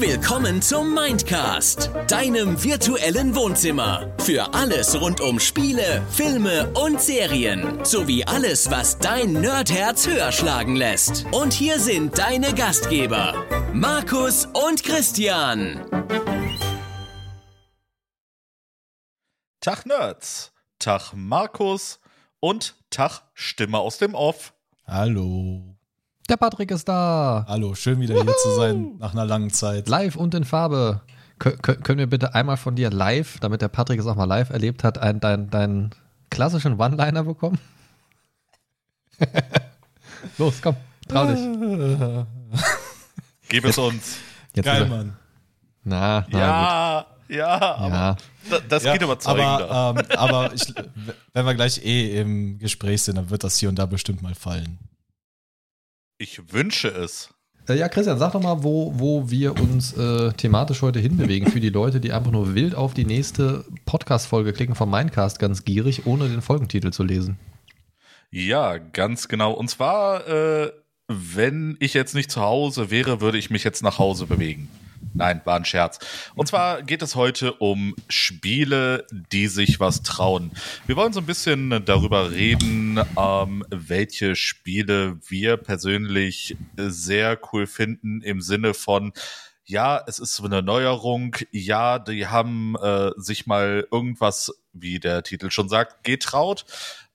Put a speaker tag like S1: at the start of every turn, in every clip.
S1: Willkommen zum Mindcast, deinem virtuellen Wohnzimmer. Für alles rund um Spiele, Filme und Serien. Sowie alles, was dein Nerdherz höher schlagen lässt. Und hier sind deine Gastgeber, Markus und Christian.
S2: Tag Nerds, Tag Markus und Tag Stimme aus dem Off.
S3: Hallo.
S4: Der Patrick ist da.
S3: Hallo, schön wieder hier zu sein nach einer langen Zeit.
S4: Live und in Farbe. Kö können wir bitte einmal von dir live, damit der Patrick es auch mal live erlebt hat, einen, deinen, deinen klassischen One-Liner bekommen? Los, komm, trau dich.
S2: Gib es uns.
S4: Jetzt
S3: Geil,
S4: wieder-
S3: Mann.
S4: Na, na
S2: Ja, ja, aber
S4: Ja.
S2: da- das
S3: Ja,
S2: geht überzeugender.
S3: aber, ähm, aber ich, wenn wir gleich eh im Gespräch sind, dann wird das hier und da bestimmt mal fallen.
S2: Ich wünsche es.
S4: Äh, Ja, Christian, sag doch mal, wo, wo wir uns äh, thematisch heute hinbewegen für die Leute, die einfach nur wild auf die nächste Podcast-Folge klicken vom Mindcast, ganz gierig, ohne den Folgentitel zu lesen.
S2: Ja, ganz genau. Und zwar, äh, wenn ich jetzt nicht zu Hause wäre, würde ich mich jetzt nach Hause bewegen. Nein, war ein Scherz. Und zwar geht es heute um Spiele, die sich was trauen. Wir wollen so ein bisschen darüber reden, ähm, welche Spiele wir persönlich sehr cool finden im Sinne von, ja, es ist so eine Neuerung, ja, die haben äh, sich mal irgendwas, wie der Titel schon sagt, getraut.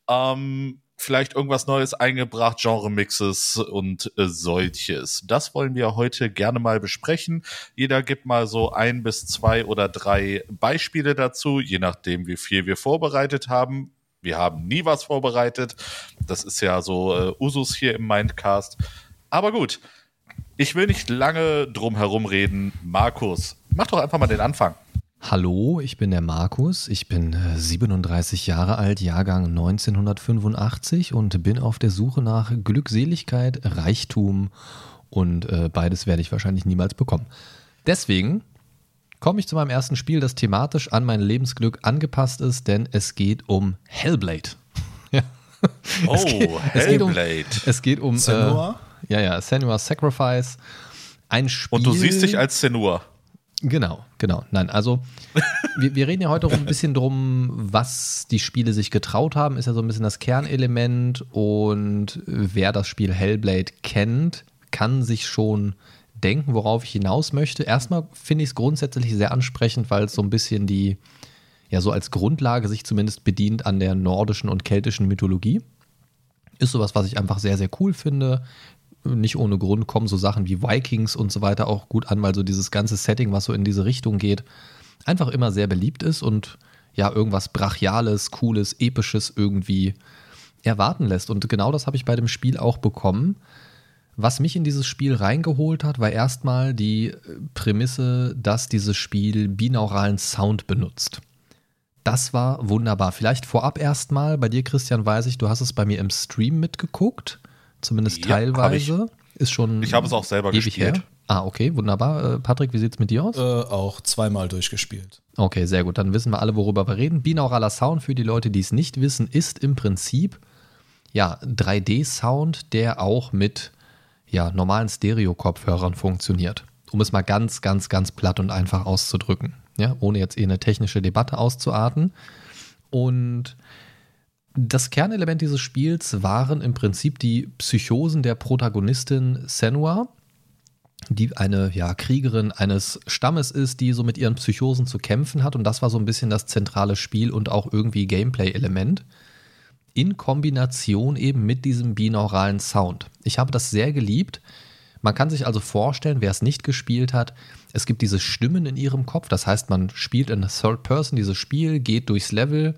S2: Ähm, vielleicht irgendwas Neues eingebracht, Genre-Mixes und äh, solches. Das wollen wir heute gerne mal besprechen. Jeder gibt mal so ein bis zwei oder drei Beispiele dazu, je nachdem, wie viel wir vorbereitet haben. Wir haben nie was vorbereitet. Das ist ja so äh, Usus hier im Mindcast. Aber gut, ich will nicht lange drum herum reden. Markus, mach doch einfach mal den Anfang.
S4: Hallo, ich bin der Markus. Ich bin äh, 37 Jahre alt, Jahrgang 1985 und bin auf der Suche nach Glückseligkeit, Reichtum und äh, beides werde ich wahrscheinlich niemals bekommen. Deswegen komme ich zu meinem ersten Spiel, das thematisch an mein Lebensglück angepasst ist, denn es geht um Hellblade. ja.
S2: Oh,
S4: geht- es geht um-
S2: Hellblade.
S4: Es geht um
S3: Senua?
S4: Äh, ja, ja, Senua's Sacrifice. Ein Spiel.
S2: Und du siehst dich als Senua.
S4: Genau, genau. Nein, also wir, wir reden ja heute auch ein bisschen drum, was die Spiele sich getraut haben, ist ja so ein bisschen das Kernelement und wer das Spiel Hellblade kennt, kann sich schon denken, worauf ich hinaus möchte. Erstmal finde ich es grundsätzlich sehr ansprechend, weil es so ein bisschen die, ja, so als Grundlage sich zumindest bedient an der nordischen und keltischen Mythologie. Ist sowas, was ich einfach sehr, sehr cool finde. Nicht ohne Grund kommen so Sachen wie Vikings und so weiter auch gut an, weil so dieses ganze Setting, was so in diese Richtung geht, einfach immer sehr beliebt ist und ja, irgendwas Brachiales, Cooles, Episches irgendwie erwarten lässt. Und genau das habe ich bei dem Spiel auch bekommen. Was mich in dieses Spiel reingeholt hat, war erstmal die äh, Prämisse, dass dieses Spiel binauralen Sound benutzt. Das war wunderbar. Vielleicht vorab erstmal, bei dir, Christian, weiß ich, du hast es bei mir im Stream mitgeguckt, zumindest
S2: Ja,
S4: teilweise. Ist schon
S2: Ich habe es auch selber gespielt.
S4: her. Ah, okay, wunderbar. Äh, Patrick, wie sieht es mit dir aus?
S3: Äh, auch zweimal durchgespielt.
S4: Okay, sehr gut. Dann wissen wir alle, worüber wir reden. Binauraler Sound, für die Leute, die es nicht wissen, ist im Prinzip ja 3D-Sound, der auch mit ja, normalen Stereo-Kopfhörern funktioniert. Um es mal ganz, ganz, ganz platt und einfach auszudrücken. Ja, ohne jetzt eh eine technische Debatte auszuarten. Und das Kernelement dieses Spiels waren im Prinzip die Psychosen der Protagonistin Senua, die eine ja, Kriegerin eines Stammes ist, die so mit ihren Psychosen zu kämpfen hat. Und das war so ein bisschen das zentrale Spiel und auch irgendwie Gameplay-Element. In Kombination eben mit diesem binauralen Sound. Ich habe das sehr geliebt. Man kann sich also vorstellen, wer es nicht gespielt hat, es gibt diese Stimmen in ihrem Kopf. Das heißt, man spielt in Third Person dieses Spiel, geht durchs Level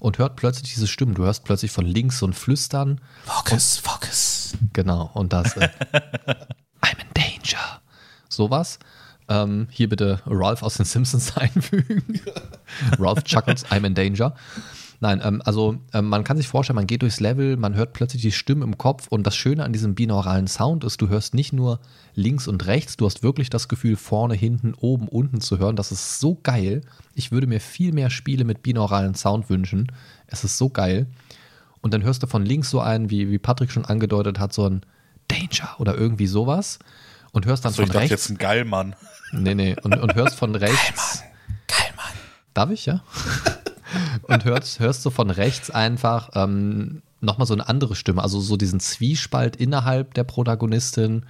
S4: und hört plötzlich diese Stimmen. Du hörst plötzlich von links so ein Flüstern.
S3: Focus, Focus.
S4: Genau, und das äh, I'm in danger. Sowas. Ähm, hier bitte Ralph aus den Simpsons einfügen. Ralph Chuckles, I'm in danger. Nein, ähm, also ähm, man kann sich vorstellen, man geht durchs Level, man hört plötzlich die Stimmen im Kopf und das Schöne an diesem binauralen Sound ist, du hörst nicht nur links und rechts, du hast wirklich das Gefühl, vorne, hinten, oben, unten zu hören. Das ist so geil. Ich würde mir viel mehr Spiele mit binauralen Sound wünschen. Es ist so geil. Und dann hörst du von links so einen, wie, wie Patrick schon angedeutet hat, so ein Danger oder irgendwie sowas. und hörst dann
S2: So, ich
S4: von
S2: dachte
S4: rechts.
S2: jetzt ein Geilmann.
S4: Nee, nee, und, und hörst von rechts.
S3: Geilmann.
S4: Darf ich, ja? Und hörst, hörst du von rechts einfach ähm, nochmal so eine andere Stimme, also so diesen Zwiespalt innerhalb der Protagonistin.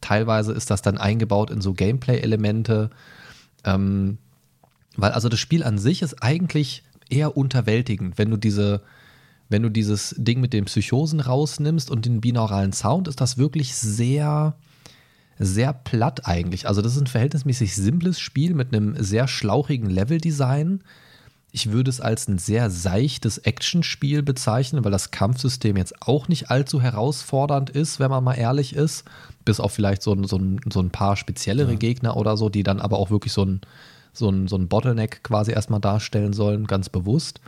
S4: Teilweise ist das dann eingebaut in so Gameplay-Elemente. Ähm, weil also das Spiel an sich ist eigentlich eher unterwältigend, wenn du diese, wenn du dieses Ding mit den Psychosen rausnimmst und den binauralen Sound, ist das wirklich sehr, sehr platt eigentlich. Also das ist ein verhältnismäßig simples Spiel mit einem sehr schlauchigen Leveldesign. Ich würde es als ein sehr seichtes Actionspiel bezeichnen, weil das Kampfsystem jetzt auch nicht allzu herausfordernd ist, wenn man mal ehrlich ist. Bis auf vielleicht so, ein- so, so ein paar speziellere Gegner oder so, die dann aber auch wirklich so ein, so ein, so ein Bottleneck quasi erstmal darstellen sollen, ganz bewusst.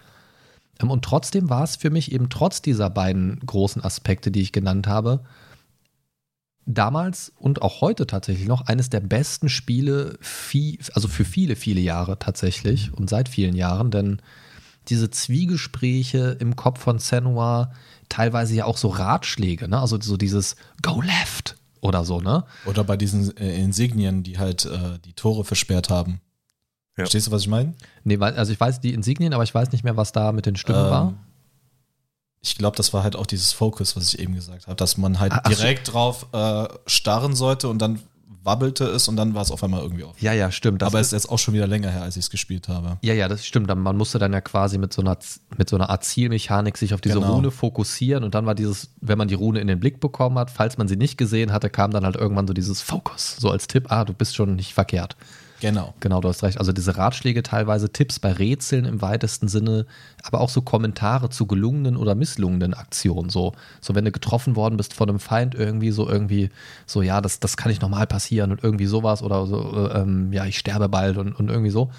S4: Ähm, Und trotzdem war es für mich eben trotz dieser beiden großen Aspekte, die ich genannt habe, damals und auch heute tatsächlich noch eines der besten Spiele, vie- also für viele, viele Jahre tatsächlich und seit vielen Jahren, denn diese Zwiegespräche im Kopf von Senua, teilweise ja auch so Ratschläge, ne? also so dieses Go left oder so, ne?
S3: Oder bei diesen äh, Insignien, die halt äh, die Tore versperrt haben.
S2: Ja.
S3: Verstehst du, was ich meine?
S4: Nee, weil, also ich weiß die Insignien, aber ich weiß nicht mehr, was da mit den Stimmen
S3: Ähm,
S4: war.
S3: Ich glaube, das war halt auch dieses Focus, was ich eben gesagt habe, dass man halt
S4: Ah, ach so.
S3: direkt drauf äh, starren sollte und dann wabbelte es und dann war es auf einmal irgendwie auf.
S4: Ja, ja, stimmt.
S3: Aber es ist jetzt auch schon wieder länger her, als ich es gespielt habe.
S4: Ja, ja, das stimmt. Man musste dann ja quasi mit so einer, mit so einer Art Zielmechanik sich auf diese
S3: Genau.
S4: Rune fokussieren und dann war dieses, wenn man die Rune in den Blick bekommen hat, falls man sie nicht gesehen hatte, kam dann halt irgendwann so dieses Fokus, so als Tipp, ah, du bist schon nicht verkehrt.
S3: Genau.
S4: Genau, du hast recht. Also diese Ratschläge teilweise, Tipps bei Rätseln im weitesten Sinne, aber auch so Kommentare zu gelungenen oder misslungenen Aktionen. So, so wenn du getroffen worden bist von einem Feind irgendwie, so irgendwie, so ja, das, das kann nicht normal passieren und irgendwie sowas oder so, äh, ähm, ja, ich sterbe bald und, und irgendwie so.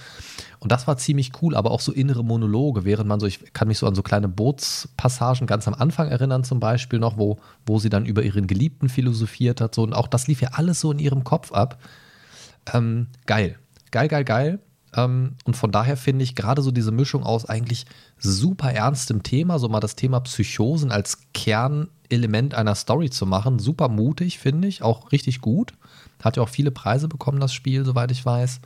S4: Und das war ziemlich cool, aber auch so innere Monologe, während man so, ich kann mich so an so kleine Bootspassagen ganz am Anfang erinnern, zum Beispiel noch, wo, wo sie dann über ihren Geliebten philosophiert hat. So, und auch das lief ja alles so in ihrem Kopf ab. Ähm, geil. Geil, geil, geil. Ähm, und von daher finde ich gerade so diese Mischung aus eigentlich super ernstem Thema, so mal das Thema Psychosen als Kernelement einer Story zu machen, super mutig, finde ich, auch richtig gut. Hat ja auch viele Preise bekommen, das Spiel, soweit ich weiß.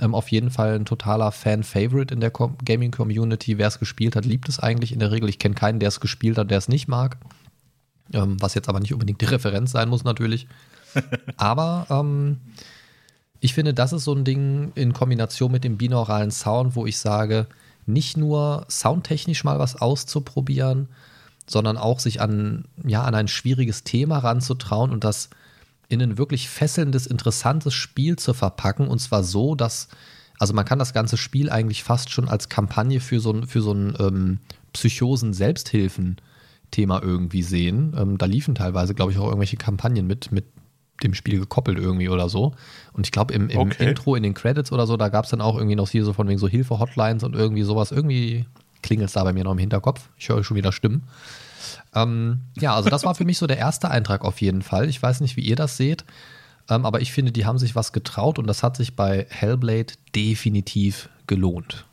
S4: Ähm, auf jeden Fall ein totaler Fan-Favorite in der Com Gaming-Community. Wer es gespielt hat, liebt es eigentlich in der Regel. Ich kenne keinen, der es gespielt hat, der es nicht mag. Ähm, was jetzt aber nicht unbedingt die Referenz sein muss, natürlich. aber ähm, ich finde, das ist so ein Ding in Kombination mit dem binauralen Sound, wo ich sage, nicht nur soundtechnisch mal was auszuprobieren, sondern auch sich an, ja, an ein schwieriges Thema ranzutrauen und das in ein wirklich fesselndes, interessantes Spiel zu verpacken. Und zwar so, dass, also man kann das ganze Spiel eigentlich fast schon als Kampagne für so ein, für so ein ähm, Psychosen-Selbsthilfen-Thema irgendwie sehen. Ähm, da liefen teilweise, glaube ich, auch irgendwelche Kampagnen mit, mit dem Spiel gekoppelt irgendwie oder so. Und ich glaube, im, im
S2: Okay.
S4: Intro, in den Credits oder so, da gab es dann auch irgendwie noch hier so von wegen so Hilfe-Hotlines und irgendwie sowas. Irgendwie klingelt es da bei mir noch im Hinterkopf. Ich höre schon wieder Stimmen. Ähm, ja, also das war für mich so der erste Eintrag auf jeden Fall. Ich weiß nicht, wie ihr das seht, ähm, aber ich finde, die haben sich was getraut und das hat sich bei Hellblade definitiv gelohnt.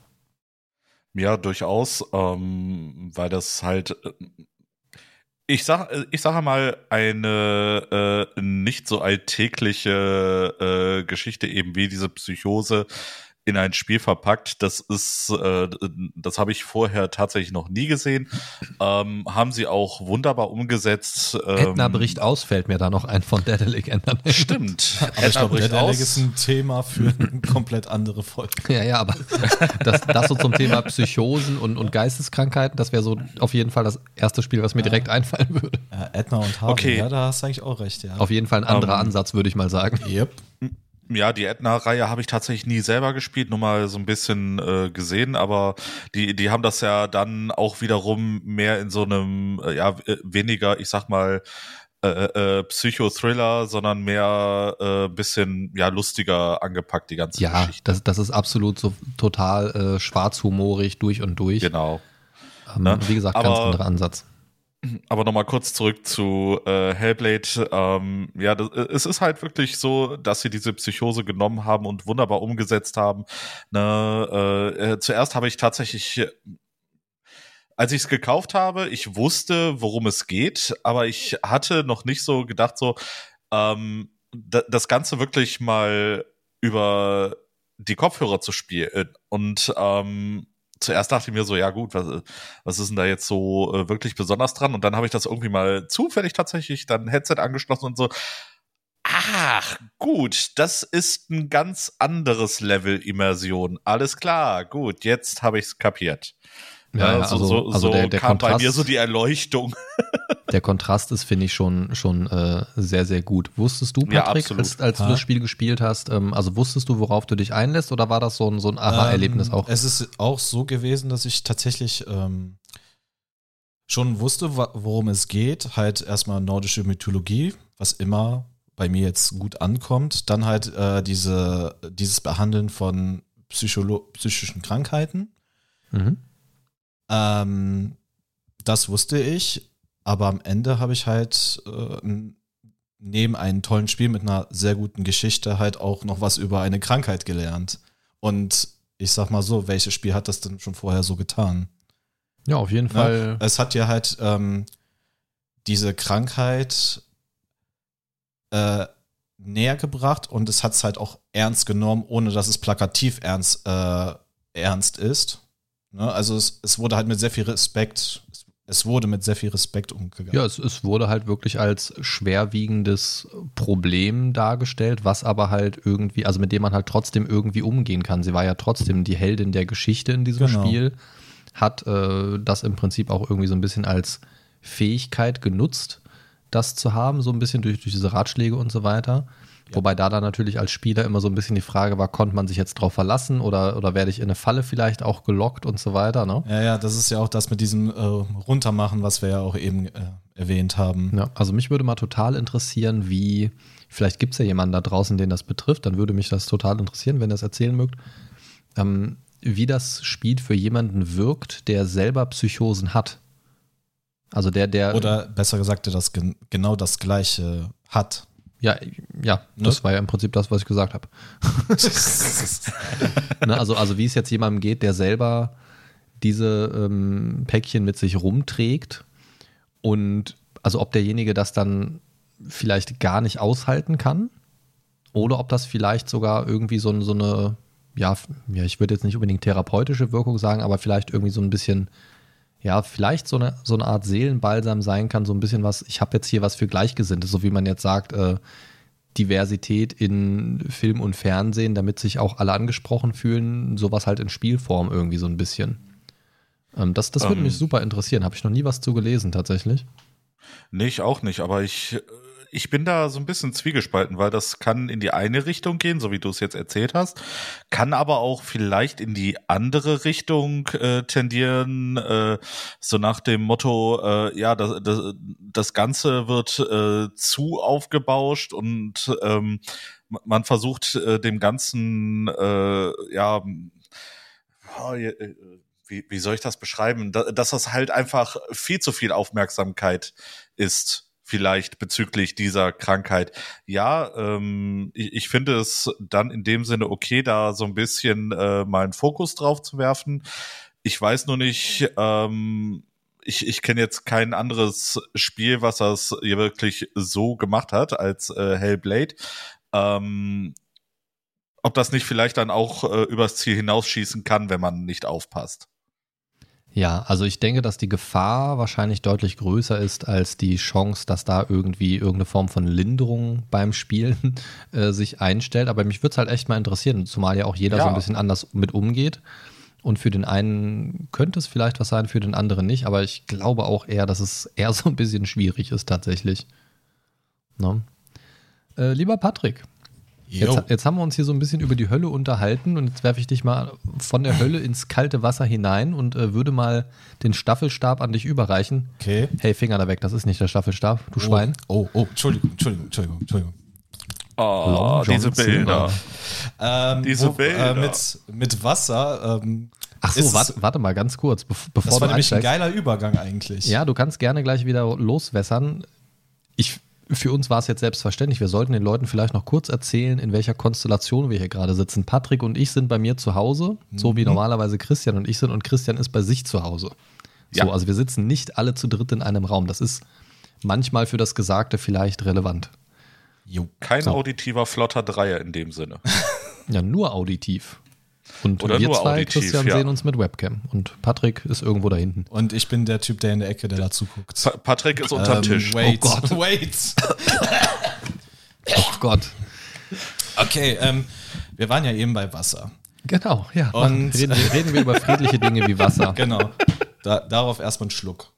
S2: Ja, durchaus, ähm, weil das halt, äh, ich sag, äh, ich sage mal, eine äh, nicht so alltägliche äh, Geschichte eben wie diese Psychose in ein Spiel verpackt. Das ist, äh, das habe ich vorher tatsächlich noch nie gesehen. Ähm, haben sie auch wunderbar umgesetzt. Ähm,
S4: Edna bricht aus, fällt mir da noch ein von Daedalic ändern.
S2: Stimmt.
S3: Aber
S2: Edna bricht
S3: Dead
S2: aus.
S3: ist ein Thema für eine komplett andere Folge.
S4: Ja, ja, aber das, das so zum Thema Psychosen und, und Geisteskrankheiten, das wäre so auf jeden Fall das erste Spiel, was mir direkt einfallen würde.
S3: Ja, Edna und Harvey,
S2: Okay.
S3: ja, da hast du eigentlich auch recht, ja.
S4: Auf jeden Fall ein anderer
S2: Ähm,
S4: Ansatz, würde ich mal sagen.
S3: Yep.
S2: Ja, die Edna-Reihe habe ich tatsächlich nie selber gespielt, nur mal so ein bisschen äh, gesehen, aber die, die haben das ja dann auch wiederum mehr in so einem, äh, ja, äh, weniger, ich sag mal, äh, äh, Psychothriller, sondern mehr äh, bisschen, ja, lustiger angepackt, die ganze
S4: Ja,
S2: Geschichte.
S4: das, das ist absolut so total äh, schwarzhumorig durch und durch.
S2: Genau.
S4: Ähm,
S2: ne?
S4: Wie gesagt, ganz
S2: Aber-
S4: anderer Ansatz.
S2: Aber nochmal kurz zurück zu äh, Hellblade. Ähm, ja, das, es ist halt wirklich so, dass sie diese Psychose genommen haben und wunderbar umgesetzt haben. Ne, äh, äh, zuerst habe ich tatsächlich, äh, als ich es gekauft habe, ich wusste, worum es geht, aber ich hatte noch nicht so gedacht, so, ähm, das Ganze wirklich mal über die Kopfhörer zu spielen. Und ähm, zuerst dachte ich mir so, ja gut, was, was ist denn da jetzt so äh, wirklich besonders dran? Und dann habe ich das irgendwie mal zufällig tatsächlich dann Headset angeschlossen und so. Ach, gut, das ist ein ganz anderes Level Immersion. Alles klar, gut, jetzt habe ich es kapiert. Ja, ja, so, also, so, also der, der kam Kontrast, bei mir so die Erleuchtung.
S4: Der Kontrast ist, finde ich, schon, schon äh, sehr, sehr gut. Wusstest du, Patrick, ja, als, als du das Spiel gespielt hast, ähm, also wusstest du, worauf du dich einlässt oder war das so ein, so ein Aha-Erlebnis
S3: ähm,
S4: auch?
S3: Es ist auch so gewesen, dass ich tatsächlich ähm, schon wusste, worum es geht. Halt erstmal nordische Mythologie, was immer bei mir jetzt gut ankommt. Dann halt äh, diese, dieses Behandeln von Psycholo psychischen Krankheiten. Mhm. Ähm, das wusste ich, aber am Ende habe ich halt äh, neben einem tollen Spiel mit einer sehr guten Geschichte halt auch noch was über eine Krankheit gelernt. Und ich sag mal so, welches Spiel hat das denn schon vorher so getan?
S4: Ja, auf jeden Fall.
S3: Ja, es hat ja halt ähm, diese Krankheit äh, näher gebracht und es hat es halt auch ernst genommen, ohne dass es plakativ ernst, äh, ernst ist. Ne? Also es, es wurde halt mit sehr viel Respekt, es, es wurde mit sehr viel Respekt umgegangen.
S4: Ja, es, es wurde halt wirklich als schwerwiegendes Problem dargestellt, was aber halt irgendwie, also mit dem man halt trotzdem irgendwie umgehen kann. Sie war ja trotzdem die Heldin der Geschichte in diesem genau. Spiel, hat äh, das im Prinzip auch irgendwie so ein bisschen als Fähigkeit genutzt, das zu haben, so ein bisschen durch, durch diese Ratschläge und so weiter. Wobei da dann natürlich als Spieler immer so ein bisschen die Frage war, konnte man sich jetzt drauf verlassen oder, oder werde ich in eine Falle vielleicht auch gelockt und so weiter, ne?
S3: Ja, ja, das ist ja auch das mit diesem äh, Runtermachen, was wir ja auch eben äh, erwähnt haben.
S4: Ja, also mich würde mal total interessieren, wie, vielleicht gibt es ja jemanden da draußen, den das betrifft, dann würde mich das total interessieren, wenn ihr das erzählen mögt, ähm, wie das Spiel für jemanden wirkt, der selber Psychosen hat. Also der, der.
S3: Oder besser gesagt, der das gen genau das Gleiche hat.
S4: Ja, ja, ne? das war ja im Prinzip das, was ich gesagt habe. ne, also, also wie es jetzt jemandem geht, der selber diese ähm, Päckchen mit sich rumträgt und also ob derjenige das dann vielleicht gar nicht aushalten kann oder ob das vielleicht sogar irgendwie so, so eine, ja, ja, ich würde jetzt nicht unbedingt therapeutische Wirkung sagen, aber vielleicht irgendwie so ein bisschen ja, vielleicht so eine, so eine Art Seelenbalsam sein kann, so ein bisschen was, ich habe jetzt hier was für Gleichgesinnte, so wie man jetzt sagt, äh, Diversität in Film und Fernsehen, damit sich auch alle angesprochen fühlen, sowas halt in Spielform irgendwie so ein bisschen. Ähm, das das würde ähm, mich super interessieren, habe ich noch nie was zu gelesen tatsächlich.
S2: Nee, ich auch nicht, aber ich ich bin da so ein bisschen zwiegespalten, weil das kann in die eine Richtung gehen, so wie du es jetzt erzählt hast, kann aber auch vielleicht in die andere Richtung äh, tendieren, äh, so nach dem Motto, äh, ja, das, das, das Ganze wird äh, zu aufgebauscht und ähm, man versucht äh, dem Ganzen, äh, ja, oh, äh, wie, wie soll ich das beschreiben, dass das halt einfach viel zu viel Aufmerksamkeit ist vielleicht bezüglich dieser Krankheit. Ja, ähm, ich, ich finde es dann in dem Sinne okay, da so ein bisschen äh, mal einen Fokus drauf zu werfen. Ich weiß nur nicht, ähm, ich, ich kenne jetzt kein anderes Spiel, was das hier wirklich so gemacht hat als äh, Hellblade. Ähm, ob das nicht vielleicht dann auch äh, übers Ziel hinausschießen kann, wenn man nicht aufpasst.
S4: Ja, also ich denke, dass die Gefahr wahrscheinlich deutlich größer ist als die Chance, dass da irgendwie irgendeine Form von Linderung beim Spielen äh, sich einstellt. Aber mich würde es halt echt mal interessieren, zumal ja auch jeder ja. so ein bisschen anders mit umgeht. Und für den einen könnte es vielleicht was sein, für den anderen nicht. Aber ich glaube auch eher, dass es eher so ein bisschen schwierig ist tatsächlich. Ne? Äh, lieber Patrick, Jetzt, jetzt, haben wir uns hier so ein bisschen über die Hölle unterhalten und jetzt werfe ich dich mal von der Hölle ins kalte Wasser hinein und äh, würde mal den Staffelstab an dich überreichen.
S3: Okay.
S4: Hey, Finger da weg, das ist nicht der Staffelstab, du oh, Schwein.
S3: Oh, oh, Entschuldigung, Entschuldigung, Entschuldigung, Entschuldigung.
S2: Oh, diese Bilder.
S3: Ähm, diese wo, äh, Bilder. Äh, mit, mit Wasser. Ähm,
S4: Ach so, warte, warte, mal ganz kurz, bevor
S3: das war nämlich ein geiler Übergang eigentlich.
S4: Ja, du kannst gerne gleich wieder loswässern. Ich für uns war es jetzt selbstverständlich. Wir sollten den Leuten vielleicht noch kurz erzählen, in welcher Konstellation wir hier gerade sitzen. Patrick und ich sind bei mir zu Hause, so wie mhm. normalerweise Christian und ich sind, und Christian ist bei sich zu Hause. So, ja. also wir sitzen nicht alle zu dritt in einem Raum. Das ist manchmal für das Gesagte vielleicht relevant.
S3: Jo.
S2: Kein
S4: So.
S2: auditiver, flotter Dreier in dem Sinne.
S4: Ja, nur auditiv. Und
S2: Oder
S4: wir
S2: nur
S4: zwei,
S2: auditiv,
S4: Christian,
S2: ja.
S4: sehen uns mit Webcam. Und Patrick ist irgendwo da hinten.
S3: Und ich bin der Typ, der in der Ecke, der dazu guckt.
S2: Pa Patrick ist unterm
S3: Ähm,
S2: Tisch.
S3: Wait,
S4: Oh Gott.
S3: wait.
S4: Oh Gott.
S3: Okay, ähm, wir waren ja eben bei Wasser.
S4: Genau, ja.
S3: Und-
S4: reden, wir- reden wir über friedliche Dinge wie Wasser.
S3: Genau. Da, darauf erstmal einen Schluck.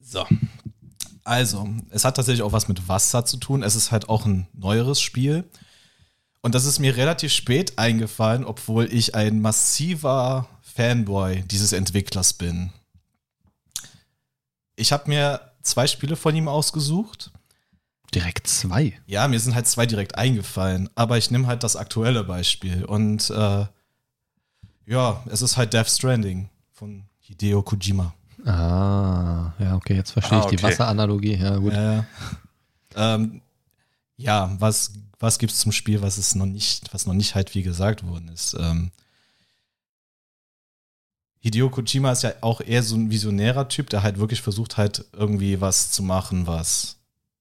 S3: So. Also, es hat tatsächlich auch was mit Wasser zu tun. Es ist halt auch ein neueres Spiel. Und das ist mir relativ spät eingefallen, obwohl ich ein massiver Fanboy dieses Entwicklers bin. Ich habe mir zwei Spiele von ihm ausgesucht.
S4: Direkt zwei.
S3: Ja, mir sind halt zwei direkt eingefallen, aber ich nehme halt das aktuelle Beispiel. Und äh, ja, es ist halt Death Stranding von Hideo Kojima.
S4: Ah, ja, okay, jetzt verstehe
S2: Ah,
S4: ich die
S2: okay.
S4: Wasseranalogie. Ja, gut.
S3: Äh, ähm, ja, was, was gibt's zum Spiel, was es noch nicht, was noch nicht halt wie gesagt worden ist? Ähm, Hideo Kojima ist ja auch eher so ein visionärer Typ, der halt wirklich versucht halt irgendwie was zu machen, was,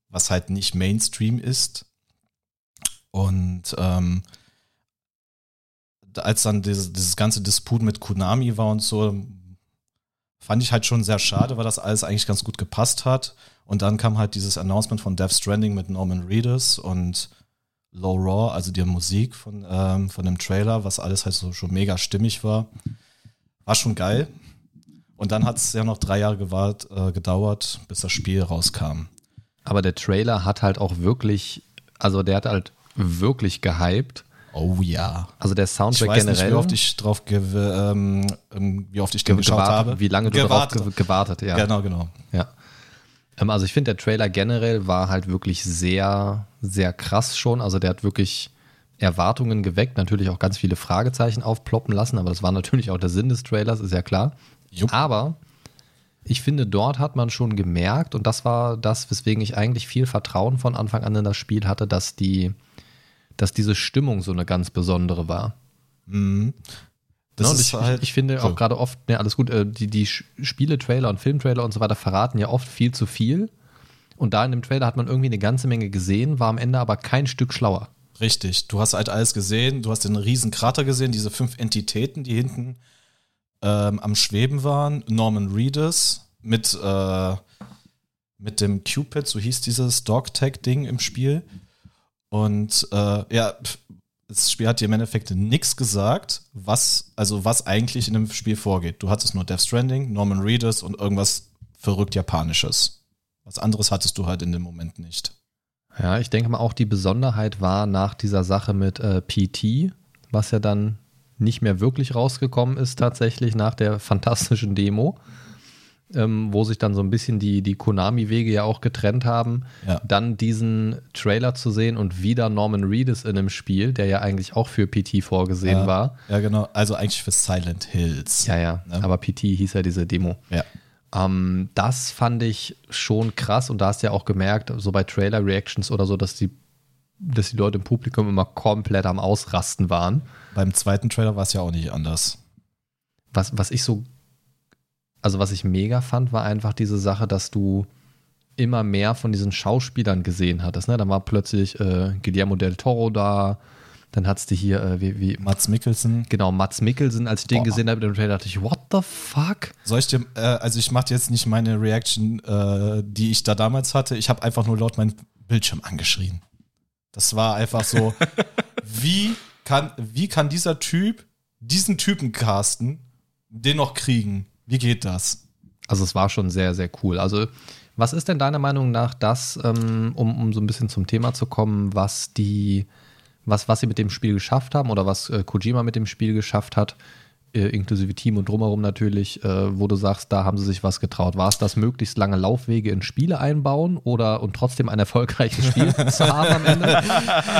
S3: was halt nicht Mainstream ist. Und ähm, als dann dieses, dieses ganze Disput mit Konami war und so, fand ich halt schon sehr schade, weil das alles eigentlich ganz gut gepasst hat. Und dann kam halt dieses Announcement von Death Stranding mit Norman Reedus und Low Raw, also die Musik von, ähm, von dem Trailer, was alles halt so schon mega stimmig war. War schon geil. Und dann hat es ja noch drei Jahre gewart, äh, gedauert, bis das Spiel rauskam.
S4: Aber der Trailer hat halt auch wirklich, also der hat halt wirklich gehypt.
S3: Oh ja.
S4: Also der
S3: Ich
S4: Soundtrack
S3: weiß
S4: generell.
S3: nicht, wie oft ich drauf ähm, ähm, wie oft ich den
S4: ge-
S3: geschaut habe.
S4: Wie lange du
S3: gewartet.
S4: darauf ge gewartet, ja.
S3: Genau, genau.
S4: Ja. Ähm, also ich finde, der Trailer generell war halt wirklich sehr, sehr krass schon. Also der hat wirklich Erwartungen geweckt, natürlich auch ganz viele Fragezeichen aufploppen lassen, aber das war natürlich auch der Sinn des Trailers, ist ja klar.
S3: Jupp.
S4: Aber ich finde, dort hat man schon gemerkt, und das war das, weswegen ich eigentlich viel Vertrauen von Anfang an in das Spiel hatte, dass die, dass diese Stimmung so eine ganz besondere war.
S3: Mhm. Das
S4: Ne, und
S3: ist
S4: ich,
S3: halt,
S4: ich, finde
S3: so.
S4: auch gerade oft, ne, alles gut, äh, die, die Spiele-Trailer und Filmtrailer und so weiter verraten ja oft viel zu viel. Und da in dem Trailer hat man irgendwie eine ganze Menge gesehen, war am Ende aber kein Stück schlauer.
S3: Richtig. Du hast halt alles gesehen. Du hast den riesen Krater gesehen, diese fünf Entitäten, die hinten ähm, am Schweben waren. Norman Reedus mit, äh, mit dem Cupid, so hieß dieses Dog-Tag-Ding im Spiel. Und äh, ja, das Spiel hat dir im Endeffekt nichts gesagt, was, also was eigentlich in dem Spiel vorgeht. Du hattest nur Death Stranding, Norman Reedus und irgendwas verrückt Japanisches. Was anderes hattest du halt in dem Moment nicht.
S4: Ja, ich denke mal auch die Besonderheit war nach dieser Sache mit äh, PT, was ja dann nicht mehr wirklich rausgekommen ist tatsächlich nach der fantastischen Demo, ähm, wo sich dann so ein bisschen die, die Konami-Wege ja auch getrennt haben,
S3: Ja.
S4: dann diesen Trailer zu sehen und wieder Norman Reedus in einem Spiel, der ja eigentlich auch für PT vorgesehen
S3: Ja.
S4: war.
S3: Ja, genau. Also eigentlich für Silent Hills.
S4: Ja, ja,
S3: Ne?
S4: aber PT hieß ja diese Demo.
S3: Ja.
S4: Ähm, das fand ich schon krass und da hast du ja auch gemerkt, so bei Trailer-Reactions oder so, dass die, dass die Leute im Publikum immer komplett am Ausrasten waren.
S3: Beim zweiten Trailer war es ja auch nicht anders.
S4: Was, was ich so, also was ich mega fand, war einfach diese Sache, dass du immer mehr von diesen Schauspielern gesehen hattest. Ne? Dann war plötzlich äh, Guillermo del Toro da, dann hattest du hier, äh, wie, wie,
S3: Mats Mikkelsen.
S4: genau, Mats Mikkelsen, als ich den
S3: Boah.
S4: gesehen habe dachte ich, what the fuck?
S3: Soll ich dir, äh, also ich mache jetzt nicht meine Reaction, äh, die ich da damals hatte. Ich habe einfach nur laut meinen Bildschirm angeschrien. Das war einfach so, wie kann, wie kann dieser Typ diesen Typen casten, den noch kriegen? Wie geht das?
S4: Also es war schon sehr, sehr cool. Also was ist denn deiner Meinung nach das, ähm, um, um so ein bisschen zum Thema zu kommen, was die, was, was sie mit dem Spiel geschafft haben oder was äh, Kojima mit dem Spiel geschafft hat, äh, inklusive Team und drumherum natürlich, äh, wo du sagst, da haben sie sich was getraut. War es das möglichst lange Laufwege in Spiele einbauen oder und trotzdem ein erfolgreiches Spiel zu haben am Ende?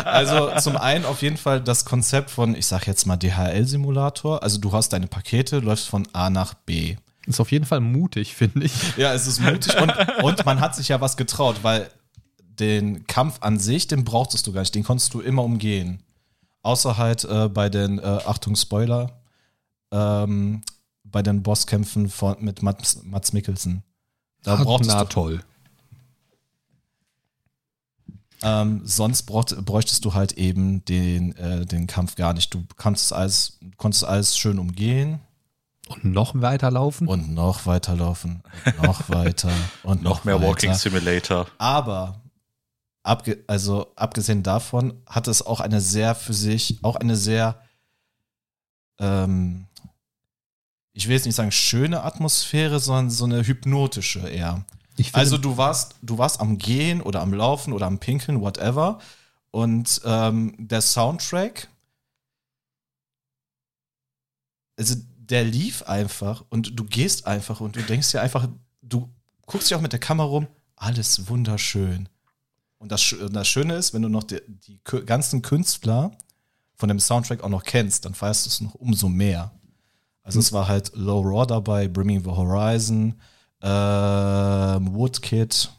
S3: Also zum einen auf jeden Fall das Konzept von, ich sag jetzt mal DHL-Simulator. Also du hast deine Pakete, läufst von A nach B.
S4: Ist auf jeden Fall mutig, finde ich.
S3: Ja, es ist mutig und, und man hat sich ja was getraut, weil den Kampf an sich, den brauchtest du gar nicht, den konntest du immer umgehen. Außer halt äh, bei den, äh, Achtung, Spoiler, ähm, bei den Bosskämpfen von, mit Mats, Mats Mikkelsen. Da brauchtest
S4: Na toll.
S3: Ähm, sonst braucht, bräuchtest du halt eben den, äh, den Kampf gar nicht. Du kannst alles, konntest alles schön umgehen
S4: Und noch weiterlaufen?
S3: und noch weiterlaufen, und noch weiter und noch,
S2: Noch mehr
S3: weiter.
S2: Walking Simulator.
S3: Aber abge also abgesehen davon hat es auch eine sehr für sich, auch eine sehr, ähm, ich will jetzt nicht sagen schöne Atmosphäre, sondern so eine hypnotische eher. Also du warst, du warst am Gehen oder am Laufen oder am Pinkeln, whatever. Und ähm, der Soundtrack, also der lief einfach und du gehst einfach und du denkst dir einfach, du guckst dir auch mit der Kamera rum, alles wunderschön. Und das, das Schöne ist, wenn du noch die, die ganzen Künstler von dem Soundtrack auch noch kennst, dann feierst du es noch umso mehr. Also es war halt Low Raw dabei, Bringing the Horizon, ähm, Woodkid.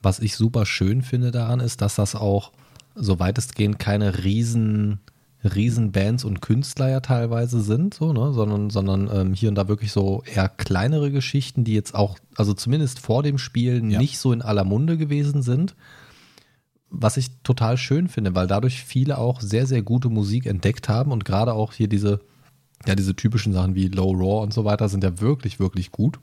S4: was ich super schön finde daran ist, dass das auch so weitestgehend keine riesen, riesen Bands und Künstler ja teilweise sind, so, ne? sondern, sondern ähm, hier und da wirklich so eher kleinere Geschichten, die jetzt auch, also zumindest vor dem Spiel
S3: Ja.
S4: nicht so in aller Munde gewesen sind. Was ich total schön finde, weil dadurch viele auch sehr, sehr gute Musik entdeckt haben und gerade auch hier diese, ja, diese typischen Sachen wie Low Raw und so weiter sind ja wirklich, wirklich gut.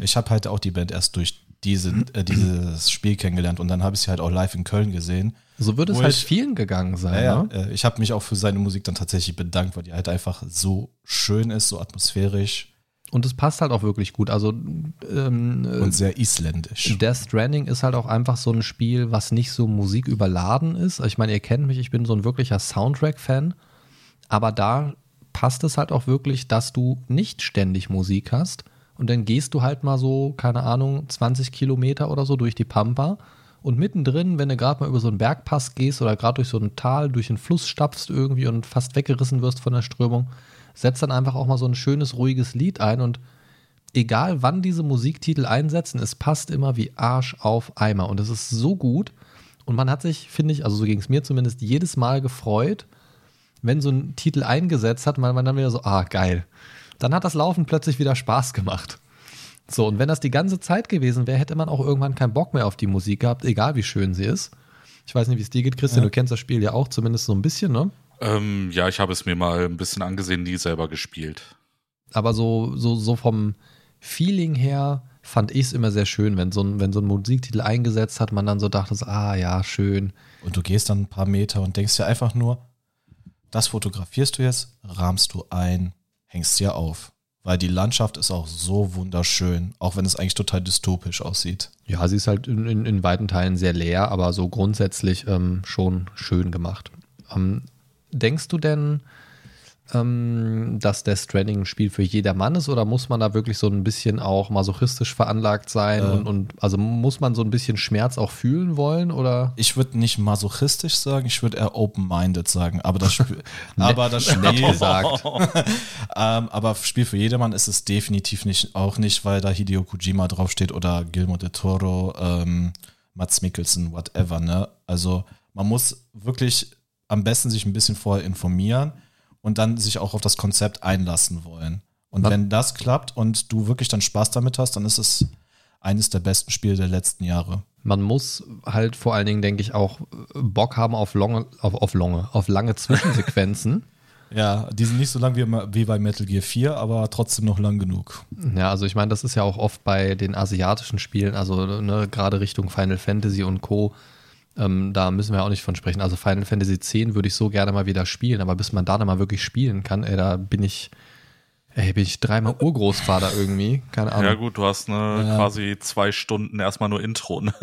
S3: Ich habe halt auch die Band erst durch diese, äh, dieses Spiel kennengelernt und dann habe ich sie halt auch live in Köln gesehen.
S4: So wird es halt
S3: ich-
S4: vielen gegangen sein.
S3: Naja,
S4: Ne?
S3: äh, ich habe mich auch für seine Musik dann tatsächlich bedankt, weil die halt einfach so schön ist, so atmosphärisch
S4: Und es passt halt auch wirklich gut. Also ähm, äh,
S3: und sehr isländisch.
S4: Death Stranding ist halt auch einfach so ein Spiel, was nicht so musiküberladen ist. Ich meine, ihr kennt mich, ich bin so ein wirklicher Soundtrack-Fan. Aber da passt es halt auch wirklich, dass du nicht ständig Musik hast. Und dann gehst du halt mal so, keine Ahnung, 20 Kilometer oder so durch die Pampa. Und mittendrin, wenn du gerade mal über so einen Bergpass gehst oder gerade durch so ein Tal, durch einen Fluss stapfst irgendwie und fast weggerissen wirst von der Strömung, setzt dann einfach auch mal so ein schönes, ruhiges Lied ein und egal wann diese Musiktitel einsetzen, es passt immer wie Arsch auf Eimer. Und es ist so gut. Und man hat sich, finde ich, also so ging es mir zumindest, jedes Mal gefreut, wenn so ein Titel eingesetzt hat, weil man dann wieder so, ah, geil. Dann hat das Laufen plötzlich wieder Spaß gemacht. So, und wenn das die ganze Zeit gewesen wäre, hätte man auch irgendwann keinen Bock mehr auf die Musik gehabt, egal wie schön sie ist. Ich weiß nicht, wie es dir geht, Christian,
S3: Ja.
S4: du kennst das Spiel ja auch zumindest so ein bisschen, ne?
S2: Ähm, ja, ich habe es mir mal ein bisschen angesehen, nie selber gespielt.
S4: aber so, so, so vom Feeling her fand ich es immer sehr schön, wenn so, ein, wenn so ein Musiktitel eingesetzt hat, man dann so dachte, ah ja, schön.
S3: Und du gehst dann ein paar Meter und denkst dir einfach nur, das fotografierst du jetzt, rahmst du ein, hängst dir auf. Weil die Landschaft ist auch so wunderschön, auch wenn es eigentlich total dystopisch aussieht.
S4: Ja, sie ist halt in, in, in weiten Teilen sehr leer, aber so grundsätzlich ähm, schon schön gemacht. Ähm, denkst du denn, ähm, dass Death Stranding ein Spiel für jedermann ist oder muss man da wirklich so ein bisschen auch masochistisch veranlagt sein
S3: Äh.
S4: und, und also muss man so ein bisschen Schmerz auch fühlen wollen oder?
S3: Ich würde nicht masochistisch sagen, ich würde eher open-minded sagen. Aber das Spiel, aber das Spiel,
S4: gesagt.
S3: ähm, aber Spiel für jedermann ist es definitiv nicht, auch nicht, weil da Hideo Kojima draufsteht oder Guillermo del Toro, ähm, Mats Mikkelsen, whatever, ne? Also man muss wirklich am besten sich ein bisschen vorher informieren und dann sich auch auf das Konzept einlassen wollen. Und wenn das klappt und du wirklich dann Spaß damit hast, dann ist es eines der besten Spiele der letzten Jahre.
S4: Man muss halt vor allen Dingen, denke ich, auch Bock haben auf lange, auf, auf lange, auf lange Zwischensequenzen.
S3: Ja, die sind nicht so lang wie, wie bei Metal Gear 4, aber trotzdem noch lang genug.
S4: ja, also ich meine, das ist ja auch oft bei den asiatischen Spielen, also ne, gerade Richtung Final Fantasy und Co. Ähm, da müssen wir auch nicht von sprechen. Also Final Fantasy X würde ich so gerne mal wieder spielen, aber bis man da dann mal wirklich spielen kann, ey, da bin ich, ey, bin ich dreimal Urgroßvater irgendwie. Keine Ahnung.
S2: Ja gut, du hast eine
S3: Ja.
S2: quasi zwei Stunden erstmal nur Intro. Ne?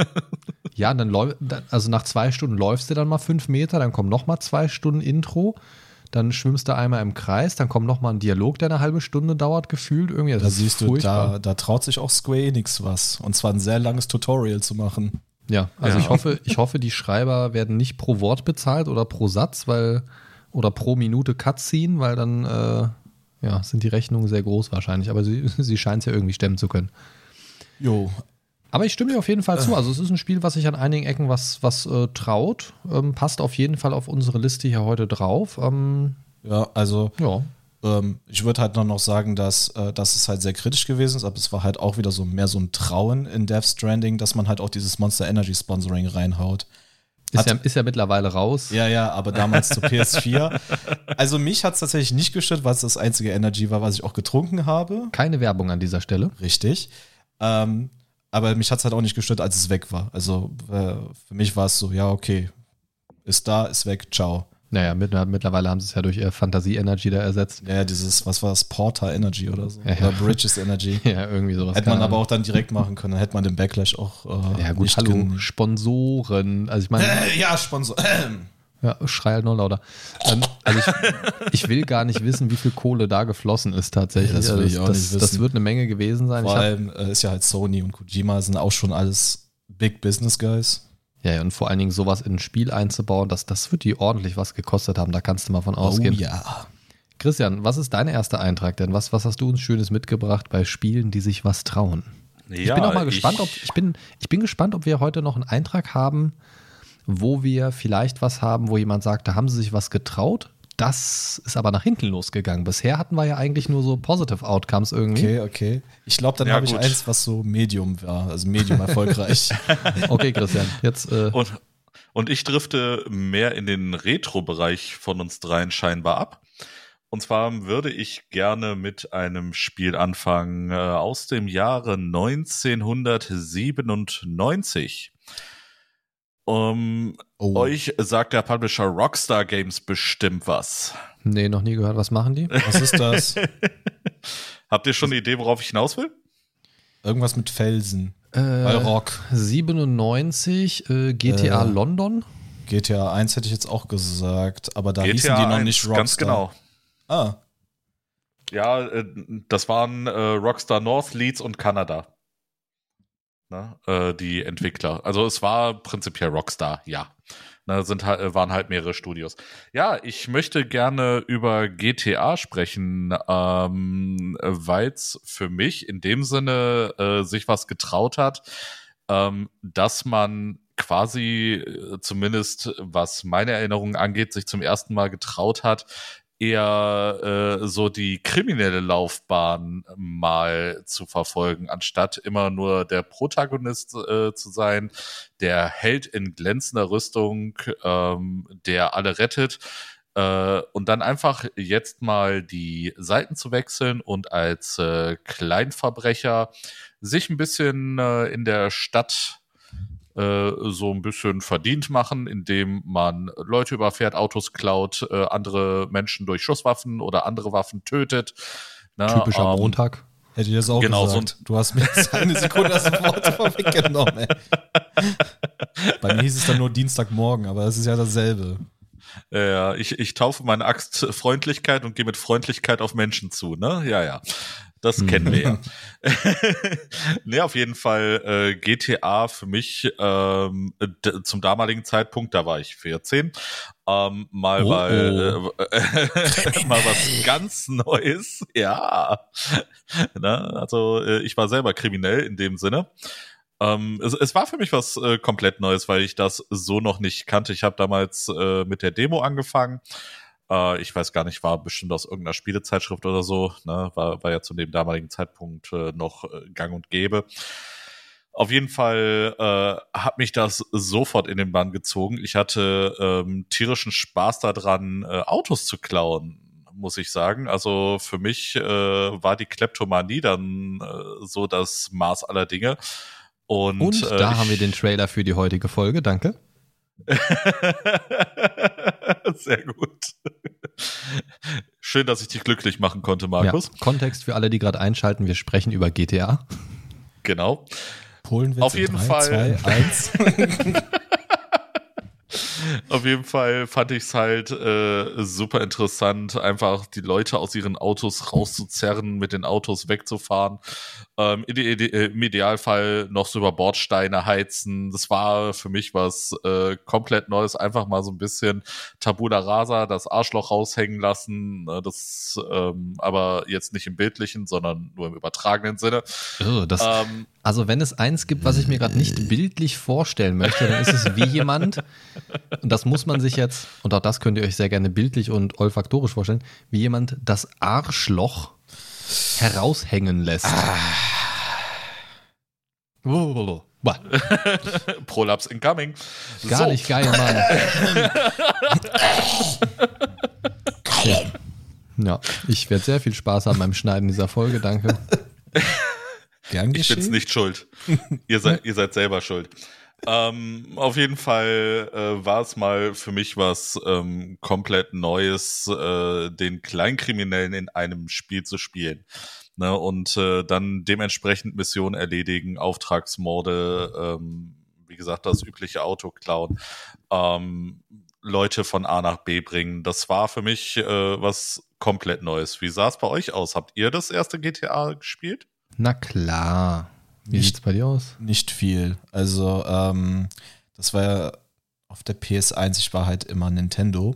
S4: Ja, dann läuft, also nach zwei Stunden läufst du dann mal fünf Meter, dann kommen noch mal zwei Stunden Intro, dann schwimmst du einmal im Kreis, dann kommt noch mal ein Dialog, der eine halbe Stunde dauert, gefühlt irgendwie. Das
S3: Da siehst du, da, da traut sich auch Square Enix was. Und zwar ein sehr langes Tutorial zu machen.
S4: Ja, also
S2: Ja.
S4: ich hoffe, ich hoffe, die Schreiber werden nicht pro Wort bezahlt oder pro Satz, weil oder pro Minute Cutscene, weil dann äh, ja, sind die Rechnungen sehr groß wahrscheinlich, aber sie, sie scheint es ja irgendwie stemmen zu können.
S3: Jo,
S4: Aber ich stimme dir auf jeden Fall zu. Also es ist ein Spiel, was sich an einigen Ecken was, was äh, traut. Ähm, passt auf jeden Fall auf unsere Liste hier heute drauf. Ähm,
S3: ja, also
S4: ja.
S3: Ähm, ich würde halt noch noch sagen, dass, äh, dass es halt sehr kritisch gewesen ist, aber es war halt auch wieder so mehr so ein Trauen in Death Stranding, dass man halt auch dieses Monster Energy Sponsoring reinhaut.
S4: Ist
S3: Hat-
S4: ja, ist ja mittlerweile raus.
S3: Ja, ja, aber damals zur PS4. Also mich hat es tatsächlich nicht gestört, weil es das einzige Energy war, was ich auch getrunken habe.
S4: Keine Werbung an dieser Stelle.
S3: Richtig. Ähm, aber mich hat es halt auch nicht gestört, als es weg war. Also äh, für mich war es so, ja, okay, ist da, ist weg, ciao.
S4: Naja, mit, mittlerweile haben sie es ja durch ihr Fantasie-Energy da ersetzt.
S3: Ja, dieses, was war das, Porter Energy oder so.
S4: Ja,
S3: oder
S4: ja.
S3: Bridges Energy.
S4: Ja, irgendwie sowas.
S3: Hätte man aber auch dann direkt machen können. Dann hätte man den Backlash auch äh,
S4: Ja, gut,
S3: nicht
S4: hallo,
S3: gen-
S4: Sponsoren. Also ich meine,
S3: Äh, ja, Sponsor.
S4: ja, schrei halt nur lauter. Ähm, also ich, ich will gar nicht wissen, wie viel Kohle da geflossen ist tatsächlich.
S3: Das will
S4: Also
S3: ich auch
S4: das,
S3: nicht
S4: das
S3: wissen.
S4: wird eine Menge gewesen sein.
S3: Vor
S4: hab,
S3: allem äh, ist ja halt Sony und Kojima sind auch schon alles Big Business Guys.
S4: Ja, ja, und vor allen Dingen sowas in ein Spiel einzubauen, das, das wird die ordentlich was gekostet haben. Da kannst du mal von ausgehen.
S3: Oh ja.
S4: Christian, was ist dein erster Eintrag denn? Was, was hast du uns Schönes mitgebracht bei Spielen, die sich was trauen? Ich bin auch mal gespannt, ob ich bin, ich bin gespannt, ob wir heute noch einen Eintrag haben, wo wir vielleicht was haben, wo jemand sagt, da haben sie sich was getraut. Das ist aber nach hinten losgegangen. Bisher hatten wir ja eigentlich nur so Positive Outcomes irgendwie.
S3: Okay, okay. Ich glaube, dann
S2: Ja,
S3: habe ich eins, was so Medium war, also Medium erfolgreich.
S4: Okay, Christian, jetzt äh,
S2: Und, und ich drifte mehr in den Retro-Bereich von uns dreien scheinbar ab. Und zwar würde ich gerne mit einem Spiel anfangen äh, aus dem Jahre 1997. Um,
S3: Oh.
S2: Euch sagt der Publisher Rockstar Games bestimmt was.
S4: nee, noch nie gehört. Was machen die?
S3: Was ist das?
S2: Habt ihr schon eine Idee, worauf ich hinaus will?
S3: Irgendwas mit Felsen.
S4: Äh,
S3: Bei Rock.
S4: 97 äh, GTA
S3: Äh,
S4: London.
S3: GTA 1 hätte ich jetzt auch gesagt, aber da hießen
S2: GTA
S3: die noch
S2: 1,
S3: nicht Rockstar.
S2: Ganz genau.
S3: Ah,
S2: Ja, äh, das waren äh, Rockstar North, Leeds und Kanada. Ne, äh, die Entwickler. Also es war prinzipiell Rockstar, ja. Ne, sind äh, waren halt mehrere Studios. Ja, ich möchte gerne über GTA sprechen, ähm, weil es für mich in dem Sinne äh, sich was getraut hat, ähm, dass man quasi, äh, zumindest was meine Erinnerungen angeht, sich zum ersten Mal getraut hat, eher äh, so die kriminelle Laufbahn mal zu verfolgen, anstatt immer nur der Protagonist äh, zu sein, der Held in glänzender Rüstung, ähm, der alle rettet. Äh, und dann einfach jetzt mal die Seiten zu wechseln und als äh, Kleinverbrecher sich ein bisschen äh, in der Stadt äh, so ein bisschen verdient machen, indem man Leute überfährt, Autos klaut, äh, andere Menschen durch Schusswaffen oder andere Waffen tötet. Na,
S4: Typischer
S2: ähm,
S4: Montag.
S3: hätte ich das auch
S2: Genau, so
S3: gesagt. du hast mir jetzt eine Sekunde das Wort vorweggenommen. Bei mir hieß es dann nur Dienstagmorgen, aber das ist ja dasselbe.
S2: Ja, ich, ich taufe meine Axt Freundlichkeit und gehe mit Freundlichkeit auf Menschen zu, ne? Ja, ja. Das kennen wir ja. nee, auf jeden Fall äh, GTA für mich ähm, zum damaligen Zeitpunkt, da war ich 14, ähm, mal,
S4: Oh,
S2: weil, äh, mal was ganz Neues. Ja. ne? Also äh, ich war selber kriminell in dem Sinne. Ähm, es, es war für mich was äh, komplett Neues, weil ich das so noch nicht kannte. Ich habe damals äh, mit der Demo angefangen. Äh, ich weiß gar nicht, war bestimmt aus irgendeiner Spielezeitschrift oder so. Ne? War, war ja zu dem damaligen Zeitpunkt äh, noch äh, gang und gäbe. Auf jeden Fall äh, hat mich das sofort in den Bann gezogen. Ich hatte ähm, tierischen Spaß daran, äh, Autos zu klauen muss ich sagen. Also für mich äh, war die Kleptomanie dann äh, so das Maß aller Dinge. Und,
S4: Und
S2: äh,
S4: da
S2: ich-
S4: haben wir den Trailer für die heutige Folge. Danke.
S2: Sehr gut. Schön, dass ich dich glücklich machen konnte,
S4: Ja,
S2: Markus.
S4: Kontext für alle, die gerade einschalten. Wir sprechen über GTA.
S2: Genau.
S3: Polenwitz
S2: Auf
S3: in
S2: jeden
S3: drei,
S2: Fall.
S3: Zwei, eins.
S2: Auf jeden Fall fand ich es halt äh, super interessant, einfach die Leute aus ihren Autos rauszuzerren, mit den Autos wegzufahren. Ähm, ide Im Idealfall noch so über Bordsteine heizen. Das war für mich was äh, komplett Neues. Einfach mal so ein bisschen Tabula Rasa, das Arschloch raushängen lassen. Ne, Das ähm, aber jetzt nicht im bildlichen, sondern nur im übertragenen Sinne.
S4: Oh, das,
S2: Ähm,
S4: also wenn es eins gibt, was ich mir gerade nicht bildlich vorstellen möchte, dann ist es wie jemand, und das muss man sich jetzt, und auch das könnt ihr euch sehr gerne bildlich und olfaktorisch vorstellen, wie jemand das Arschloch heraushängen lässt. Oh. Boah,
S2: Prolaps incoming.
S4: gar
S2: So.
S4: nicht geil, Mann. ja, ich werde sehr viel Spaß haben beim Schneiden dieser Folge, danke.
S3: Gern
S2: Ich bin's nicht schuld. ihr, seid, ihr seid selber schuld. Ähm, auf jeden Fall äh, war es mal für mich was ähm, komplett Neues, äh, den Kleinkriminellen in einem Spiel zu spielen. Ne, und äh, dann dementsprechend Missionen erledigen, Auftragsmorde, ähm, wie gesagt, das übliche Auto klauen, ähm, Leute von A nach B bringen. Das war für mich äh, was komplett Neues. Wie sah es bei euch aus? Habt ihr das erste GTA gespielt?
S4: Na klar. Wie
S3: Nicht-
S4: sieht's bei dir aus?
S3: Nicht viel. Also, ähm, das war ja auf der PS1, ich war halt immer Nintendo.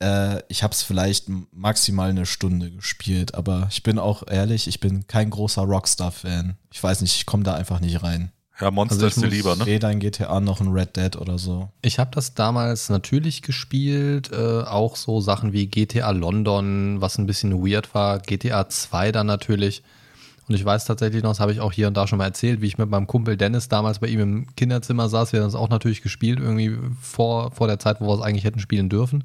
S3: Äh, ich habe es vielleicht maximal eine Stunde gespielt, aber ich bin auch ehrlich, ich bin kein großer Rockstar-Fan. Ich weiß nicht, ich komme da einfach nicht rein.
S2: Ja, Monster
S4: Also ich
S2: ist dir
S4: muss-
S2: lieber, ne?
S3: Weder ein GTA noch ein Red Dead oder so.
S4: Ich habe das damals natürlich gespielt, äh, auch so Sachen wie GTA London, was ein bisschen weird war, GTA 2 dann natürlich. Und ich weiß tatsächlich noch, das habe ich auch hier und da schon mal erzählt, wie ich mit meinem Kumpel Dennis damals bei ihm im Kinderzimmer saß. Wir haben das auch natürlich gespielt, irgendwie vor, vor der Zeit, wo wir es eigentlich hätten spielen dürfen.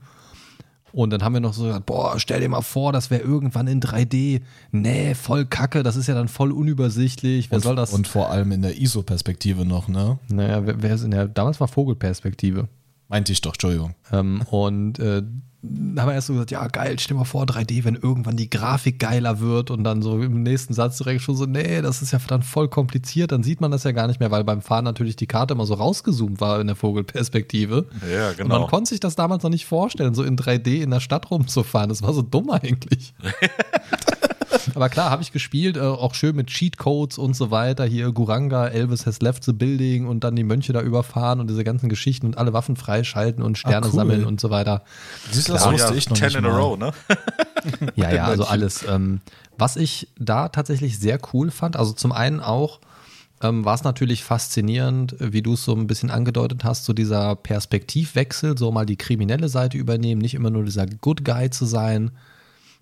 S4: Und dann haben wir noch so gesagt, boah, stell dir mal vor, das wäre irgendwann in 3D. Nee, voll kacke, das ist ja dann voll unübersichtlich. Wer
S3: und,
S4: soll das?
S3: Und vor allem in der ISO-Perspektive noch, ne?
S4: naja, wer, wer ist in der, damals war Vogelperspektive.
S3: Meinte ich doch, Entschuldigung.
S4: Ähm, und äh, haben wir erst so gesagt, ja geil, stell dir mal vor, 3D, wenn irgendwann die Grafik geiler wird und dann so im nächsten Satz direkt schon so, nee, das ist ja dann voll kompliziert, dann sieht man das ja gar nicht mehr, weil beim Fahren natürlich die Karte immer so rausgezoomt war in der Vogelperspektive.
S2: Ja,
S4: Und
S2: genau.
S4: man konnte sich das damals noch nicht vorstellen, so in 3D in der Stadt rumzufahren. Das war so dumm eigentlich. Aber klar, habe ich gespielt, äh, auch schön mit Cheatcodes und so weiter. Hier Guranga, Elvis has left the building und dann die Mönche da überfahren und diese ganzen Geschichten und alle Waffen freischalten und Sterne
S3: Ah, cool.
S4: sammeln und so weiter.
S3: Siehst du, das
S2: Oh,
S3: wusste
S2: ja,
S3: ich noch
S2: 10
S3: nicht
S2: in a
S3: mal.
S2: row, ne?
S4: Ja, ja, also alles. Ähm, was ich da tatsächlich sehr cool fand, also zum einen auch, ähm, war es natürlich faszinierend, wie du es so ein bisschen angedeutet hast, so dieser Perspektivwechsel, so mal die kriminelle Seite übernehmen, nicht immer nur dieser Good Guy zu sein.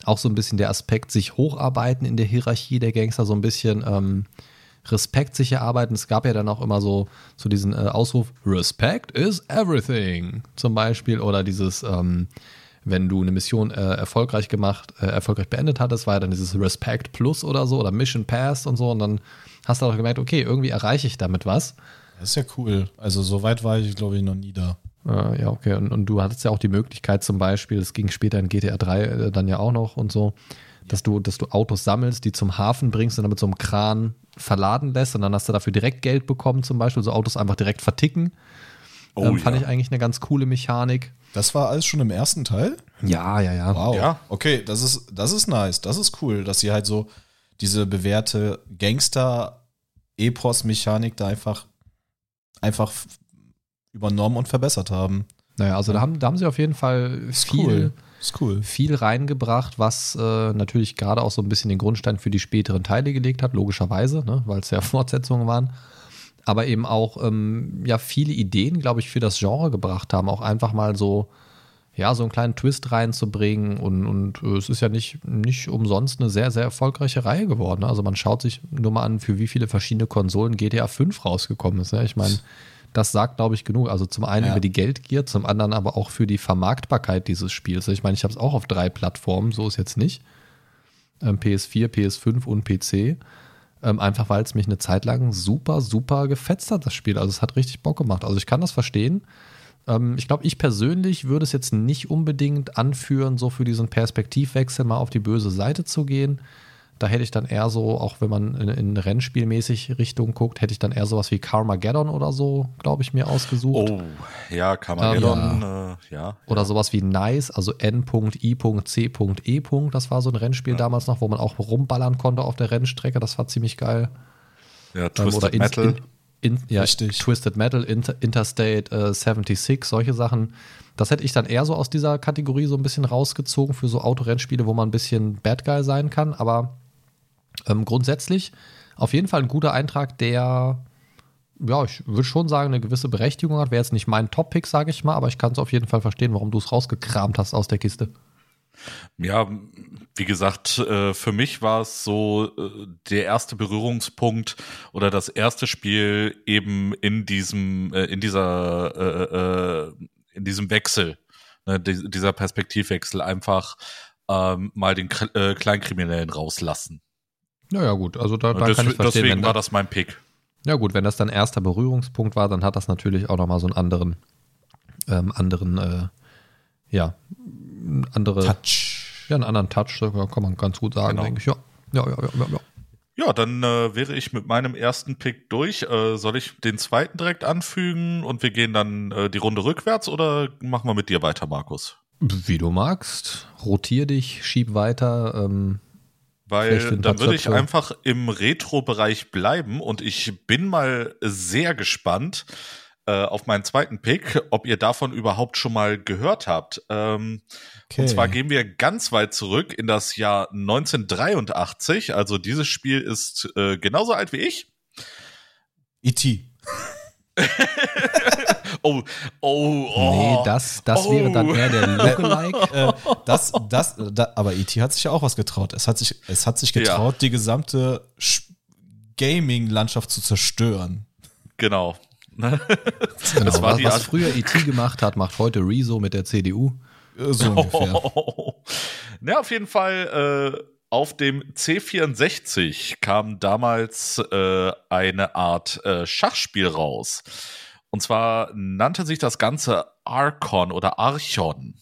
S4: Auch so ein bisschen der Aspekt, sich hocharbeiten in der Hierarchie der Gangster, so ein bisschen ähm, Respekt sich erarbeiten. Es gab ja dann auch immer so, so diesen äh, Ausruf, Respect is everything zum Beispiel. Oder dieses, ähm, wenn du eine Mission äh, erfolgreich gemacht, äh, erfolgreich beendet hattest, war ja dann dieses Respect Plus oder so oder Mission Passed und so. Und dann hast du auch gemerkt, okay, irgendwie erreiche ich damit was.
S3: Das ist ja cool. Also so weit war ich, glaube ich, noch nie da.
S4: Äh, ja, okay. Und, und du hattest ja auch die Möglichkeit zum Beispiel, das ging später in GTA 3 äh, dann ja auch noch und so, dass du, dass du Autos sammelst, die zum Hafen bringst und dann mit so einem Kran verladen lässt und dann hast du dafür direkt Geld bekommen, zum Beispiel, so Autos einfach direkt verticken.
S2: Oh,
S4: ähm, fand
S2: ja.
S4: ich eigentlich eine ganz coole Mechanik.
S3: Das war alles schon im ersten Teil?
S4: Ja, ja, ja.
S3: Wow.
S2: Ja.
S3: Okay, das ist, das ist nice. Das ist cool, dass sie halt so diese bewährte Gangster-Epos-Mechanik da einfach, einfach übernommen und verbessert haben.
S4: Naja, also da haben, da haben sie auf jeden Fall
S3: Ist
S4: viel,
S3: cool. Ist cool.
S4: viel reingebracht, was äh, natürlich gerade auch so ein bisschen den Grundstein für die späteren Teile gelegt hat, logischerweise, ne, weil es ja Fortsetzungen waren. Aber eben auch ähm, ja viele Ideen, glaube ich, für das Genre gebracht haben, auch einfach mal so ja so einen kleinen Twist reinzubringen und, und äh, es ist ja nicht nicht umsonst eine sehr sehr erfolgreiche Reihe geworden. ne? Also man schaut sich nur mal an, für wie viele verschiedene Konsolen GTA 5 rausgekommen ist. Ne? Ich meine, das sagt, glaube ich, genug. Also zum einen
S3: Ja.
S4: über die Geldgier, zum anderen aber auch für die Vermarktbarkeit dieses Spiels. Ich meine, ich habe es auch auf drei Plattformen, so ist jetzt nicht. Ähm, PS4, PS5 und PC. Ähm, einfach weil es mich eine Zeit lang super, super gefetzt hat, das Spiel. Also es hat richtig Bock gemacht. Also ich kann das verstehen. Ähm, ich glaube, ich persönlich würde es jetzt nicht unbedingt anführen, so für diesen Perspektivwechsel mal auf die böse Seite zu gehen. Da hätte ich dann eher so, auch wenn man in, in Rennspielmäßig Richtung guckt, hätte ich dann eher sowas wie Carmageddon oder so, glaube ich, mir ausgesucht.
S2: Oh, ja, Carmageddon, äh, ja.
S4: Oder sowas wie Nice, also N.I.C.E. Das war so ein Rennspiel damals noch, wo man auch rumballern konnte auf der Rennstrecke. Das war ziemlich geil.
S2: Ja,
S4: Ähm,
S2: Twisted
S4: in-
S2: Metal.
S4: In, in, ja,
S3: Richtig.
S4: Twisted Metal, Inter, Interstate äh, 76, solche Sachen. Das hätte ich dann eher so aus dieser Kategorie so ein bisschen rausgezogen für so Autorennspiele, wo man ein bisschen Bad Guy sein kann. Aber ähm, grundsätzlich auf jeden Fall ein guter Eintrag, der, ja, ich würde schon sagen, eine gewisse Berechtigung hat. Wäre jetzt nicht mein Top-Pick, sage ich mal, aber ich kann es auf jeden Fall verstehen, warum du es rausgekramt hast aus der Kiste.
S2: Ja, wie gesagt, äh, für mich war es so äh, der erste Berührungspunkt oder das erste Spiel eben in diesem, äh, in dieser, in diesem Wechsel, ne, dieser Perspektivwechsel einfach ähm, mal den Kleinkriminellen rauslassen.
S4: Naja, gut, also da, da
S2: das,
S4: kann ich verstehen.
S2: Deswegen war das mein Pick.
S4: Ja, gut, wenn das dann erster Berührungspunkt war, dann hat das natürlich auch nochmal so einen anderen, ähm, anderen, äh, ja, andere.
S3: Touch.
S4: Ja, einen anderen Touch, kann man ganz gut sagen, genau. denke ich. Ja, ja, ja, ja. ja.
S2: Ja, dann äh, wäre ich mit meinem ersten Pick durch. Äh, soll ich den zweiten direkt anfügen und wir gehen dann äh, die Runde rückwärts oder machen wir mit dir weiter, Markus?
S4: Wie du magst. Rotier dich, schieb weiter. Ähm,
S2: weil dann würde ich einfach im Retro-Bereich bleiben und ich bin mal sehr gespannt äh, auf meinen zweiten Pick, ob ihr davon überhaupt schon mal gehört habt. Ähm, okay. Und zwar gehen wir ganz weit zurück in das Jahr 1983. Also dieses Spiel ist äh, genauso alt wie ich.
S3: E.T.
S2: oh, oh, oh.
S4: Nee, das, das oh. wäre dann eher der Lookalike.
S3: äh, das, das, da, aber E.T. hat sich ja auch was getraut. Es hat sich, es hat sich getraut, ja. die gesamte Gaming-Landschaft zu zerstören.
S2: Genau.
S4: genau. Das war was, was früher E.T. gemacht hat, macht heute Rezo mit der CDU.
S3: So ungefähr.
S2: Ja, auf jeden Fall äh, auf dem C64 kam damals äh, eine Art äh, Schachspiel raus. Und zwar nannte sich das Ganze Archon oder Archon.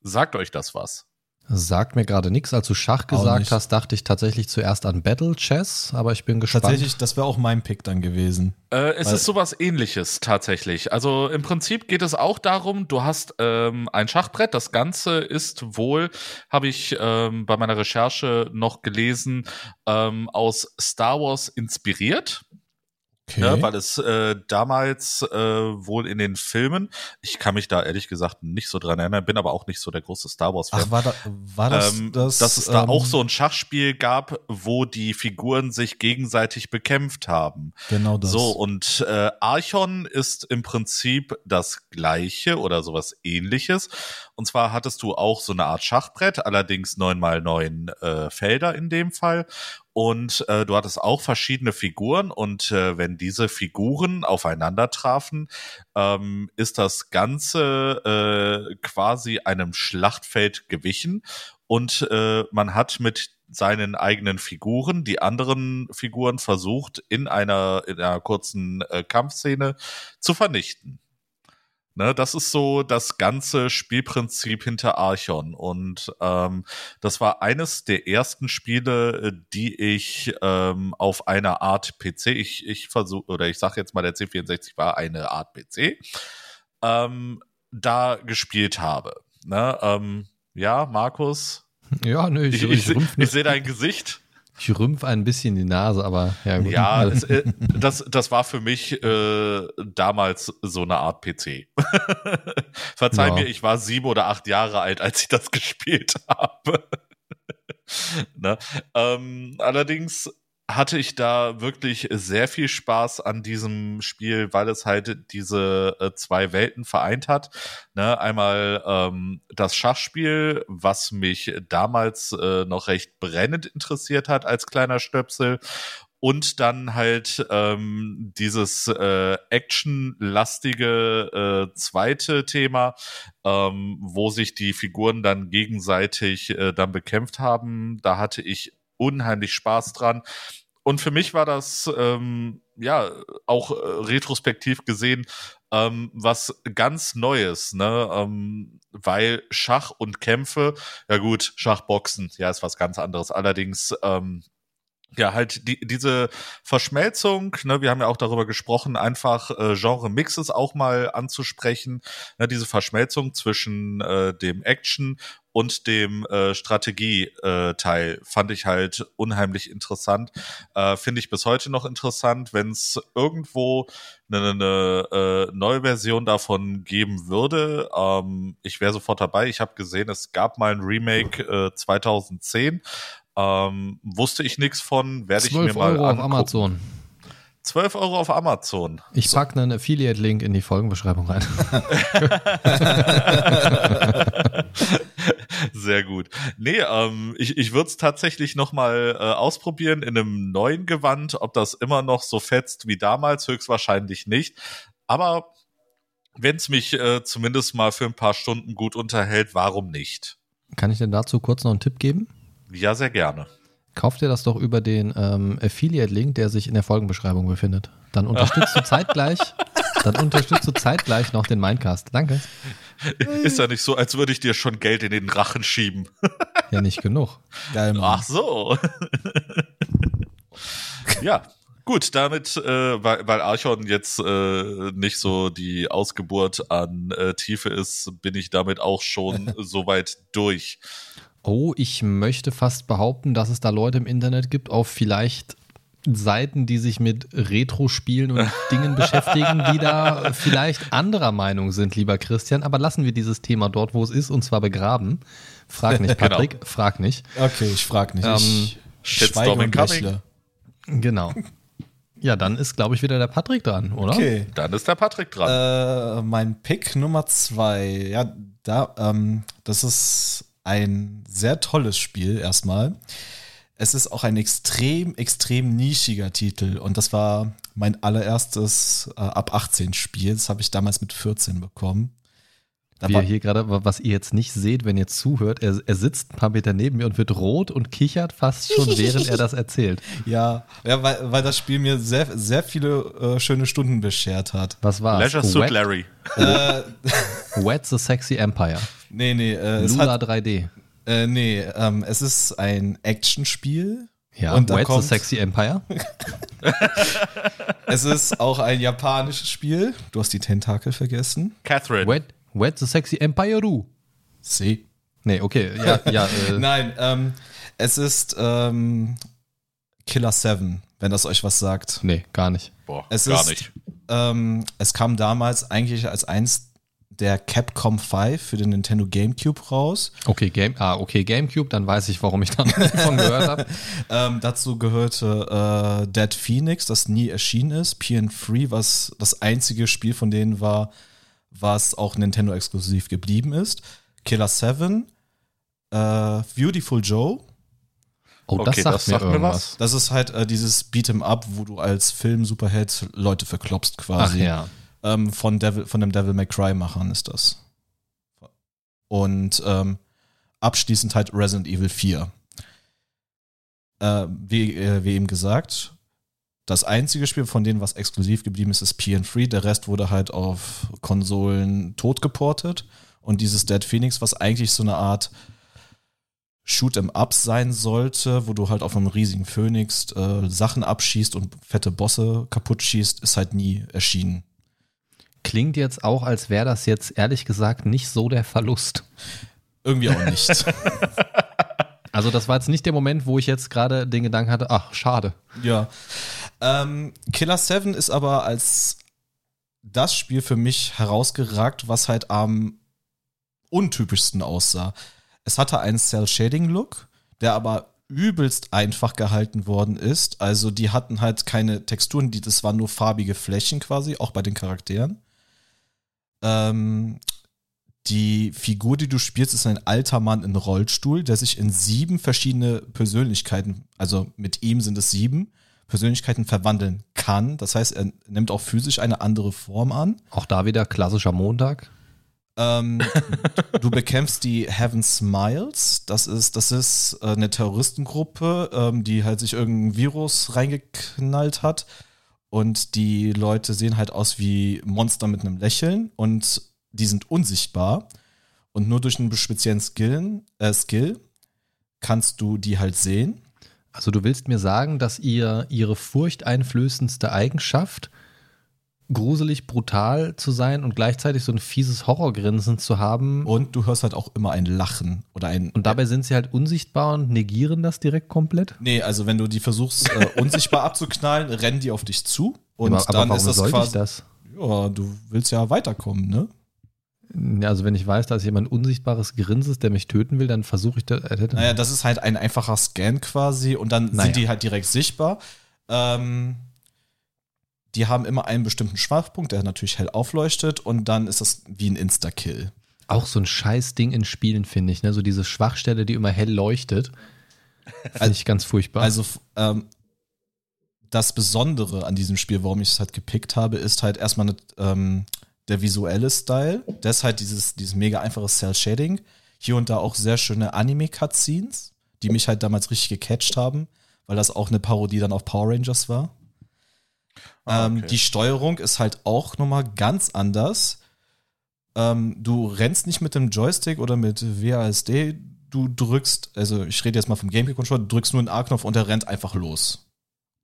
S2: Sagt euch das was?
S4: Sagt mir gerade nichts. Als du Schach gesagt hast, dachte ich tatsächlich zuerst an Battle Chess, aber ich bin gespannt.
S3: Tatsächlich, das wäre auch mein Pick dann gewesen.
S2: Äh, es ist sowas ähnliches tatsächlich. Also im Prinzip geht es auch darum, du hast ähm, ein Schachbrett. Das Ganze ist wohl, habe ich ähm, bei meiner Recherche noch gelesen, ähm, aus Star Wars inspiriert. Okay. Ne, weil es äh, damals äh, wohl in den Filmen, ich kann mich da ehrlich gesagt nicht so dran erinnern, bin aber auch nicht so der große Star Wars-Fan.
S3: Ach, war, da, war das,
S2: ähm, das Dass es da ähm, auch so ein Schachspiel gab, wo die Figuren sich gegenseitig bekämpft haben.
S3: Genau das.
S2: So, und äh, Archon ist im Prinzip das gleiche oder sowas ähnliches. Und zwar hattest du auch so eine Art Schachbrett, allerdings neun mal neun äh, Felder in dem Fall. Und äh, du hattest auch verschiedene Figuren und äh, wenn diese Figuren aufeinander trafen, ähm, ist das Ganze äh, quasi einem Schlachtfeld gewichen und äh, man hat mit seinen eigenen Figuren die anderen Figuren versucht in einer in einer kurzen äh, Kampfszene zu vernichten. Ne, das ist so das ganze Spielprinzip hinter Archon. Und ähm, das war eines der ersten Spiele, äh, die ich ähm, auf einer Art PC, ich, ich versuche, oder ich sage jetzt mal, der C64 war eine Art PC, ähm, da gespielt habe. Ne, ähm, ja, Markus.
S4: Ja, nö,
S2: ich, ich, ich, ich sehe dein Gesicht.
S4: Ich rümpfe ein bisschen die Nase, aber ja gut.
S2: Ja, es, äh, das, das war für mich äh, damals so eine Art PC. Verzeih ja. mir, ich war sieben oder acht Jahre alt, als ich das gespielt habe. ne? ähm, allerdings hatte ich da wirklich sehr viel Spaß an diesem Spiel, weil es halt diese äh, zwei Welten vereint hat. Ne, einmal ähm, das Schachspiel, was mich damals äh, noch recht brennend interessiert hat als kleiner Stöpsel und dann halt ähm, dieses äh, actionlastige äh, zweite Thema, ähm, wo sich die Figuren dann gegenseitig äh, dann bekämpft haben. Da hatte ich unheimlich Spaß dran. Und für mich war das ähm, ja auch äh, retrospektiv gesehen ähm, was ganz Neues, ne? Ähm, weil Schach und Kämpfe, ja gut, Schachboxen, ja, ist was ganz anderes. Allerdings ähm, ja, halt die, diese Verschmelzung, ne, wir haben ja auch darüber gesprochen, einfach äh, Genre-Mixes auch mal anzusprechen, ne, diese Verschmelzung zwischen äh, dem Action und dem äh, Strategie-Teil äh, fand ich halt unheimlich interessant. Äh, Finde ich bis heute noch interessant, wenn es irgendwo eine, eine äh, neue Version davon geben würde. Ähm, ich wäre sofort dabei. Ich habe gesehen, es gab mal ein Remake äh, 2010. Ähm, wusste ich nichts von, werde ich mir mal
S4: Euro angucken. auf Amazon.
S2: 12 Euro auf Amazon.
S4: Ich so. packe einen Affiliate-Link in die Folgenbeschreibung rein.
S2: Sehr gut. Nee, ähm, ich, ich würde es tatsächlich nochmal äh, ausprobieren in einem neuen Gewand. Ob das immer noch so fetzt wie damals, höchstwahrscheinlich nicht. Aber wenn es mich äh, zumindest mal für ein paar Stunden gut unterhält, warum nicht?
S4: Kann ich denn dazu kurz noch einen Tipp geben?
S2: Ja, sehr gerne.
S4: Kauf dir das doch über den ähm, Affiliate-Link, der sich in der Folgenbeschreibung befindet. Dann unterstützt du zeitgleich, dann unterstützt du zeitgleich noch den Mindcast. Danke.
S2: Ist ja nicht so, als würde ich dir schon Geld in den Rachen schieben.
S4: Ja, nicht genug.
S3: Geil.
S2: Ach so. ja. Gut, damit, äh, weil, weil Archon jetzt äh, nicht so die Ausgeburt an äh, Tiefe ist, bin ich damit auch schon soweit durch.
S4: Oh, ich möchte fast behaupten, dass es da Leute im Internet gibt, auf vielleicht Seiten, die sich mit Retro-Spielen und Dingen beschäftigen, die da vielleicht anderer Meinung sind, lieber Christian. Aber lassen wir dieses Thema dort, wo es ist, und zwar begraben. Frag nicht,
S2: Genau.
S4: Patrick, frag nicht.
S3: Okay, ich frag nicht.
S4: Ähm,
S3: ich
S2: Shitstorm
S3: schweige und lächle.
S4: Genau. Ja, dann ist, glaube ich, wieder der Patrick dran, oder?
S3: Okay.
S2: Dann ist der Patrick dran.
S3: Äh, mein Pick Nummer zwei. Ja, da, ähm, das ist ein sehr tolles Spiel erstmal. Es ist auch ein extrem, extrem nischiger Titel und das war mein allererstes äh, ab 18 Spiel. Das habe ich damals mit 14 bekommen. War,
S4: ihr hier gerade, was ihr jetzt nicht seht, wenn ihr zuhört, er, er sitzt ein paar Meter neben mir und wird rot und kichert fast schon, während er das erzählt.
S3: ja, ja weil, weil das Spiel mir sehr, sehr viele äh, schöne Stunden beschert hat.
S4: Was war's?
S2: Leisure Suit
S4: Wet,
S2: Larry.
S3: äh,
S4: Wet the Sexy Empire.
S3: nee, nee, äh, es
S4: Lula
S3: hat,
S4: 3D.
S3: äh, nee, ähm, es ist ein Actionspiel.
S4: Ja,
S3: Und
S4: Wet the Sexy Empire.
S3: Es ist auch ein japanisches Spiel. Du hast die Tentakel vergessen.
S2: Catherine.
S4: Wet, Wet the Sexy Empire, du.
S3: See.
S4: Nee, okay, ja, ja. Äh,
S3: Nein, ähm, es ist ähm, Killer 7, wenn das euch was sagt.
S4: nee, gar nicht.
S2: Boah,
S3: Es
S2: gar
S3: ist,
S2: nicht.
S3: Ähm, es kam damals eigentlich als eins der Capcom 5 für den Nintendo GameCube raus.
S4: Okay, Game, ah, okay, Gamecube, dann weiß ich, warum ich davon gehört habe.
S3: Ähm, dazu gehörte äh, Dead Phoenix, das nie erschienen ist. PN3, was das einzige Spiel von denen war, was auch Nintendo exklusiv geblieben ist. Killer 7, äh, Beautiful Joe.
S4: Oh, das
S2: Okay,
S4: sagt
S2: das
S4: mir
S2: sagt mir
S4: irgendwas.
S2: was.
S3: Das ist halt äh, dieses Beat'em Up, wo du als Film-Superheld Leute verklopst
S4: Ach
S3: quasi.
S4: ja.
S3: ähm, von, Devil, von dem Devil May Cry-Machern ist das. Und ähm, abschließend halt Resident Evil 4. Äh, wie, äh, wie eben gesagt, das einzige Spiel von denen, was exklusiv geblieben ist, ist PN3. Der Rest wurde halt auf Konsolen totgeportet. Und dieses Dead Phoenix, was eigentlich so eine Art Shoot'em Up sein sollte, wo du halt auf einem riesigen Phönix äh, Sachen abschießt und fette Bosse kaputt schießt, ist halt nie erschienen.
S4: Klingt jetzt auch, als wäre das jetzt ehrlich gesagt nicht so der Verlust.
S3: Irgendwie auch nicht.
S4: Also das war jetzt nicht der Moment, wo ich jetzt gerade den Gedanken hatte, ach, schade.
S3: ja. Ähm, Killer 7 ist aber als das Spiel für mich herausgeragt, was halt am untypischsten aussah. Es hatte einen Cell-Shading-Look, der aber übelst einfach gehalten worden ist. Also die hatten halt keine Texturen, die, das waren nur farbige Flächen quasi, auch bei den Charakteren. Ähm, die Figur, die du spielst, ist ein alter Mann in Rollstuhl, der sich in sieben verschiedene Persönlichkeiten, also mit ihm sind es sieben, Persönlichkeiten verwandeln kann. Das heißt, er nimmt auch physisch eine andere Form an.
S4: Auch da wieder klassischer Montag.
S3: Ähm, du bekämpfst die Heaven Smiles. Das ist, das ist äh, eine Terroristengruppe, ähm, die halt sich irgendein Virus reingeknallt hat. Und die Leute sehen halt aus wie Monster mit einem Lächeln und die sind unsichtbar. Und nur durch einen speziellen Skill, äh, Skill kannst du die halt sehen.
S4: Also du willst mir sagen, dass ihr ihre furchteinflößendste Eigenschaft, gruselig brutal zu sein und gleichzeitig so ein fieses Horrorgrinsen zu haben.
S3: Und du hörst halt auch immer ein Lachen oder ein.
S4: Und dabei sind sie halt unsichtbar und negieren das direkt komplett.
S3: Nee, also wenn du die versuchst, äh, unsichtbar abzuknallen, rennen die auf dich zu. Und
S4: aber, aber
S3: dann ist das quasi.
S4: ich das?
S3: Ja, du willst ja weiterkommen, ne?
S4: Also wenn ich weiß, dass jemand unsichtbares Grinses, der mich töten will, dann versuche ich das. Äh,
S3: Naja, das ist halt ein einfacher Scan quasi und dann
S4: Naja.
S3: sind die halt direkt sichtbar. Ähm, die haben immer einen bestimmten Schwachpunkt, der natürlich hell aufleuchtet und dann ist das wie ein Insta-Kill.
S4: auch so ein scheiß Ding in Spielen, finde ich. Ne? So diese Schwachstelle, die immer hell leuchtet. Finde ich ganz furchtbar.
S3: Also ähm, das Besondere an diesem Spiel, warum ich es halt gepickt habe, ist halt erstmal eine, ähm, der visuelle Style. Das ist halt dieses, dieses mega einfache Cell-Shading. Hier und da auch sehr schöne Anime-Cutscenes, die mich halt damals richtig gecatcht haben, weil das auch eine Parodie dann auf Power Rangers war.
S2: Ah,
S3: Ähm,
S2: okay.
S3: die Steuerung ist halt auch nochmal ganz anders. Ähm, du rennst nicht mit dem Joystick oder mit WASD, du drückst, also ich rede jetzt mal vom Gamecube-Controller, du drückst nur den A-Knopf und der rennt einfach los.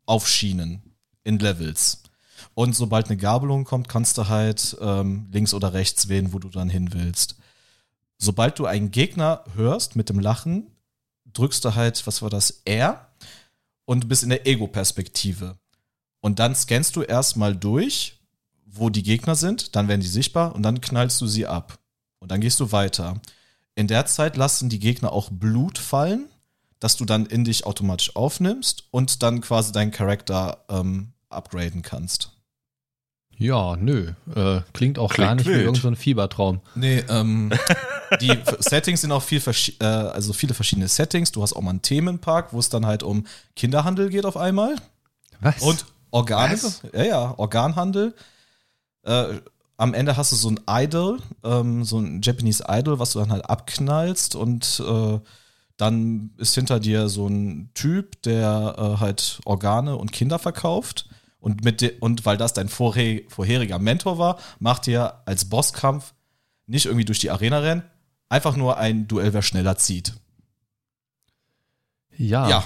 S3: Auf Schienen, in Levels. Und sobald eine Gabelung kommt, kannst du halt ähm, links oder rechts wählen, wo du dann hin willst. Sobald du einen Gegner hörst mit dem Lachen, drückst du halt, was war das, R und bist in der Ego-Perspektive. Und dann scannst du erstmal durch, wo die Gegner sind, dann werden die sichtbar und dann knallst du sie ab. Und dann gehst du weiter. In der Zeit lassen die Gegner auch Blut fallen, das du dann in dich automatisch aufnimmst und dann quasi deinen Charakter ähm, upgraden kannst.
S4: Ja, nö. Äh, klingt auch
S2: Klingt
S4: gar nicht wie
S2: wild.
S4: irgendein so Fiebertraum.
S3: Nee, ähm, die Settings sind auch viel äh, also viele verschiedene Settings. Du hast auch mal einen Themenpark, wo es dann halt um Kinderhandel geht auf einmal.
S4: Was?
S3: Und Organe,
S2: Was?
S3: ja, ja, Organhandel. Äh, am Ende hast du so ein Idol, ähm, so ein Japanese Idol, was du dann halt abknallst und äh, dann ist hinter dir so ein Typ, der äh, halt Organe und Kinder verkauft. Und, mit de und weil das dein vorhe vorheriger Mentor war, macht dir als Bosskampf nicht irgendwie durch die Arena rennen, einfach nur ein Duell, wer schneller zieht.
S4: ja.
S3: Ja.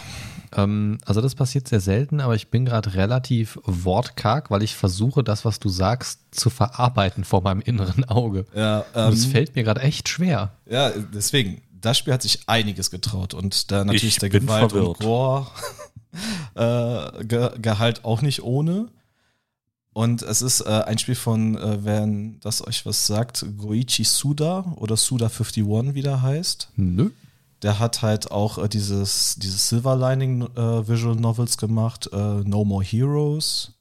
S4: Ähm, also das passiert sehr selten, aber ich bin gerade relativ wortkarg, weil ich versuche, das, was du sagst, zu verarbeiten vor meinem inneren Auge.
S3: Ja,
S4: Und es
S3: ähm,
S4: fällt mir gerade echt schwer.
S3: Ja, deswegen, das Spiel hat sich einiges getraut und da natürlich
S2: Ich
S3: der
S2: bin
S3: Gewalt
S2: verwirrt.
S3: und Gore äh, Ge Gehalt auch nicht ohne. Und es ist äh, ein Spiel von, äh, wenn das euch was sagt, Goichi Suda oder Suda 51, wie der heißt.
S4: Nö.
S3: Der hat halt auch äh, dieses, dieses Silver Lining äh, Visual Novels gemacht, äh, No More Heroes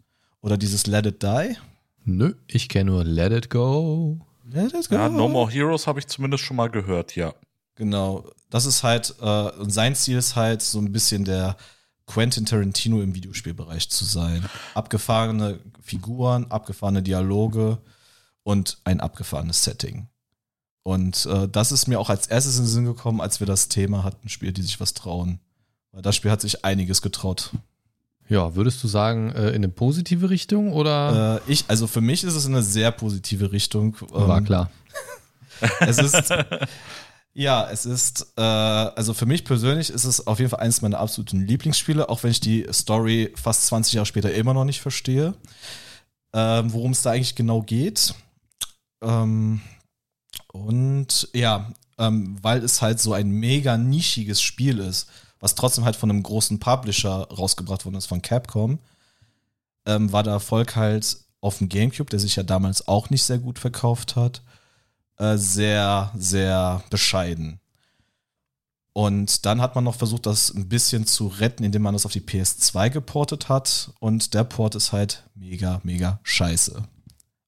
S3: oder dieses Let It Die.
S4: Nö. Ich kenne nur Let It Go.
S3: Let It
S2: Ja,
S3: Go.
S2: No More Heroes habe ich zumindest schon mal gehört, ja.
S3: Genau. Das ist halt, äh, und sein Ziel ist halt, so ein bisschen der Quentin Tarantino im Videospielbereich zu sein. Abgefahrene Figuren, abgefahrene Dialoge und ein abgefahrenes Setting. Und äh, das ist mir auch als erstes in den Sinn gekommen, als wir das Thema hatten, Spiele, die sich was trauen. Weil das Spiel hat sich einiges getraut.
S4: Ja, würdest du sagen, äh, in eine positive Richtung oder?
S3: Äh, ich, also für mich ist es in eine sehr positive Richtung.
S4: War
S3: Ähm,
S4: klar.
S3: Es ist, ja, es ist, äh, also für mich persönlich ist es auf jeden Fall eines meiner absoluten Lieblingsspiele, auch wenn ich die Story fast 20 Jahre später immer noch nicht verstehe, ähm, worum es da eigentlich genau geht. Ähm, und ja, ähm, weil es halt so ein mega nischiges Spiel ist, was trotzdem halt von einem großen Publisher rausgebracht worden ist, von Capcom, ähm, war der Erfolg halt auf dem GameCube, der sich ja damals auch nicht sehr gut verkauft hat, äh, sehr, sehr bescheiden. Und dann hat man noch versucht, das ein bisschen zu retten, indem man das auf die PS2 geportet hat. Und der Port ist halt mega, mega scheiße.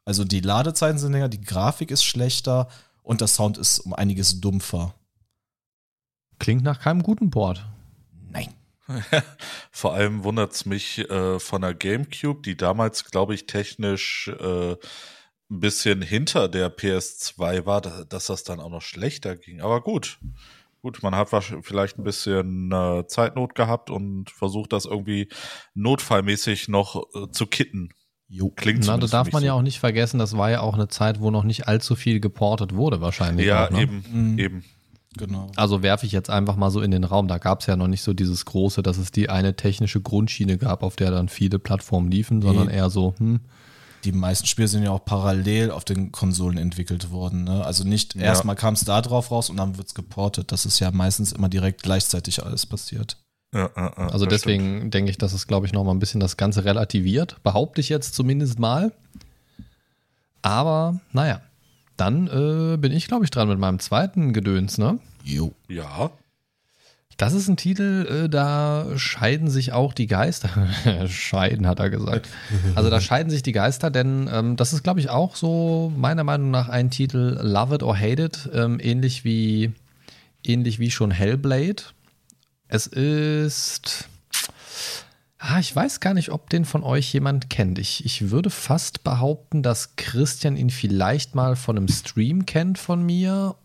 S3: Also die Ladezeiten sind länger, die Grafik ist schlechter und der Sound ist um einiges dumpfer.
S4: Klingt nach keinem guten Port.
S3: Nein.
S2: Vor allem wundert es mich äh, von der GameCube, die damals, glaube ich, technisch äh, ein bisschen hinter der PS2 war, da, dass das dann auch noch schlechter ging. Aber gut. Gut, man hat vielleicht ein bisschen äh, Zeitnot gehabt und versucht das irgendwie notfallmäßig noch äh, zu kitten.
S3: Jo.
S2: Klingt
S4: Na, da darf man
S2: so.
S4: ja auch nicht vergessen, das war ja auch eine Zeit, wo noch nicht allzu viel geportet wurde, wahrscheinlich.
S2: Ja,
S4: auch, ne?
S2: eben,
S3: Mhm.
S2: eben.
S3: Genau.
S4: Also werfe ich jetzt einfach mal so in den Raum. Da gab es ja noch nicht so dieses große, dass es die eine technische Grundschiene gab, auf der dann viele Plattformen liefen, sondern
S3: Nee.
S4: eher so, hm,
S3: Die meisten Spiele sind ja auch parallel auf den Konsolen entwickelt worden. Ne? Also nicht
S2: Ja.
S3: erstmal kam es da drauf raus und dann wird es geportet. Das ist ja meistens immer direkt gleichzeitig alles passiert.
S2: Ja, ja, ja,
S4: Also deswegen denke ich, dass es, glaube ich, noch mal ein bisschen das Ganze relativiert. Behaupte ich jetzt zumindest mal. Aber naja, dann äh, bin ich, glaube ich, dran mit meinem zweiten Gedöns, ne?
S3: Jo.
S2: stimmt. Ja,
S4: Das ist ein Titel, äh, da scheiden sich auch die Geister. scheiden, hat er gesagt. Also da scheiden sich die Geister, denn ähm, das ist, glaube ich, auch so meiner Meinung nach ein Titel Love It or Hate It, ähm, ähnlich wie ähnlich wie schon Hellblade. Es ist. Ah, ich weiß gar nicht, ob den von euch jemand kennt. Ich, ich würde fast behaupten, dass Christian ihn vielleicht mal von einem Stream kennt von mir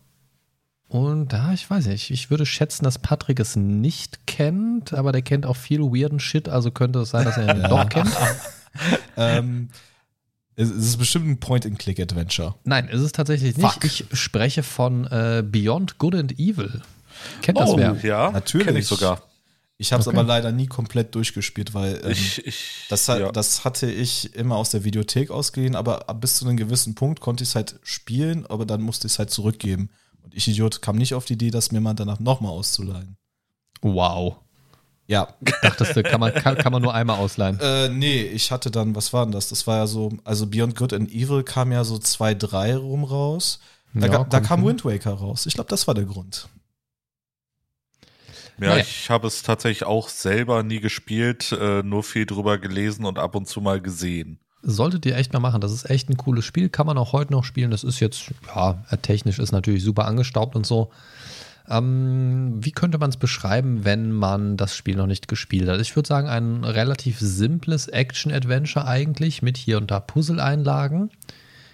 S4: und da, ich weiß nicht, ich würde schätzen, dass Patrick es nicht kennt, aber der kennt auch viel weirden Shit, also könnte es sein, dass er ihn doch kennt.
S3: ähm, es ist bestimmt ein Point-and-Click-Adventure.
S4: Nein, es ist tatsächlich nicht. Fuck. Ich spreche von äh, Beyond Good and Evil. Kennt das
S2: oh,
S4: wer?
S2: Ja, natürlich. Kenn ich sogar.
S3: Ich habe es okay. aber leider nie komplett durchgespielt, weil ähm,
S2: ich, ich,
S3: das, ja. das, hatte ich immer aus der Videothek ausgeliehen, aber bis zu einem gewissen Punkt konnte ich es halt spielen, aber dann musste ich es halt zurückgeben. Und ich Idiot kam nicht auf die Idee, das mir mal danach nochmal auszuleihen.
S4: Wow.
S3: Ja.
S4: Dachtest du, kann man, kann, kann man nur einmal ausleihen?
S3: Äh, nee, ich hatte dann, was war denn das? Das war ja so, also Beyond Good and Evil kam ja so 2-3 rum raus. Da, ja, da kam Wind Waker raus. Ich glaube, das war der Grund.
S2: Ja, naja. ich habe es tatsächlich auch selber nie gespielt, äh, nur viel drüber gelesen und ab und zu mal gesehen.
S4: Solltet ihr echt mal machen. Das ist echt ein cooles Spiel. Kann man auch heute noch spielen. Das ist jetzt, ja, technisch ist natürlich super angestaubt und so. Ähm, wie könnte man es beschreiben, wenn man das Spiel noch nicht gespielt hat? Ich würde sagen, ein relativ simples Action-Adventure eigentlich mit hier und da Puzzle-Einlagen.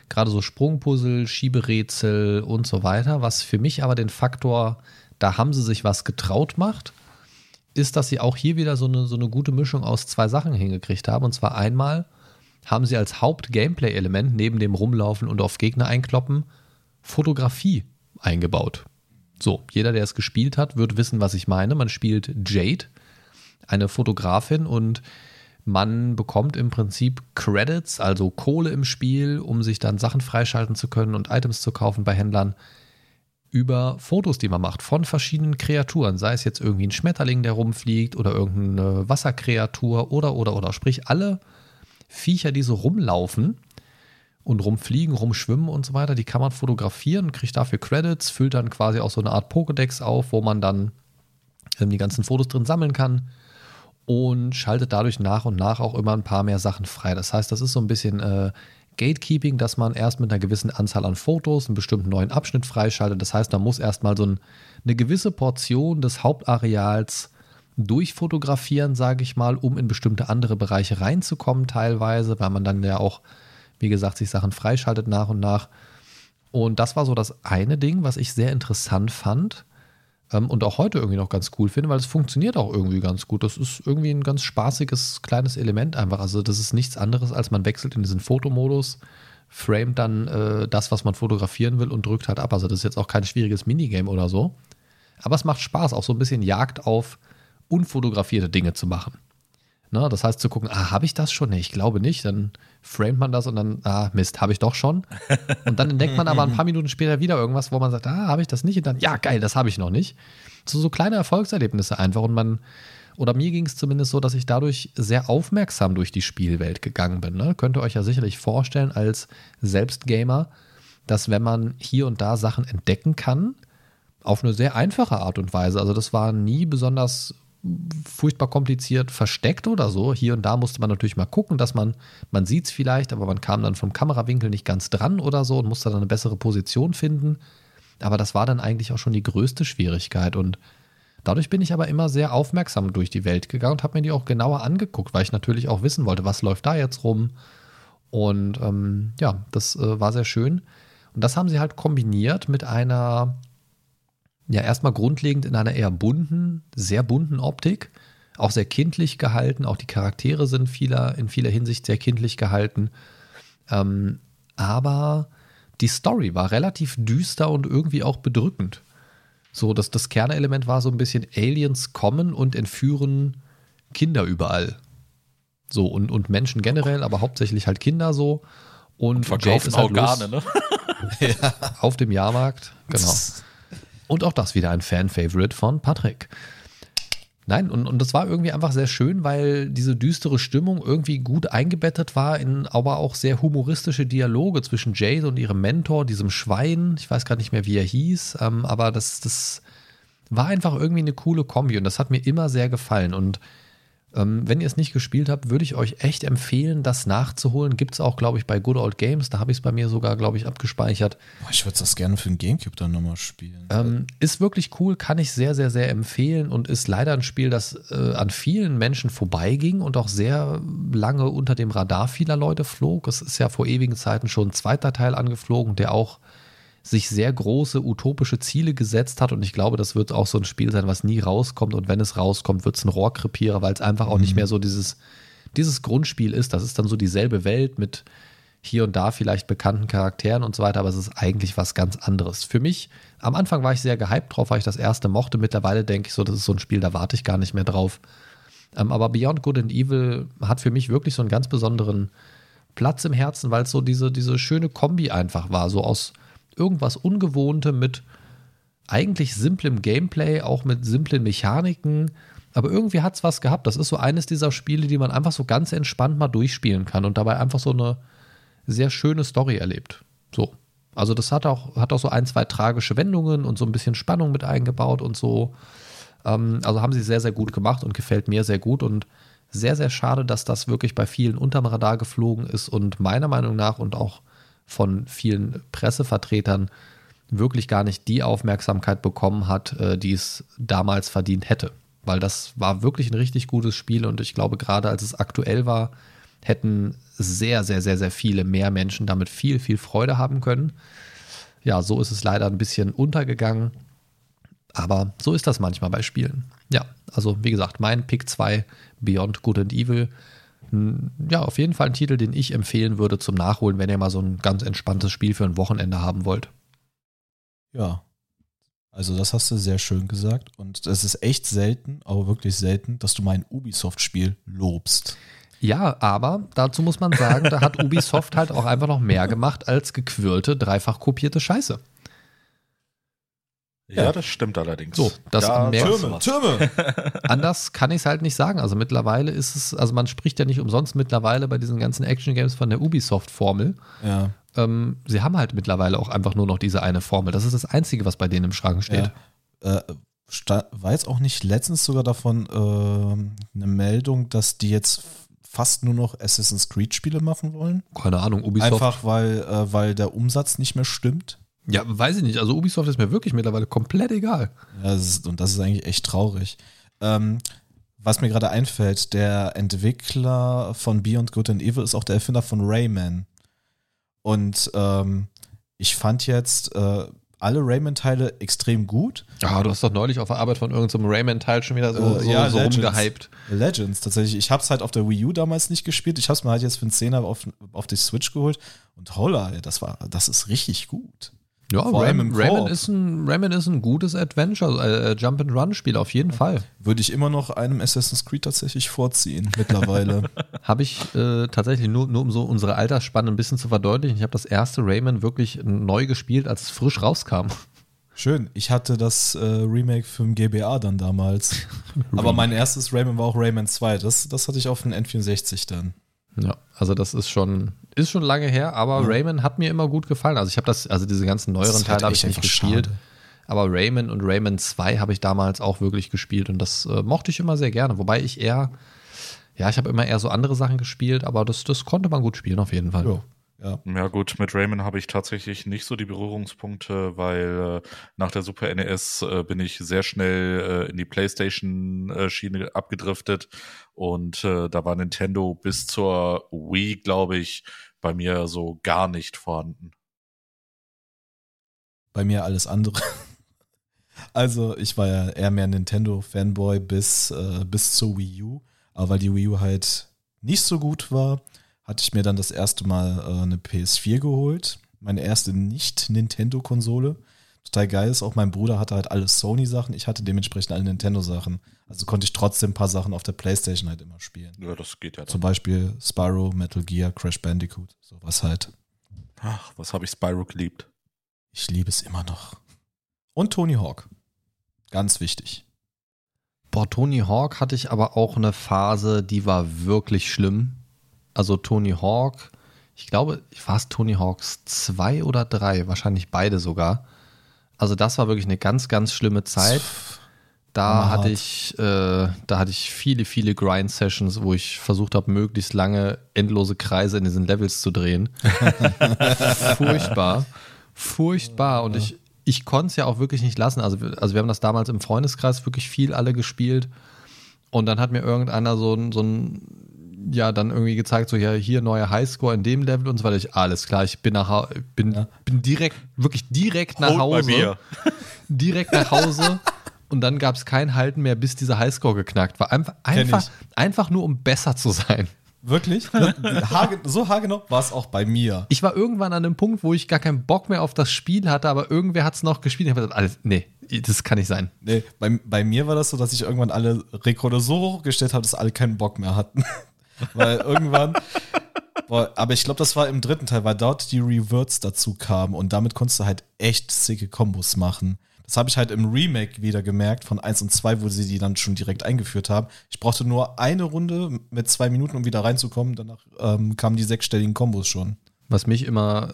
S4: Gerade so Sprungpuzzle, Schieberätsel und so weiter. Was für mich aber den Faktor, da haben sie sich was getraut macht, ist, dass sie auch hier wieder so eine, so eine gute Mischung aus zwei Sachen hingekriegt haben. Und zwar einmal haben sie als Haupt-Gameplay-Element neben dem Rumlaufen und auf Gegner einkloppen Fotografie eingebaut. So, jeder, der es gespielt hat, wird wissen, was ich meine. Man spielt Jade, eine Fotografin, und man bekommt im Prinzip Credits, also Kohle im Spiel, um sich dann Sachen freischalten zu können und Items zu kaufen bei Händlern über Fotos, die man macht von verschiedenen Kreaturen, sei es jetzt irgendwie ein Schmetterling, der rumfliegt oder irgendeine Wasserkreatur oder oder oder sprich alle Viecher, die so rumlaufen und rumfliegen, rumschwimmen und so weiter, die kann man fotografieren, kriegt dafür Credits, füllt dann quasi auch so eine Art Pokédex auf, wo man dann ähm, die ganzen Fotos drin sammeln kann und schaltet dadurch nach und nach auch immer ein paar mehr Sachen frei. Das heißt, das ist so ein bisschen äh, Gatekeeping, dass man erst mit einer gewissen Anzahl an Fotos einen bestimmten neuen Abschnitt freischaltet. Das heißt, man muss erstmal so ein, eine gewisse Portion des Hauptareals durchfotografieren, sage ich mal, um in bestimmte andere Bereiche reinzukommen teilweise, weil man dann ja auch, wie gesagt, sich Sachen freischaltet nach und nach. Und das war so das eine Ding, was ich sehr interessant fand ähm, und auch heute irgendwie noch ganz cool finde, weil es funktioniert auch irgendwie ganz gut. Das ist irgendwie ein ganz spaßiges kleines Element einfach. Also das ist nichts anderes, als man wechselt in diesen Fotomodus, framet dann äh, das, was man fotografieren will und drückt halt ab. Also das ist jetzt auch kein schwieriges Minigame oder so. Aber es macht Spaß, auch so ein bisschen Jagd auf unfotografierte Dinge zu machen. Ne, das heißt zu gucken, ah, habe ich das schon? Nee, ich glaube nicht. Dann framet man das und dann, ah, Mist, habe ich doch schon. Und dann entdeckt man aber ein paar Minuten später wieder irgendwas, wo man sagt, ah, habe ich das nicht? Und dann, ja, geil, das habe ich noch nicht. So, so kleine Erfolgserlebnisse einfach. Und man, oder mir ging es zumindest so, dass ich dadurch sehr aufmerksam durch die Spielwelt gegangen bin. Ne? Könnt ihr euch ja sicherlich vorstellen als Selbstgamer, dass wenn man hier und da Sachen entdecken kann, auf eine sehr einfache Art und Weise. Also das war nie besonders furchtbar kompliziert versteckt oder so. Hier und da musste man natürlich mal gucken, dass man, man sieht es vielleicht, aber man kam dann vom Kamerawinkel nicht ganz dran oder so und musste dann eine bessere Position finden. Aber das war dann eigentlich auch schon die größte Schwierigkeit und dadurch bin ich aber immer sehr aufmerksam durch die Welt gegangen und habe mir die auch genauer angeguckt, weil ich natürlich auch wissen wollte, was läuft da jetzt rum. Und ähm, ja, das äh, war sehr schön. Und das haben sie halt kombiniert mit einer ja erstmal grundlegend in einer eher bunten, sehr bunten Optik, auch sehr kindlich gehalten. Auch die Charaktere sind vieler, in vieler Hinsicht sehr kindlich gehalten. Ähm, aber die Story war relativ düster und irgendwie auch bedrückend. So, dass das Kernelement war so ein bisschen Aliens kommen und entführen Kinder überall. So, und, und Menschen generell, aber hauptsächlich halt Kinder so. Und, und
S2: verkaufen halt Organe,
S4: los, ne? auf dem Jahrmarkt, genau. Und auch das wieder ein Fan-Favorite von Patrick. Nein, und, und das war irgendwie einfach sehr schön, weil diese düstere Stimmung irgendwie gut eingebettet war in aber auch sehr humoristische Dialoge zwischen Jade und ihrem Mentor, diesem Schwein. Ich weiß gar nicht mehr, wie er hieß, ähm, aber das, das, war einfach irgendwie eine coole Kombi und das hat mir immer sehr gefallen. Und wenn ihr es nicht gespielt habt, würde ich euch echt empfehlen, das nachzuholen. Gibt es auch, glaube ich, bei Good Old Games. Da habe ich es bei mir sogar, glaube ich, abgespeichert.
S3: Ich würde das gerne für den Gamecube dann nochmal spielen.
S4: Ähm, ist wirklich cool, kann ich sehr, sehr, sehr empfehlen und ist leider ein Spiel, das äh, an vielen Menschen vorbeiging und auch sehr lange unter dem Radar vieler Leute flog. Es ist ja vor ewigen Zeiten schon ein zweiter Teil angeflogen, der auch sich sehr große utopische Ziele gesetzt hat und ich glaube, das wird auch so ein Spiel sein, was nie rauskommt und wenn es rauskommt, wird es ein Rohrkrepierer, weil es einfach auch nicht
S3: Mhm.
S4: mehr so dieses, dieses Grundspiel ist. Das ist dann so dieselbe Welt mit hier und da vielleicht bekannten Charakteren und so weiter, aber es ist eigentlich was ganz anderes. Für mich, am Anfang war ich sehr gehypt drauf, weil ich das erste mochte. Mittlerweile denke ich so, das ist so ein Spiel, da warte ich gar nicht mehr drauf. Ähm, aber Beyond Good and Evil hat für mich wirklich so einen ganz besonderen Platz im Herzen, weil es so diese, diese schöne Kombi einfach war, so aus irgendwas Ungewohntem mit eigentlich simplem Gameplay, auch mit simplen Mechaniken. Aber irgendwie hat es was gehabt. Das ist so eines dieser Spiele, die man einfach so ganz entspannt mal durchspielen kann und dabei einfach so eine sehr schöne Story erlebt. So. Also das hat auch, hat auch so ein, zwei tragische Wendungen und so ein bisschen Spannung mit eingebaut und so. Ähm, also haben sie sehr, sehr gut gemacht und gefällt mir sehr gut und sehr, sehr schade, dass das wirklich bei vielen unterm Radar geflogen ist und meiner Meinung nach und auch von vielen Pressevertretern wirklich gar nicht die Aufmerksamkeit bekommen hat, äh, die es damals verdient hätte. Weil das war wirklich ein richtig gutes Spiel und ich glaube, gerade als es aktuell war, hätten sehr, sehr, sehr, sehr viele mehr Menschen damit viel, viel Freude haben können. Ja, so ist es leider ein bisschen untergegangen. Aber so ist das manchmal bei Spielen. Ja, also wie gesagt, mein Pick 2, Beyond Good and Evil. Hm, Ja, auf jeden Fall ein Titel, den ich empfehlen würde zum Nachholen, wenn ihr mal so ein ganz entspanntes Spiel für ein Wochenende haben wollt.
S3: Ja. Also das hast du sehr schön gesagt. Und es ist echt selten, aber wirklich selten, dass du mein Ubisoft-Spiel lobst.
S4: Ja, aber dazu muss man sagen, da hat Ubisoft halt auch einfach noch mehr gemacht als gequirlte, dreifach kopierte Scheiße.
S2: Ja,
S3: Ja.
S2: das stimmt allerdings.
S4: So, das
S2: da du was.
S3: Türme!
S4: Anders kann ich es halt nicht sagen. Also mittlerweile ist es, also man spricht ja nicht umsonst mittlerweile bei diesen ganzen Action-Games von der Ubisoft-Formel.
S3: ja.
S4: Ähm, sie haben halt mittlerweile auch einfach nur noch diese eine Formel. Das ist das Einzige, was bei denen im Schrank steht.
S3: Ja. Äh, war jetzt auch nicht letztens sogar davon ähm, eine Meldung, dass die jetzt fast nur noch Assassin's Creed-Spiele machen wollen?
S4: Keine Ahnung, Ubisoft.
S3: Einfach weil, äh, weil der Umsatz nicht mehr stimmt.
S4: Ja, weiß ich nicht. Also Ubisoft ist mir wirklich mittlerweile komplett egal.
S3: Ja, das ist, und das ist eigentlich echt traurig. Ähm, was mir gerade einfällt, der Entwickler von Beyond Good and Evil ist auch der Erfinder von Rayman. Und ähm, ich fand jetzt äh, alle Rayman-Teile extrem gut.
S4: Ja, du hast doch neulich auf der Arbeit von irgendeinem Rayman-Teil schon wieder so,
S3: Äh,
S4: so,
S3: ja,
S4: so
S3: Legends.
S4: rumgehypt.
S3: Legends tatsächlich. Ich habe es halt auf der Wii U damals nicht gespielt. Ich habe es mir halt jetzt für einen Zehner auf, auf die Switch geholt. Und holla, das war, das ist richtig gut.
S4: Ja,
S3: Vor
S4: Rayman,
S3: Koop.
S4: ist ein, Rayman ist ein gutes Adventure, äh, Jump-and-Run-Spiel, auf jeden Fall.
S3: Würde ich immer noch einem Assassin's Creed tatsächlich vorziehen mittlerweile.
S4: Habe ich äh, tatsächlich nur, nur um so unsere Altersspanne ein bisschen zu verdeutlichen. Ich habe das erste Rayman wirklich neu gespielt, als es frisch rauskam.
S3: Schön. Ich hatte das äh, Remake für den GBA dann damals. Aber mein erstes Rayman war auch Rayman 2. Das, das hatte ich auf dem N64 dann.
S4: Ja, also das ist schon, ist schon lange her, aber
S3: Ja.
S4: Rayman hat mir immer gut gefallen. Also ich habe das, also diese ganzen neueren
S3: halt
S4: Teile habe ich nicht gespielt.
S3: schade.
S4: Aber Rayman und Rayman 2 habe ich damals auch wirklich gespielt und das äh, mochte ich immer sehr gerne. Wobei ich eher, ja, ich habe immer eher so andere Sachen gespielt, aber das, das konnte man gut spielen auf jeden Fall.
S3: Ja. Ja.
S2: Ja gut, mit Rayman habe ich tatsächlich nicht so die Berührungspunkte, weil äh, nach der Super NES äh, bin ich sehr schnell äh, in die PlayStation-Schiene abgedriftet und äh, da war Nintendo bis zur Wii, glaube ich, bei mir so gar nicht vorhanden.
S3: Bei mir alles andere. Also, ich war ja eher mehr Nintendo-Fanboy bis, äh, bis zur Wii U. Aber weil die Wii U halt nicht so gut war, hatte ich mir dann das erste Mal äh, eine PS4 geholt. Meine erste Nicht-Nintendo-Konsole. Total geil ist. Auch mein Bruder hatte halt alle Sony-Sachen. Ich hatte dementsprechend alle Nintendo-Sachen. Also konnte ich trotzdem ein paar Sachen auf der Playstation halt immer spielen.
S2: Ja, das geht ja
S3: Zum
S2: dann.
S3: Beispiel Spyro, Metal Gear, Crash Bandicoot. Sowas halt.
S2: Ach, was habe ich Spyro geliebt.
S3: Ich liebe es immer noch. Und Tony Hawk. Ganz wichtig.
S4: Boah, Tony Hawk hatte ich aber auch eine Phase, die war wirklich schlimm. Also Tony Hawk, ich glaube, war es Tony Hawks 2 oder 3, wahrscheinlich beide sogar. Also das war wirklich eine ganz, ganz schlimme Zeit. Da hatte ich, äh, da hatte ich viele, viele Grind-Sessions, wo ich versucht habe, möglichst lange endlose Kreise in diesen Levels zu drehen. Furchtbar. Furchtbar. Und ich, ich konnte es ja auch wirklich nicht lassen. Also, wir- also wir haben das damals im Freundeskreis wirklich viel alle gespielt. Und dann hat mir irgendeiner so ein, so ein ja, dann irgendwie gezeigt, so, ja, hier neuer Highscore in dem Level und so weiter. Ich, alles klar, ich bin nach bin, bin direkt, wirklich direkt nach
S2: Holt bei
S4: Hause
S2: mir.
S4: direkt nach Hause und dann gab es kein Halten mehr, bis dieser Highscore geknackt war. Einfach, einfach, einfach nur, um besser zu sein.
S3: Wirklich? Hage, so haargenau war es auch bei mir.
S4: Ich war irgendwann an einem Punkt, wo ich gar keinen Bock mehr auf das Spiel hatte, aber irgendwer hat es noch gespielt. Ich habe gesagt, alles, nee, das kann nicht sein.
S3: Nee, bei, bei mir war das so, dass ich irgendwann alle Rekorde so hochgestellt habe, dass alle keinen Bock mehr hatten. Weil irgendwann. Boah, aber ich glaube, das war im dritten Teil, weil dort die Reverts dazu kamen und damit konntest du halt echt sicke Kombos machen. Das habe ich halt im Remake wieder gemerkt von 1 und 2, wo sie die dann schon direkt eingeführt haben. Ich brauchte nur eine Runde mit zwei Minuten, um wieder reinzukommen. Danach ähm, kamen die sechsstelligen Kombos schon.
S4: Was mich immer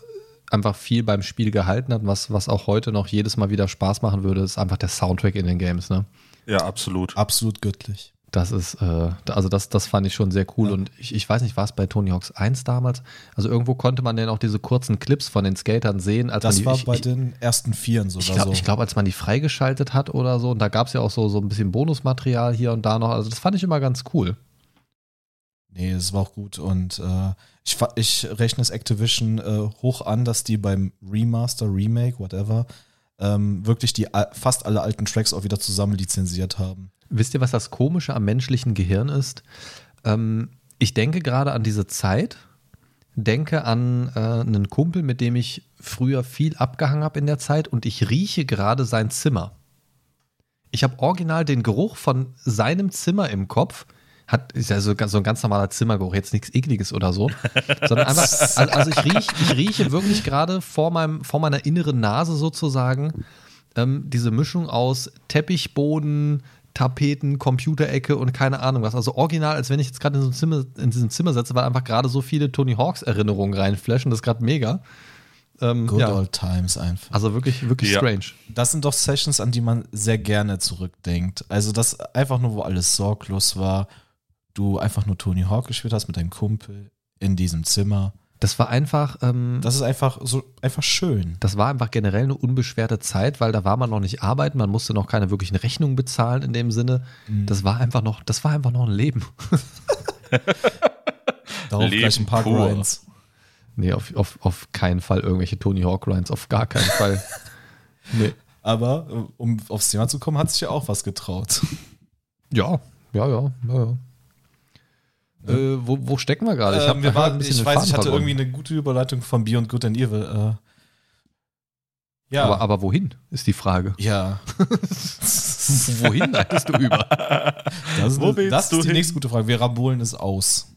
S4: einfach viel beim Spiel gehalten hat, was, was auch heute noch jedes Mal wieder Spaß machen würde, ist einfach der Soundtrack in den Games. Ne?
S2: Ja, absolut.
S3: Absolut göttlich.
S4: Das ist, äh, also das, das fand ich schon sehr cool. Und ich, ich weiß nicht, war es bei Tony Hawks 1 damals? Also irgendwo konnte man denn auch diese kurzen Clips von den Skatern sehen. Als
S3: Das
S4: man die,
S3: war
S4: ich,
S3: bei
S4: ich,
S3: den ersten Vieren sogar
S4: ich glaube,
S3: so.
S4: glaub, als man die freigeschaltet hat oder so, und da gab es ja auch so, so ein bisschen Bonusmaterial hier und da noch. Also das fand ich immer ganz cool.
S3: Nee, es war auch gut und äh, ich, ich rechne es Activision äh, hoch an, dass die beim Remaster, Remake, whatever, ähm, wirklich die fast alle alten Tracks auch wieder zusammen lizenziert haben.
S4: Wisst ihr, was das Komische am menschlichen Gehirn ist? Ähm, ich denke gerade an diese Zeit, denke an äh, einen Kumpel, mit dem ich früher viel abgehangen habe in der Zeit und ich rieche gerade sein Zimmer. Ich habe original den Geruch von seinem Zimmer im Kopf. Hat, ist ja so, so ein ganz normaler Zimmergeruch, jetzt nichts Ekliges oder so. sondern einfach, also, ich, riech, ich rieche wirklich gerade vor, meinem, vor meiner inneren Nase sozusagen ähm, diese Mischung aus Teppichboden, Tapeten, Computerecke und keine Ahnung was. Also original, als wenn ich jetzt gerade in, so Zimmer, in diesem Zimmer sitze, weil einfach gerade so viele Tony Hawks Erinnerungen reinflashen. Das ist gerade mega. Ähm,
S3: Good
S4: ja.
S3: old times einfach.
S4: Also wirklich, wirklich
S2: Ja.
S4: strange.
S3: Das sind doch Sessions, an die man sehr gerne zurückdenkt. Also das einfach nur, wo alles sorglos war. Du einfach nur Tony Hawk gespielt hast mit deinem Kumpel in diesem Zimmer.
S4: Das war einfach, ähm,
S3: Das ist einfach so einfach schön.
S4: das war einfach generell eine unbeschwerte Zeit, weil da war man noch nicht arbeiten, man musste noch keine wirklichen Rechnungen bezahlen in dem Sinne.
S3: Mhm.
S4: Das war einfach noch, das war einfach noch ein Leben.
S3: Darauf
S2: Leben
S3: gleich ein paar
S2: pur.
S3: Grinds.
S4: Nee, auf, auf, auf keinen Fall irgendwelche Tony Hawk Lines, auf gar keinen Fall. Nee.
S3: Aber äh, um aufs Thema zu kommen, hat sich ja auch was getraut.
S4: Ja, ja, ja, ja, ja. Äh, wo, wo stecken wir gerade?
S3: Ähm, wir
S4: hab
S3: waren,
S4: ein bisschen
S3: ich weiß, ich hatte
S4: verloren.
S3: irgendwie eine gute Überleitung von Beyond Good and Evil. Äh, ja.
S4: Aber, aber wohin, ist die Frage.
S3: ja.
S4: wohin leitest du über?
S3: Das,
S2: Wo
S3: ist,
S2: willst
S3: das
S2: du
S3: ist die
S2: hin?
S3: nächste gute Frage. Wir rambolen es aus.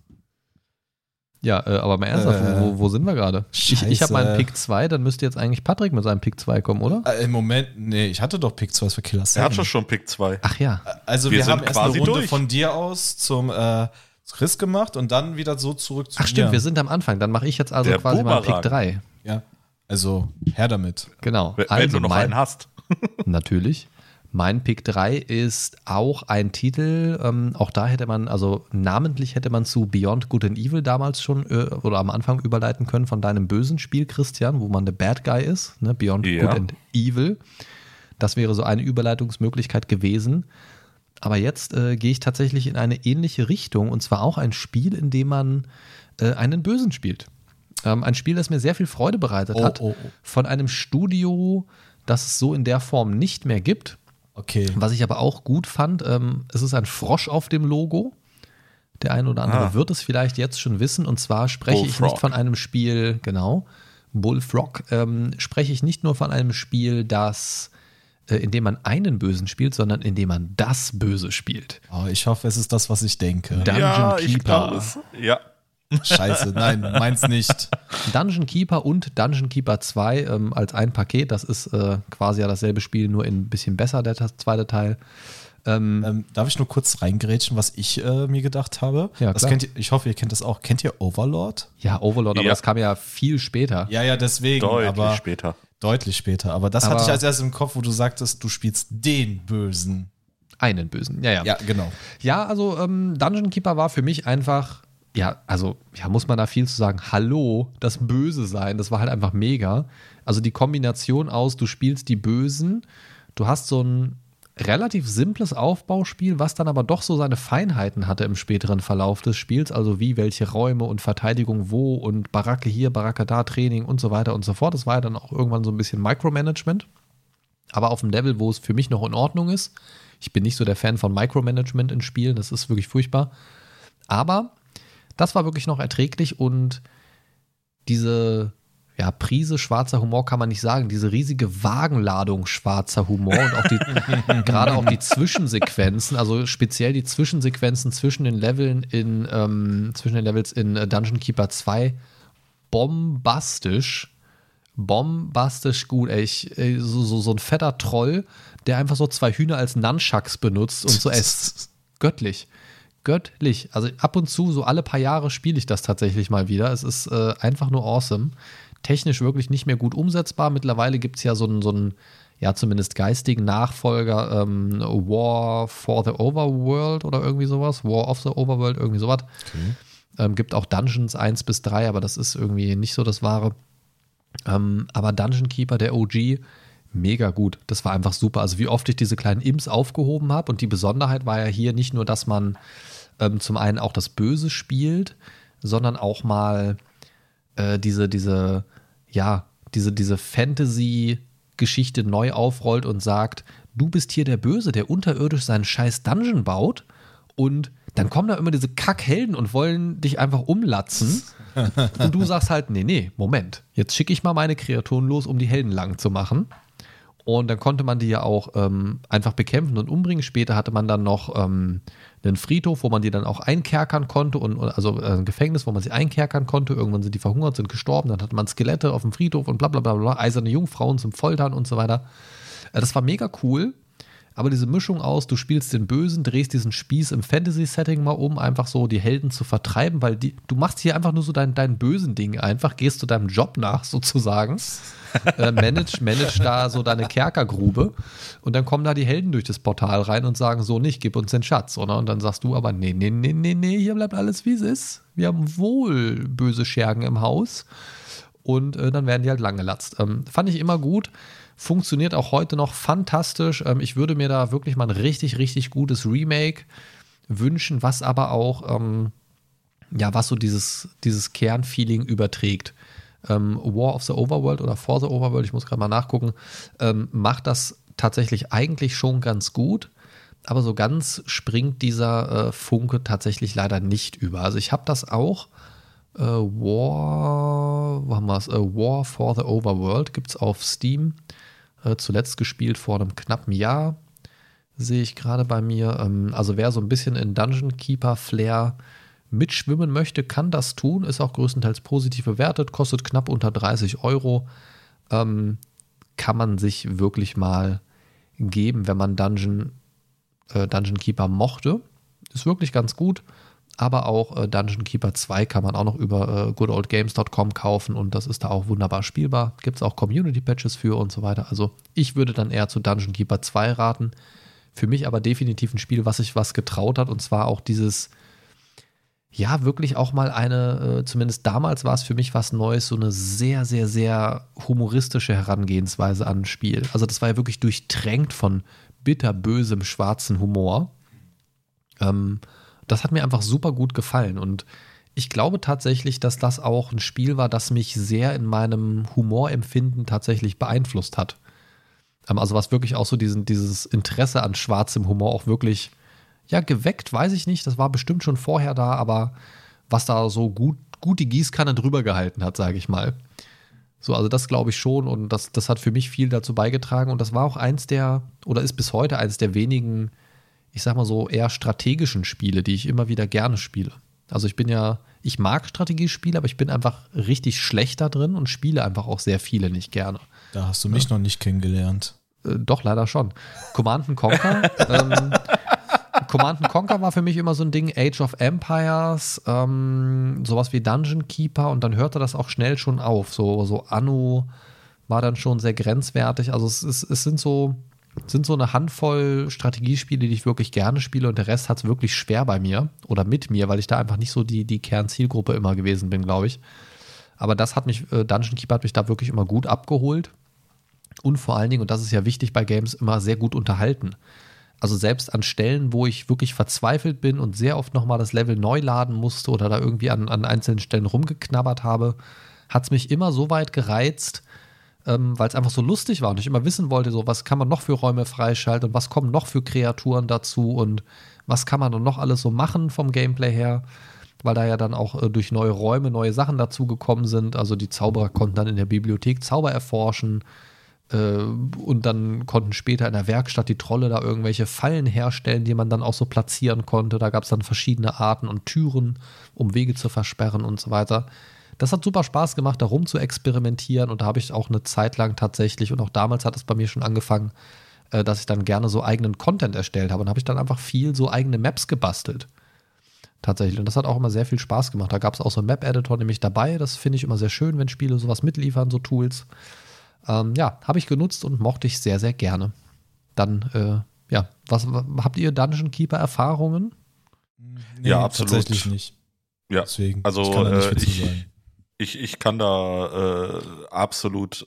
S4: Ja, äh, aber mal ernsthaft,
S3: Äh,
S4: wo, wo sind wir gerade? Ich, ich habe meinen Pick 2, dann müsste jetzt eigentlich Patrick mit seinem Pick 2 kommen, oder?
S3: Äh, Im Moment, nee, ich hatte doch Pick 2 für Killer
S2: Er
S3: 7.
S2: hat schon schon Pick 2.
S4: Ach ja.
S3: Also
S2: Wir
S3: wir,
S2: sind
S3: haben erst eine
S2: quasi
S3: Runde
S2: durch.
S3: von dir aus zum äh, Chris gemacht und dann wieder so zurück zu
S4: Ach stimmt,
S3: mir.
S4: wir sind am Anfang. Dann mache ich jetzt also
S2: Der
S4: quasi meinen Pick
S2: Boomerang.
S4: 3.
S3: Ja, also her damit.
S4: Genau.
S2: Wenn
S4: also
S2: du noch
S4: mein,
S2: einen hast.
S4: Natürlich. Mein Pick 3 ist auch ein Titel, ähm, auch da hätte man, also namentlich hätte man zu Beyond Good and Evil damals schon äh, oder am Anfang überleiten können von deinem bösen Spiel, Christian, wo man der Bad Guy ist, ne? Beyond
S2: Ja.
S4: Good and Evil. Das wäre so eine Überleitungsmöglichkeit gewesen. Aber jetzt äh, gehe ich tatsächlich in eine ähnliche Richtung und zwar auch ein Spiel, in dem man äh, einen Bösen spielt. Ähm, ein Spiel, das mir sehr viel Freude bereitet
S3: Oh,
S4: hat,
S3: oh, oh.
S4: von einem Studio, das es so in der Form nicht mehr gibt.
S3: Okay.
S4: Was ich aber auch gut fand, ähm, es ist ein Frosch auf dem Logo. Der eine oder andere
S2: Ah.
S4: wird es vielleicht jetzt schon wissen. Und zwar spreche ich
S2: Bullfrog.
S4: nicht von einem Spiel, genau, Bullfrog, ähm, spreche ich nicht nur von einem Spiel, das, äh, in dem man einen Bösen spielt, sondern in dem man das Böse spielt.
S3: Oh, ich hoffe, es ist das, was ich denke.
S4: Dungeon
S2: ja,
S4: Keeper.
S2: Ja.
S3: Scheiße, nein, meins nicht.
S4: Dungeon Keeper und Dungeon Keeper 2 ähm, als ein Paket. Das ist äh, quasi ja dasselbe Spiel, nur ein bisschen besser, der zweite Teil. Ähm,
S3: Ähm, darf ich nur kurz reingrätschen, was ich äh, mir gedacht habe?
S4: Ja,
S3: das
S4: klar.
S3: kennt ihr, ich hoffe, ihr kennt das auch. Kennt ihr Overlord?
S4: ja, Overlord, aber
S2: Ja.
S4: das kam ja viel später.
S3: Ja, ja, deswegen.
S2: Deutlich
S3: aber
S2: später.
S3: Deutlich später. Aber das
S4: Aber-
S3: hatte ich als erstes im Kopf, wo du sagtest, du spielst den Bösen.
S4: Einen Bösen, ja, ja.
S3: Ja, genau.
S4: Ja, also ähm, Dungeon Keeper war für mich einfach, ja, also, ja, muss man da viel zu sagen. Hallo, das Böse sein, das war halt einfach mega. Also die Kombination aus, du spielst die Bösen, du hast so ein relativ simples Aufbauspiel, was dann aber doch so seine Feinheiten hatte im späteren Verlauf des Spiels, also wie welche Räume und Verteidigung wo und Baracke hier, Baracke da, Training und so weiter und so fort. Das war ja dann auch irgendwann so ein bisschen Micromanagement, aber auf dem Level, wo es für mich noch in Ordnung ist. Ich bin nicht so der Fan von Micromanagement in Spielen, das ist wirklich furchtbar. Aber das war wirklich noch erträglich und diese ja, Prise schwarzer Humor kann man nicht sagen. Diese riesige Wagenladung schwarzer Humor und auch die, gerade auch die Zwischensequenzen, also speziell die Zwischensequenzen zwischen den Leveln in, ähm, zwischen den Levels in äh, Dungeon Keeper 2 bombastisch. Bombastisch gut, ey. Ich, ey, so, so, so ein fetter Troll, der einfach so zwei Hühner als Nunchucks benutzt und so esst. Göttlich göttlich. Also ab und zu, so alle paar Jahre spiele ich das tatsächlich mal wieder. Es ist äh, einfach nur awesome technisch wirklich nicht mehr gut umsetzbar. Mittlerweile gibt es ja so einen, so einen, ja, zumindest geistigen Nachfolger, ähm, War for the Overworld oder irgendwie sowas. War of the Overworld, irgendwie sowas. Okay. Ähm, gibt auch Dungeons 1 bis 3, aber das ist irgendwie nicht so das Wahre. Ähm, aber Dungeon Keeper, der OG, mega gut. Das war einfach super. Also wie oft ich diese kleinen Imps aufgehoben habe. Und die Besonderheit war ja hier nicht nur, dass man ähm, zum einen auch das Böse spielt, sondern auch mal äh, diese, diese ja, diese, diese Fantasy-Geschichte neu aufrollt und sagt, du bist hier der Böse, der unterirdisch seinen scheiß Dungeon baut und dann kommen da immer diese Kackhelden und wollen dich einfach umlatzen. und du sagst halt, nee, nee, Moment, jetzt schicke ich mal meine Kreaturen los, um die Helden lang zu machen. Und dann konnte man die ja auch ähm, einfach bekämpfen und umbringen. Später hatte man dann noch ähm, einen Friedhof, wo man die dann auch einkerkern konnte und also äh, ein Gefängnis, wo man sie einkerkern konnte. Irgendwann sind die verhungert, sind gestorben. Dann hatte man Skelette auf dem Friedhof und bla bla bla bla, eiserne Jungfrauen zum Foltern und so weiter. Äh, das war mega cool. Aber diese Mischung aus, du spielst den Bösen, drehst diesen Spieß im Fantasy-Setting mal um, einfach so die Helden zu vertreiben, weil die, du machst hier einfach nur so dein, dein bösen Ding einfach, gehst du deinem Job nach sozusagen, manage, manage da so deine Kerkergrube und dann kommen da die Helden durch das Portal rein und sagen so nicht, gib uns den Schatz, oder? Und dann sagst du aber, nee, nee, nee, nee, nee, hier bleibt alles wie es ist. Wir haben wohl böse Schergen im Haus und äh, dann werden die halt lang gelatzt. Ähm, fand ich immer gut funktioniert auch heute noch fantastisch. Ähm, ich würde mir da wirklich mal ein richtig, richtig gutes Remake wünschen, was aber auch, ähm, ja, was so dieses, dieses Kernfeeling überträgt. Ähm, War of the Overworld oder For the Overworld, ich muss gerade mal nachgucken, ähm, macht das tatsächlich eigentlich schon ganz gut. Aber so ganz springt dieser äh, Funke tatsächlich leider nicht über. Also ich habe das auch. Äh, War, wo haben wir es? Äh, War for the Overworld gibt es auf Steam. Äh, zuletzt gespielt vor einem knappen Jahr, sehe ich gerade bei mir. Ähm, also wer so ein bisschen in Dungeon Keeper Flair mitschwimmen möchte, kann das tun. Ist auch größtenteils positiv bewertet, kostet knapp unter 30 Euro. Ähm, kann man sich wirklich mal geben, wenn man Dungeon, äh, Dungeon Keeper mochte. Ist wirklich ganz gut aber auch äh, Dungeon Keeper 2 kann man auch noch über äh, goodoldgames.com kaufen und das ist da auch wunderbar spielbar. Gibt es auch Community-Patches für und so weiter. Also ich würde dann eher zu Dungeon Keeper 2 raten. Für mich aber definitiv ein Spiel, was sich was getraut hat und zwar auch dieses, ja, wirklich auch mal eine, äh, zumindest damals war es für mich was Neues, so eine sehr, sehr, sehr humoristische Herangehensweise an ein Spiel. Also das war ja wirklich durchtränkt von bitterbösem schwarzen Humor. Ähm, das hat mir einfach super gut gefallen und ich glaube tatsächlich, dass das auch ein Spiel war, das mich sehr in meinem Humorempfinden tatsächlich beeinflusst hat. Ähm, also was wirklich auch so diesen, dieses Interesse an schwarzem Humor auch wirklich, ja, geweckt, weiß ich nicht. Das war bestimmt schon vorher da, aber was da so gut, gut die Gießkanne drüber gehalten hat, sage ich mal. So, also das glaube ich schon und das, das hat für mich viel dazu beigetragen und das war auch eins der, oder ist bis heute eins der wenigen ich sag mal so, eher strategischen Spiele, die ich immer wieder gerne spiele. Also ich bin ja, ich mag Strategiespiele, aber ich bin einfach richtig schlecht da drin und spiele einfach auch sehr viele nicht gerne.
S3: Da hast du mich ja. noch nicht kennengelernt.
S4: Äh, doch, leider schon. Command Conquer. ähm, Command Conquer war für mich immer so ein Ding, Age of Empires, ähm, sowas wie Dungeon Keeper und dann hörte das auch schnell schon auf. So, so Anno war dann schon sehr grenzwertig. Also es, ist, es sind so, sind so eine Handvoll Strategiespiele, die ich wirklich gerne spiele und der Rest hat es wirklich schwer bei mir oder mit mir, weil ich da einfach nicht so die, die Kernzielgruppe immer gewesen bin, glaube ich. Aber das hat mich, äh, Dungeon Keeper hat mich da wirklich immer gut abgeholt und vor allen Dingen, und das ist ja wichtig bei Games, immer sehr gut unterhalten. Also selbst an Stellen, wo ich wirklich verzweifelt bin und sehr oft nochmal das Level neu laden musste oder da irgendwie an, an einzelnen Stellen rumgeknabbert habe, hat es mich immer so weit gereizt, ähm, weil es einfach so lustig war und ich immer wissen wollte, so was kann man noch für Räume freischalten und was kommen noch für Kreaturen dazu und was kann man dann noch alles so machen vom Gameplay her, weil da ja dann auch äh, durch neue Räume neue Sachen dazugekommen sind. Also die Zauberer konnten dann in der Bibliothek Zauber erforschen und dann konnten später in der Werkstatt die Trolle da irgendwelche Fallen herstellen, die man dann auch so platzieren konnte. Da gab es dann verschiedene Arten und Türen, um Wege zu versperren und so weiter. Das hat super Spaß gemacht, da rum zu experimentieren und da habe ich auch eine Zeit lang tatsächlich und auch damals hat es bei mir schon angefangen, äh, dass ich dann gerne so eigenen Content erstellt habe und habe ich dann einfach viel so eigene Maps gebastelt. Tatsächlich. Und das hat auch immer sehr viel Spaß gemacht. Da gab es auch so einen Map-Editor nämlich dabei. Das finde ich immer sehr schön, wenn Spiele sowas mitliefern, so Tools. Ähm, ja, habe ich genutzt und mochte ich sehr, sehr gerne. Dann, äh, ja, was habt ihr Dungeon Keeper Erfahrungen?
S3: Nee, ja, absolut. Tatsächlich nicht.
S2: Ja, Deswegen, also ich kann, äh, ich, ich, ich kann da äh, absolut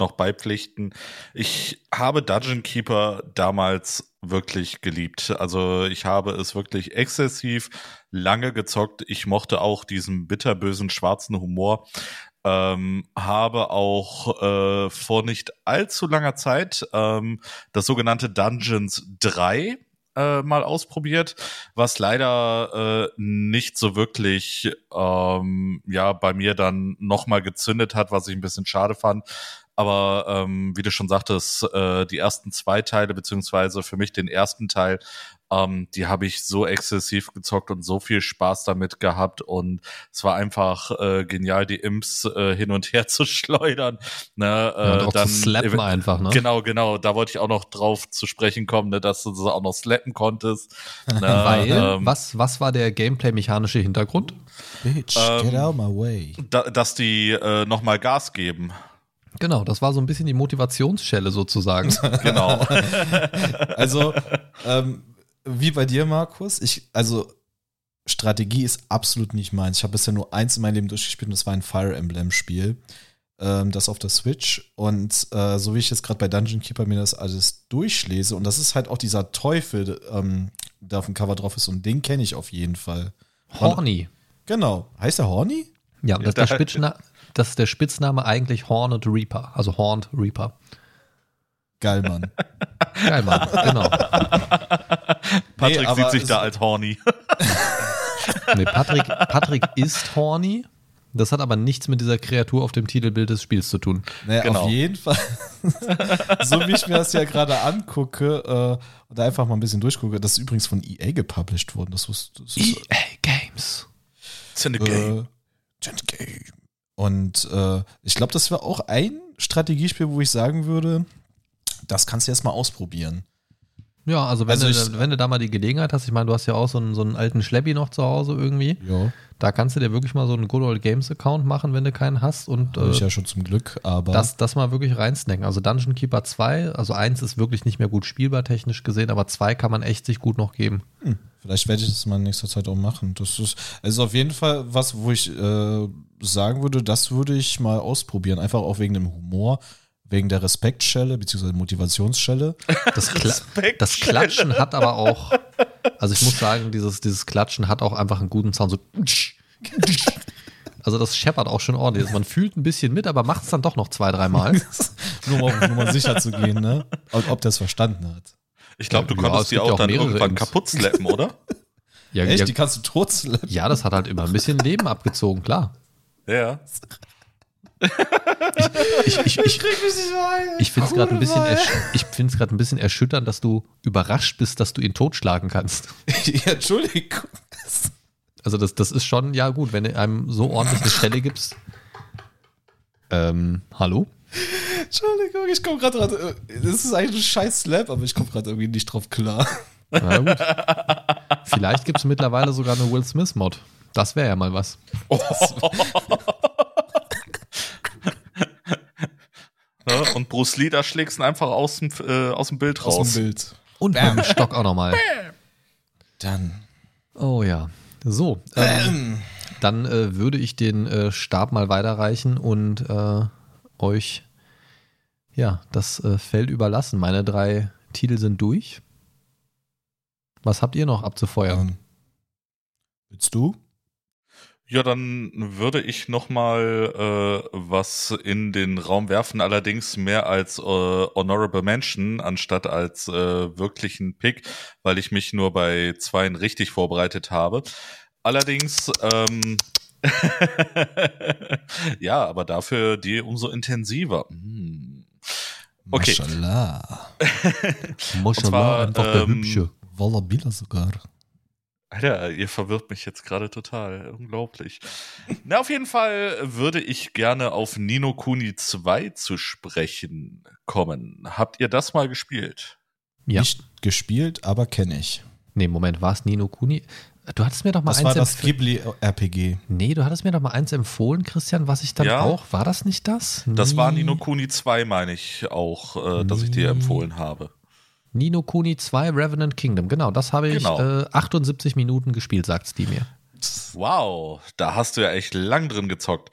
S2: noch beipflichten. Ich habe Dungeon Keeper damals wirklich geliebt. Also ich habe es wirklich exzessiv lange gezockt. Ich mochte auch diesen bitterbösen schwarzen Humor. Ähm, habe auch äh, vor nicht allzu langer Zeit ähm, das sogenannte Dungeons 3 äh, mal ausprobiert, was leider äh, nicht so wirklich ähm, ja bei mir dann nochmal gezündet hat, was ich ein bisschen schade fand. Aber ähm, wie du schon sagtest, äh, die ersten zwei Teile, beziehungsweise für mich den ersten Teil, ähm, die habe ich so exzessiv gezockt und so viel Spaß damit gehabt. Und es war einfach äh, genial, die Imps äh, hin und her zu schleudern. Ne, äh,
S4: ja, und dann zu slappen einfach, ne?
S2: Genau, genau. Da wollte ich auch noch drauf zu sprechen kommen, ne, dass du das auch noch slappen konntest.
S4: Ne, Weil, ähm, was, was war der Gameplay-mechanische Hintergrund?
S3: Bitch, get ähm, out my way.
S2: Da, dass die äh, nochmal Gas geben.
S4: Genau, das war so ein bisschen die Motivationsschelle sozusagen.
S2: genau.
S3: also, ähm, wie bei dir, Markus, ich, also Strategie ist absolut nicht meins. Ich habe bisher nur eins in meinem Leben durchgespielt und das war ein Fire Emblem-Spiel. Ähm, das auf der Switch. Und äh, so wie ich jetzt gerade bei Dungeon Keeper mir das alles durchlese, und das ist halt auch dieser Teufel, ähm, der auf dem Cover drauf ist, und den kenne ich auf jeden Fall.
S4: Horny.
S3: Genau. Heißt der Horny?
S4: Ja, das, ja, ist der Spitzname, das ist der Spitzname eigentlich Horned Reaper, also Horned Reaper.
S3: Geil, Mann.
S4: Geil, Mann, genau.
S2: Patrick nee, sieht sich da als horny.
S4: nee, Patrick, Patrick ist horny. Das hat aber nichts mit dieser Kreatur auf dem Titelbild des Spiels zu tun.
S3: Naja, genau. Auf jeden Fall. so wie ich mir das ja gerade angucke äh, und einfach mal ein bisschen durchgucke, das ist übrigens von EA gepublished worden. Das ist, das
S4: ist, EA Games.
S2: It's in the game.
S3: Äh, game. Und äh, ich glaube, das wäre auch ein Strategiespiel, wo ich sagen würde, das kannst du erst mal ausprobieren.
S4: Ja, also wenn, also du, ich, wenn du da mal die Gelegenheit hast, ich meine, du hast ja auch so einen, so einen alten Schleppi noch zu Hause irgendwie.
S3: Ja.
S4: Da kannst du dir wirklich mal so einen Good Old Games Account machen, wenn du keinen hast. Und,
S3: äh, ich ja schon zum Glück, aber.
S4: Das, das mal wirklich reinsnacken. Also Dungeon Keeper 2, also 1 ist wirklich nicht mehr gut spielbar technisch gesehen, aber 2 kann man echt sich gut noch geben.
S3: Hm, vielleicht werde ich das mal in nächster Zeit auch machen. Das ist, ist auf jeden Fall was, wo ich äh, sagen würde, das würde ich mal ausprobieren. Einfach auch wegen dem Humor wegen der Respektschelle bzw. Motivationsschelle.
S4: Das, Kla das, Klatschen hat aber auch, also ich muss sagen, dieses, dieses Klatschen hat auch einfach einen guten Sound. So also das scheppert auch schon ordentlich. Man fühlt ein bisschen mit, aber macht es dann doch noch zwei, dreimal.
S3: nur, um, nur mal sicher zu gehen, ne? Ob, ob der es verstanden hat.
S2: Ich glaube, du ja, konntest die auch, auch dann irgendwann kaputt slappen, oder?
S3: Ja, Echt? Ja, die kannst du tot slappen?
S4: Ja, das hat halt immer ein bisschen Leben abgezogen, klar.
S2: Ja.
S4: Ich, ich, ich, ich, ich finde es gerade ein bisschen, ich finde es ein bisschen erschütternd, dass du überrascht bist, dass du ihn totschlagen kannst.
S3: ja, Entschuldigung.
S4: Also das, das ist schon, ja gut, wenn du einem so ordentlich eine Stelle gibst. Ähm, hallo?
S3: Entschuldigung, ich komme gerade dran. Das ist eigentlich ein scheiß Slap, aber ich komme gerade irgendwie nicht drauf klar.
S4: Na gut. Vielleicht gibt es mittlerweile sogar eine Will Smith-Mod. Das wäre ja mal was. Oh.
S2: Und Bruce Lee, da schlägst du ihn einfach aus dem, äh, aus dem Bild raus.
S3: Aus dem Bild.
S4: Und mit dem Stock auch nochmal.
S3: Dann.
S4: Oh ja. So, ähm, dann äh, würde ich den äh, Stab mal weiterreichen und äh, euch ja das äh, Feld überlassen. Meine drei Titel sind durch. Was habt ihr noch abzufeuern?
S3: Ähm, willst du?
S2: Ja, dann würde ich noch mal äh, was in den Raum werfen, allerdings mehr als äh, Honorable Mention anstatt als äh, wirklichen Pick, weil ich mich nur bei zweien richtig vorbereitet habe. Allerdings, ähm, ja, aber dafür die umso intensiver. Hm. Okay.
S3: Mashallah,
S2: zwar,
S4: einfach der
S2: ähm,
S4: Hübsche.
S3: Wallabila sogar.
S2: Alter, ihr verwirrt mich jetzt gerade total. Unglaublich. Na, auf jeden Fall würde ich gerne auf Nino Kuni 2 zu sprechen kommen. Habt ihr das mal gespielt?
S4: Ja.
S3: Nicht gespielt, aber kenne ich.
S4: Nee, Moment, war es Nino Kuni? Du hattest mir doch mal
S3: Das
S4: eins
S3: war das
S4: empf-
S3: Ghibli-RPG.
S4: Nee, du hattest mir doch mal eins empfohlen, Christian, was ich dann
S2: Ja.
S4: auch. War das nicht das?
S2: Das war
S4: Ni-
S2: Nino Kuni 2, meine ich auch, äh, dass ich dir
S4: Nee.
S2: empfohlen habe.
S4: Nino Kuni 2 Revenant Kingdom. Genau, das habe ich
S2: Genau.
S4: äh, 78 Minuten gespielt, sagt die mir.
S2: Wow, da hast du ja echt lang drin gezockt.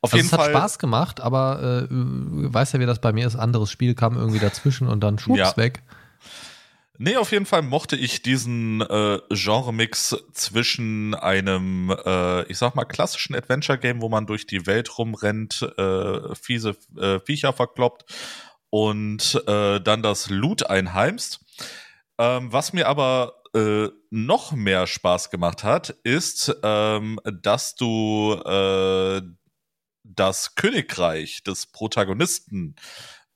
S2: Auf
S4: Also
S2: jeden
S4: es hat
S2: Fall.
S4: Spaß gemacht, aber äh, weiß ja, wie das bei mir ist. Anderes Spiel kam irgendwie dazwischen und dann schwupps
S2: Ja.
S4: weg.
S2: Nee, auf jeden Fall mochte ich diesen äh, Genre-Mix zwischen einem, äh, ich sag mal, klassischen Adventure-Game, wo man durch die Welt rumrennt, äh, fiese äh, Viecher verkloppt und äh, dann das Loot einheimst. Ähm, was mir aber äh, noch mehr Spaß gemacht hat, ist, ähm, dass du äh, das Königreich des Protagonisten,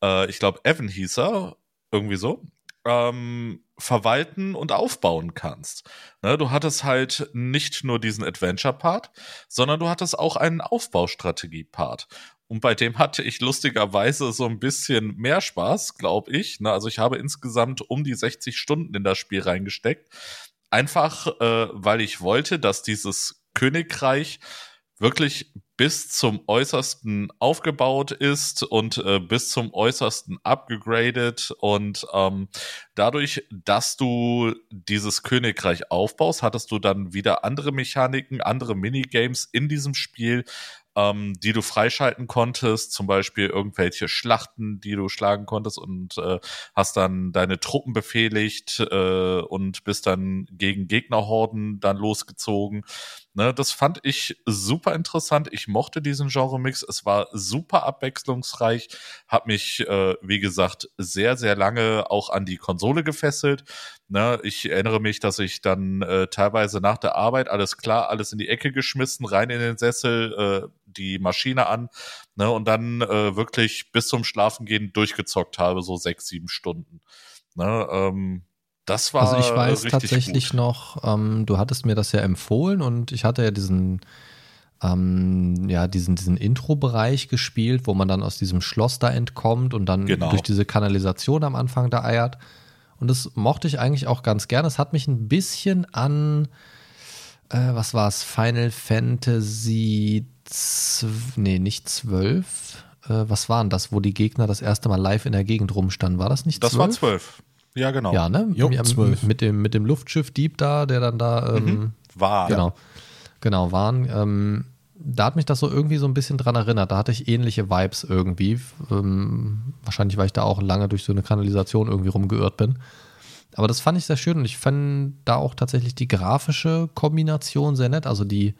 S2: äh, ich glaube Evan hieß er, irgendwie so, ähm, verwalten und aufbauen kannst. Ne, du hattest halt nicht nur diesen Adventure-Part, sondern du hattest auch einen Aufbaustrategie-Part. Und bei dem hatte ich lustigerweise so ein bisschen mehr Spaß, glaube ich. Ne, also ich habe insgesamt um die 60 Stunden in das Spiel reingesteckt. Einfach, äh, weil ich wollte, dass dieses Königreich wirklich bis zum Äußersten aufgebaut ist und äh, bis zum Äußersten abgegradet und ähm, dadurch, dass du dieses Königreich aufbaust, hattest du dann wieder andere Mechaniken, andere Minigames in diesem Spiel, ähm, die du freischalten konntest, zum Beispiel irgendwelche Schlachten, die du schlagen konntest und äh, hast dann deine Truppen befehligt äh, und bist dann gegen Gegnerhorden dann losgezogen. Ne, das fand ich super interessant. Ich mochte diesen Genre-Mix. Es war super abwechslungsreich, hat mich, äh, wie gesagt, sehr, sehr lange auch an die Konsole gefesselt. Ne, ich erinnere mich, dass ich dann äh, teilweise nach der Arbeit alles klar, alles in die Ecke geschmissen, rein in den Sessel, äh, die Maschine an, ne, und dann äh, wirklich bis zum Schlafengehen durchgezockt habe, so sechs, sieben Stunden. Ne, ähm, das war
S4: Also ich weiß tatsächlich
S2: gut.
S4: noch, ähm, du hattest mir das ja empfohlen und ich hatte ja diesen, ähm, ja, diesen, diesen Intro-Bereich gespielt, wo man dann aus diesem Schloss da entkommt und dann
S2: Genau.
S4: durch diese Kanalisation am Anfang da eiert. Und das mochte ich eigentlich auch ganz gerne. Es hat mich ein bisschen an, äh, was war es, Final Fantasy, nee, nicht 12. Äh, was waren das, wo die Gegner das erste Mal live in der Gegend rumstanden? War das nicht
S2: Das
S4: 12?
S2: war zwölf. Ja, genau.
S4: Ja, ne?
S3: Jo,
S4: Ja,
S3: 12.
S4: Mit dem, mit dem Luftschiff-Dieb da, der dann da, ähm,
S2: War.
S4: genau, genau, waren. Ähm, da hat mich das so irgendwie so ein bisschen dran erinnert. Da hatte ich ähnliche Vibes irgendwie. Ähm, wahrscheinlich, weil ich da auch lange durch so eine Kanalisation irgendwie rumgeirrt bin. Aber das fand ich sehr schön und ich fand da auch tatsächlich die grafische Kombination sehr nett. Also die,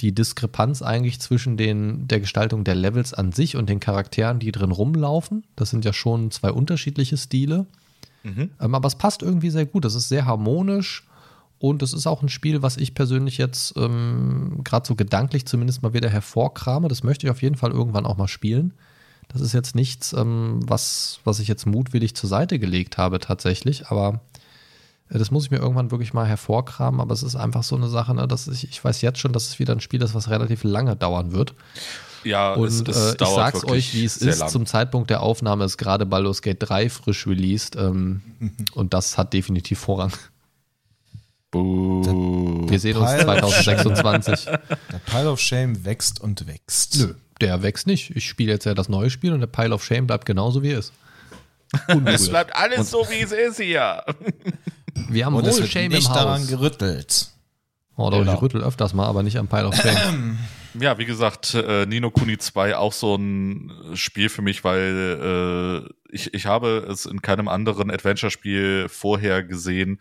S4: die Diskrepanz eigentlich zwischen den, der Gestaltung der Levels an sich und den Charakteren, die drin rumlaufen. Das sind ja schon zwei unterschiedliche Stile.
S2: Mhm.
S4: Ähm, aber es passt irgendwie sehr gut. Es ist sehr harmonisch und es ist auch ein Spiel, was ich persönlich jetzt ähm, gerade so gedanklich zumindest mal wieder hervorkrame. Das möchte ich auf jeden Fall irgendwann auch mal spielen. Das ist jetzt nichts, ähm, was, was ich jetzt mutwillig zur Seite gelegt habe tatsächlich, aber äh, das muss ich mir irgendwann wirklich mal hervorkramen. Aber es ist einfach so eine Sache, ne, dass ich, ich weiß jetzt schon, dass es wieder ein Spiel ist, was relativ lange dauern wird.
S2: Ja,
S4: Und
S2: es, es
S4: äh, ich sag's euch, wie es ist.
S2: lang.
S4: Zum Zeitpunkt der Aufnahme ist gerade Baldur's Gate 3 frisch released ähm, und das hat definitiv Vorrang.
S2: Buh.
S4: Wir sehen uns
S3: Pile-
S4: 2026.
S3: Der Pile of Shame wächst und wächst.
S4: Nö, der wächst nicht. Ich spiele jetzt ja das neue Spiel und der Pile of Shame bleibt genauso wie er ist.
S2: Es bleibt alles so, wie es ist hier.
S4: Wir haben
S3: Und
S4: wohl Shame
S3: nicht
S4: im
S3: daran
S4: Haus.
S3: gerüttelt.
S4: Oh, doch,
S2: Genau.
S4: ich rüttel öfters mal, aber nicht am Pile of Shame.
S2: Ja, wie gesagt, äh, Nino Kuni 2 auch so ein Spiel für mich, weil äh, ich, ich habe es in keinem anderen Adventure-Spiel vorher gesehen,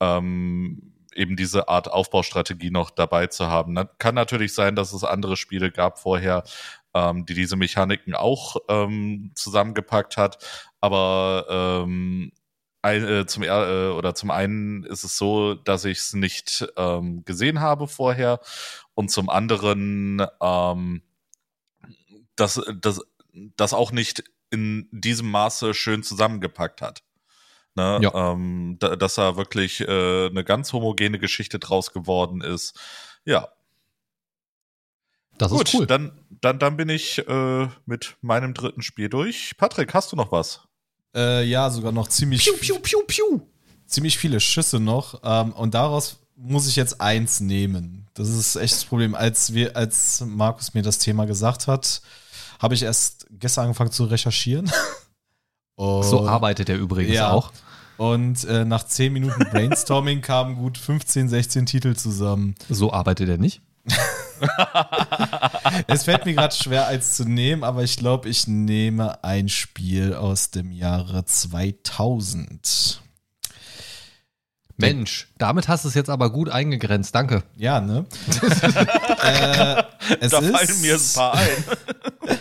S2: ähm, eben diese Art Aufbaustrategie noch dabei zu haben. Na, kann natürlich sein, dass es andere Spiele gab vorher, ähm, die diese Mechaniken auch ähm, zusammengepackt hat, aber ähm, ein, äh, zum äh, oder zum einen ist es so, dass ich es nicht ähm, gesehen habe vorher und zum anderen ähm, dass das das auch nicht in diesem Maße schön zusammengepackt hat. Ne?
S4: Ja.
S2: Ähm, da, dass da wirklich äh, eine ganz homogene Geschichte draus geworden ist. Ja,
S4: Das
S2: gut,
S4: ist cool.
S2: dann, dann, dann bin ich äh, mit meinem dritten Spiel durch. Patrick, hast du noch was?
S3: Äh, ja, sogar noch ziemlich,
S4: piu, piu.
S3: ziemlich viele Schüsse noch. Ähm, und daraus muss ich jetzt eins nehmen. Das ist echt das Problem. Als wir, als Markus mir das Thema gesagt hat, habe ich erst gestern angefangen zu recherchieren. Und,
S4: So arbeitet er übrigens
S3: Ja.
S4: auch.
S3: Und äh, nach 10 Minuten Brainstorming kamen gut 15, 16 Titel zusammen.
S4: So arbeitet er nicht.
S3: Es fällt mir gerade schwer, eins zu nehmen, aber ich glaube, ich nehme ein Spiel aus dem Jahre 2000.
S4: Mensch, damit hast du es jetzt aber gut eingegrenzt. Danke.
S3: Ja, ne? äh, es,
S2: da
S3: ist,
S2: fallen mir ein paar ein.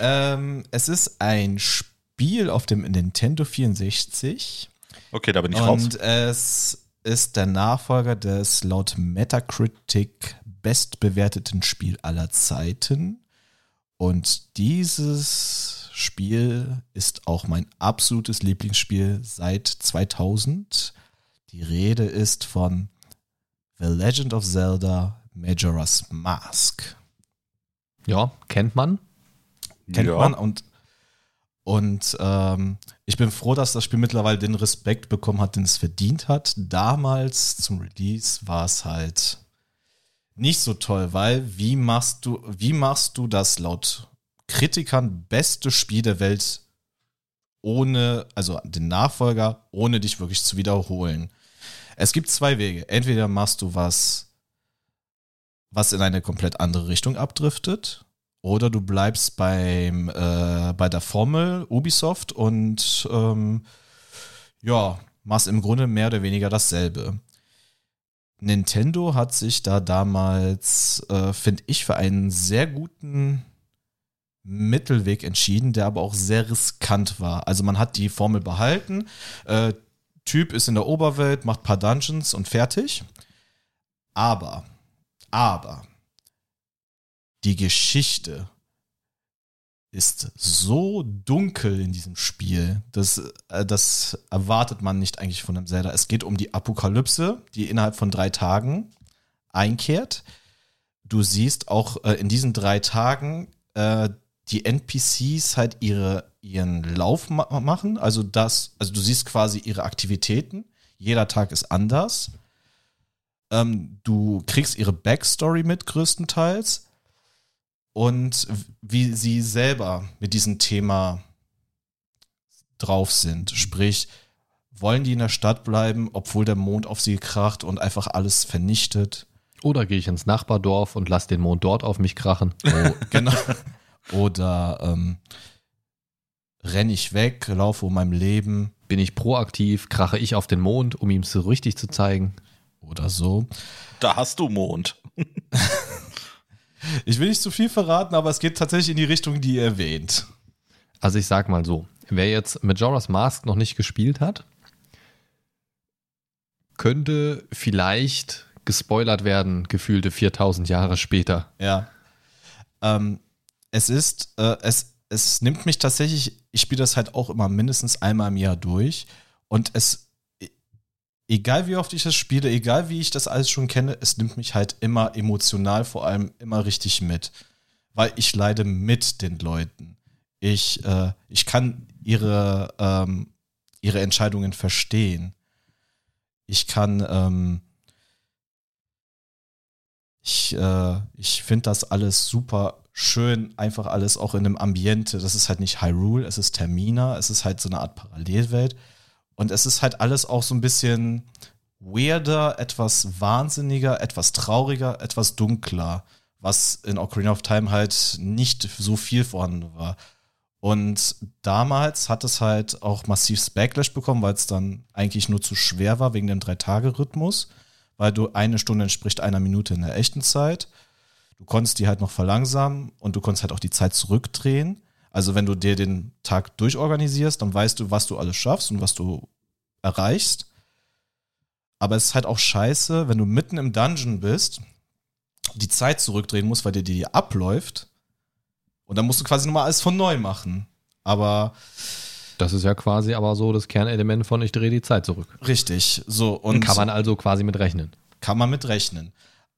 S3: ähm, es ist ein Spiel auf dem Nintendo 64
S2: Okay, da bin ich raus.
S3: und es ist der Nachfolger des laut Metacritic bestbewerteten Spiel aller Zeiten. Und dieses Spiel ist auch mein absolutes Lieblingsspiel seit 2000. Die Rede ist von The Legend of Zelda Majora's Mask.
S4: Ja, kennt man.
S3: Kennt
S2: Ja.
S3: man und und ähm, ich bin froh, dass das Spiel mittlerweile den Respekt bekommen hat, den es verdient hat. Damals zum Release war es halt nicht so toll, weil wie machst du, wie machst du das laut Kritikern beste Spiel der Welt ohne, also den Nachfolger, ohne dich wirklich zu wiederholen? Es gibt zwei Wege. Entweder machst du was, was in eine komplett andere Richtung abdriftet, oder du bleibst beim, äh, bei der Formel Ubisoft und ähm, ja, machst im Grunde mehr oder weniger dasselbe. Nintendo hat sich da damals, äh, finde ich, für einen sehr guten Mittelweg entschieden, der aber auch sehr riskant war. Also man hat die Formel behalten, äh, Typ ist in der Oberwelt, macht paar Dungeons und fertig. Aber, aber, die Geschichte ist so dunkel in diesem Spiel, dass, äh, das erwartet man nicht eigentlich von einem Zelda. Es geht um die Apokalypse, die innerhalb von drei Tagen einkehrt. Du siehst auch äh, in diesen drei Tagen äh, die NPCs halt ihre, ihren Lauf ma machen. Also das, also du siehst quasi ihre Aktivitäten. Jeder Tag ist anders. Ähm, du kriegst ihre Backstory mit größtenteils und wie sie selber mit diesem Thema drauf sind. Sprich, wollen die in der Stadt bleiben, obwohl der Mond auf sie kracht und einfach alles vernichtet?
S4: Oder gehe ich ins Nachbardorf und lass den Mond dort auf mich krachen.
S3: Oh, genau. Oder ähm, renne ich weg, laufe um mein Leben
S4: Bin ich proaktiv, krache ich auf den Mond, um ihm so richtig zu zeigen.
S3: oder so.
S2: Da hast du Mond.
S3: Ich will nicht zu viel verraten, aber es geht tatsächlich in die Richtung, die ihr erwähnt.
S4: Also ich sag mal so, wer jetzt Majora's Mask noch nicht gespielt hat, könnte vielleicht gespoilert werden, gefühlte 4000 Jahre später.
S3: Ja. Ähm, es ist, äh, es, es nimmt mich tatsächlich, ich spiele das halt auch immer mindestens einmal im Jahr durch und es, e- egal wie oft ich es spiele, egal wie ich das alles schon kenne, es nimmt mich halt immer emotional vor allem immer richtig mit, weil ich leide mit den Leuten. Ich, äh, ich kann ihre, ähm, ihre Entscheidungen verstehen. Ich kann, ähm, Ich, äh, ich finde das alles super schön, einfach alles auch in einem Ambiente. Das ist halt nicht Hyrule, es ist Termina, es ist halt so eine Art Parallelwelt. Und es ist halt alles auch so ein bisschen weirder, etwas wahnsinniger, etwas trauriger, etwas dunkler, was in Ocarina of Time halt nicht so viel vorhanden war. Und damals hat es halt auch massiv Backlash bekommen, weil es dann eigentlich nur zu schwer war wegen dem Drei-Tage-Rhythmus, weil du eine Stunde entspricht einer Minute in der echten Zeit. Du konntest die halt noch verlangsamen und du konntest halt auch die Zeit zurückdrehen. Also wenn du dir den Tag durchorganisierst, dann weißt du, was du alles schaffst und was du erreichst. Aber es ist halt auch scheiße, wenn du mitten im Dungeon bist, die Zeit zurückdrehen musst, weil dir die abläuft. Und dann musst du quasi nochmal alles von neu machen. Aber.
S4: Das ist ja quasi aber so das Kernelement von ich drehe die Zeit zurück.
S3: Richtig. So.
S4: Und kann man also quasi mit rechnen.
S3: Kann man mit rechnen.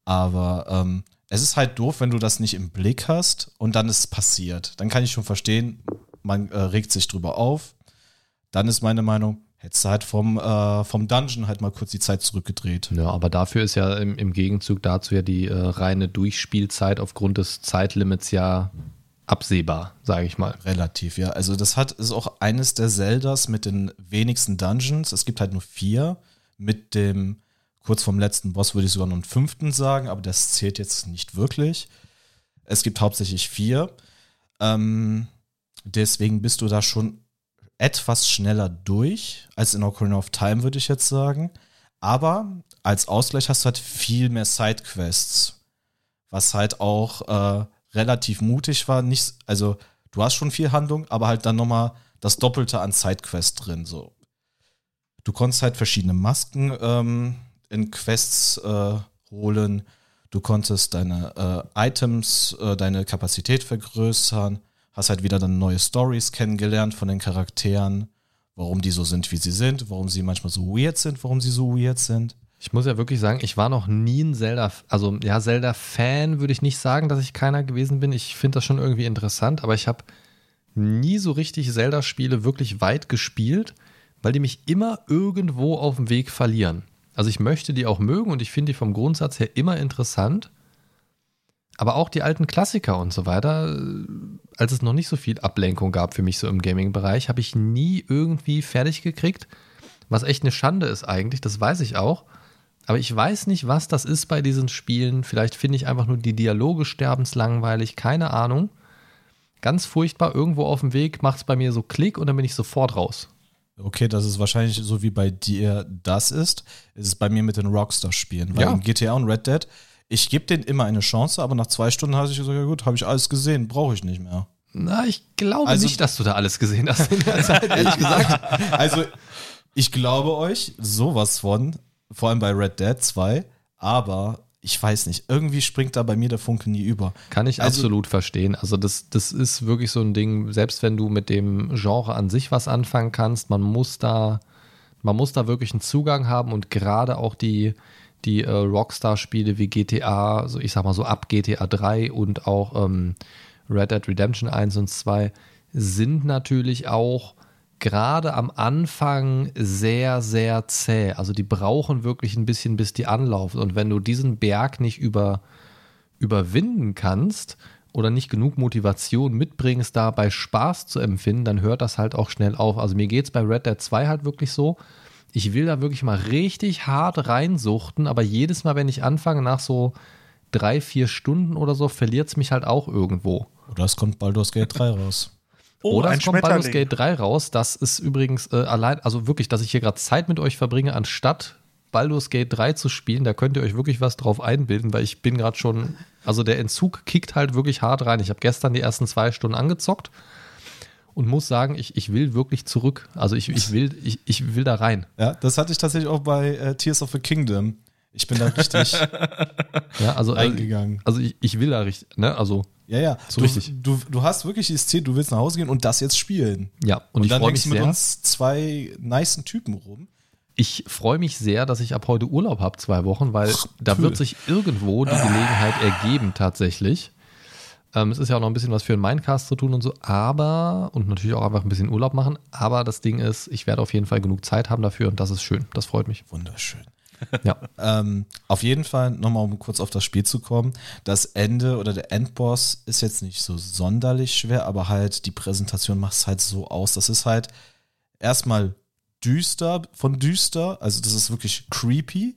S3: Aber ähm, es ist halt doof, wenn du das nicht im Blick hast und dann ist es passiert. Dann kann ich schon verstehen, man äh, regt sich drüber auf. Dann ist meine Meinung, hättest du halt vom, äh, vom Dungeon halt mal kurz die Zeit zurückgedreht.
S4: Ja, aber dafür ist ja im, im Gegenzug dazu ja die äh, reine Durchspielzeit aufgrund des Zeitlimits ja absehbar, sage ich mal.
S3: Relativ, ja. Also das hat ist auch eines der Zeldas mit den wenigsten Dungeons. Es gibt halt nur vier. Mit dem kurz vom letzten Boss würde ich sogar noch einen fünften sagen, aber das zählt jetzt nicht wirklich. Es gibt hauptsächlich vier. Ähm, deswegen bist du da schon etwas schneller durch als in Ocarina of Time, würde ich jetzt sagen. Aber als Ausgleich hast du halt viel mehr Sidequests, was halt auch äh, relativ mutig war. Nicht, also du hast schon viel Handlung, aber halt dann nochmal das Doppelte an Sidequests drin. So. Du konntest halt verschiedene Masken ähm, in Quests äh, holen. Du konntest deine äh, Items, äh, deine Kapazität vergrößern. Hast halt wieder dann neue Stories kennengelernt von den Charakteren. Warum die so sind, wie sie sind. Warum sie manchmal so weird sind. Warum sie so weird sind.
S4: Ich muss ja wirklich sagen, ich war noch nie ein Zelda, also ja, Zelda-Fan würde ich nicht sagen, dass ich keiner gewesen bin. Ich finde das schon irgendwie interessant, aber ich habe nie so richtig Zelda-Spiele wirklich weit gespielt, weil die mich immer irgendwo auf dem Weg verlieren. Also ich möchte die auch mögen und ich finde die vom Grundsatz her immer interessant. Aber auch die alten Klassiker und so weiter, äh, als es noch nicht so viel Ablenkung gab für mich so im Gaming-Bereich, habe ich nie irgendwie fertig gekriegt. Was echt eine Schande ist eigentlich, das weiß ich auch. Aber ich weiß nicht, was das ist bei diesen Spielen. Vielleicht finde ich einfach nur die Dialoge sterbenslangweilig, keine Ahnung. Ganz furchtbar, irgendwo auf dem Weg macht es bei mir so Klick und dann bin ich sofort raus.
S3: Okay, das ist wahrscheinlich so wie bei dir das ist, ist es bei mir mit den Rockstar-Spielen. Weil ja. in GTA und Red Dead, ich gebe denen immer eine Chance, aber nach zwei Stunden habe ich gesagt, ja gut, habe ich alles gesehen, brauche ich nicht mehr.
S4: Na, ich glaube also, nicht, dass du da alles gesehen hast in der Zeit, ehrlich gesagt.
S3: Also, ich glaube euch sowas von, vor allem bei Red Dead 2, aber ich weiß nicht, irgendwie springt da bei mir der Funke nie über.
S4: Kann ich also, absolut verstehen. Also das, das ist wirklich so ein Ding, selbst wenn du mit dem Genre an sich was anfangen kannst, man muss da, man muss da wirklich einen Zugang haben und gerade auch die, die äh, Rockstar-Spiele wie GTA, so ich sag mal so ab GTA 3 und auch ähm, Red Dead Redemption 1 und 2 sind natürlich auch gerade am Anfang sehr, sehr zäh. Also die brauchen wirklich ein bisschen, bis die anlaufen. Und wenn du diesen Berg nicht über, überwinden kannst oder nicht genug Motivation mitbringst, dabei Spaß zu empfinden, dann hört das halt auch schnell auf. Also mir geht es bei Red Dead 2 halt wirklich so. Ich will da wirklich mal richtig hart reinsuchten, aber jedes Mal, wenn ich anfange, nach so drei, vier Stunden oder so, verliert es mich halt auch irgendwo.
S3: Oder es kommt Baldur's Gate 3 raus.
S4: Oh, Oder es kommt Baldur's Gate 3 raus. Das ist übrigens äh, allein, also wirklich, dass ich hier gerade Zeit mit euch verbringe, anstatt Baldur's Gate 3 zu spielen. Da könnt ihr euch wirklich was drauf einbilden, weil ich bin gerade schon, also der Entzug kickt halt wirklich hart rein. Ich habe gestern die ersten zwei Stunden angezockt und muss sagen, ich, ich will wirklich zurück. Also ich, ich, will, ich, ich will da rein.
S3: Ja, das hatte ich tatsächlich auch bei äh, Tears of the Kingdom. Ich bin da richtig
S4: ja, also, äh, eingegangen. Also ich, ich will da richtig, ne? Also
S3: ja, ja. So du, richtig. Du, du hast wirklich dieses Ziel, du willst nach Hause gehen und das jetzt spielen.
S4: Ja, und, und ich freue mich
S3: mit uns zwei niceen Typen rum.
S4: Ich freue mich sehr, dass ich ab heute Urlaub habe, zwei Wochen, weil Ach, da wird sich irgendwo die Gelegenheit ergeben, tatsächlich. Ähm, es ist ja auch noch ein bisschen was für einen Mindcast zu tun und so, aber, und natürlich auch einfach ein bisschen Urlaub machen, aber das Ding ist, ich werde auf jeden Fall genug Zeit haben dafür und das ist schön. Das freut mich.
S3: Wunderschön.
S4: Ja.
S3: Ähm, auf jeden Fall, nochmal um kurz auf das Spiel zu kommen, das Ende oder der Endboss ist jetzt nicht so sonderlich schwer, aber halt die Präsentation macht es halt so aus. Das ist halt erstmal düster von düster, also das ist wirklich creepy.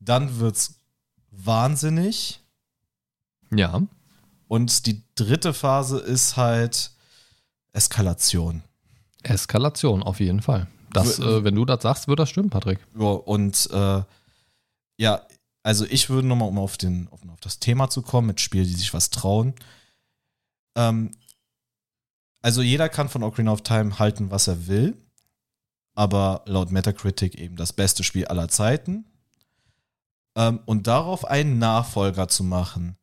S3: Dann wird's wahnsinnig.
S4: Ja.
S3: Und die dritte Phase ist halt Eskalation.
S4: Eskalation, auf jeden Fall. Das, äh, wenn du das sagst, wird das stimmen, Patrick.
S3: Ja, und äh, ja, also ich würde nochmal, um auf, den, auf, auf das Thema zu kommen, mit Spielen, die sich was trauen. Ähm, also jeder kann von Ocarina of Time halten, was er will, aber laut Metacritic eben das beste Spiel aller Zeiten. Ähm, und darauf einen Nachfolger zu machen,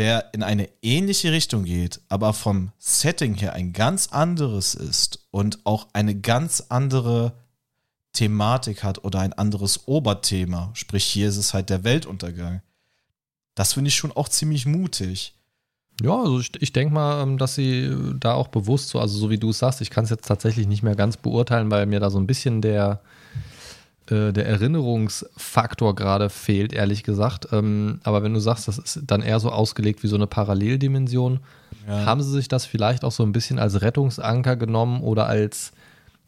S3: der in eine ähnliche Richtung geht, aber vom Setting her ein ganz anderes ist und auch eine ganz andere Thematik hat oder ein anderes Oberthema. Sprich, hier ist es halt der Weltuntergang. Das finde ich schon auch ziemlich mutig.
S4: Ja, also ich, ich denke mal, ähm, dass sie da auch bewusst so, also so wie du es sagst, ich kann es jetzt tatsächlich nicht mehr ganz beurteilen, weil mir da so ein bisschen der, äh, der Erinnerungsfaktor gerade fehlt, ehrlich gesagt. Ähm, aber wenn du sagst, das ist dann eher so ausgelegt wie so eine Paralleldimension,
S3: Ja.
S4: haben sie sich das vielleicht auch so ein bisschen als Rettungsanker genommen oder als,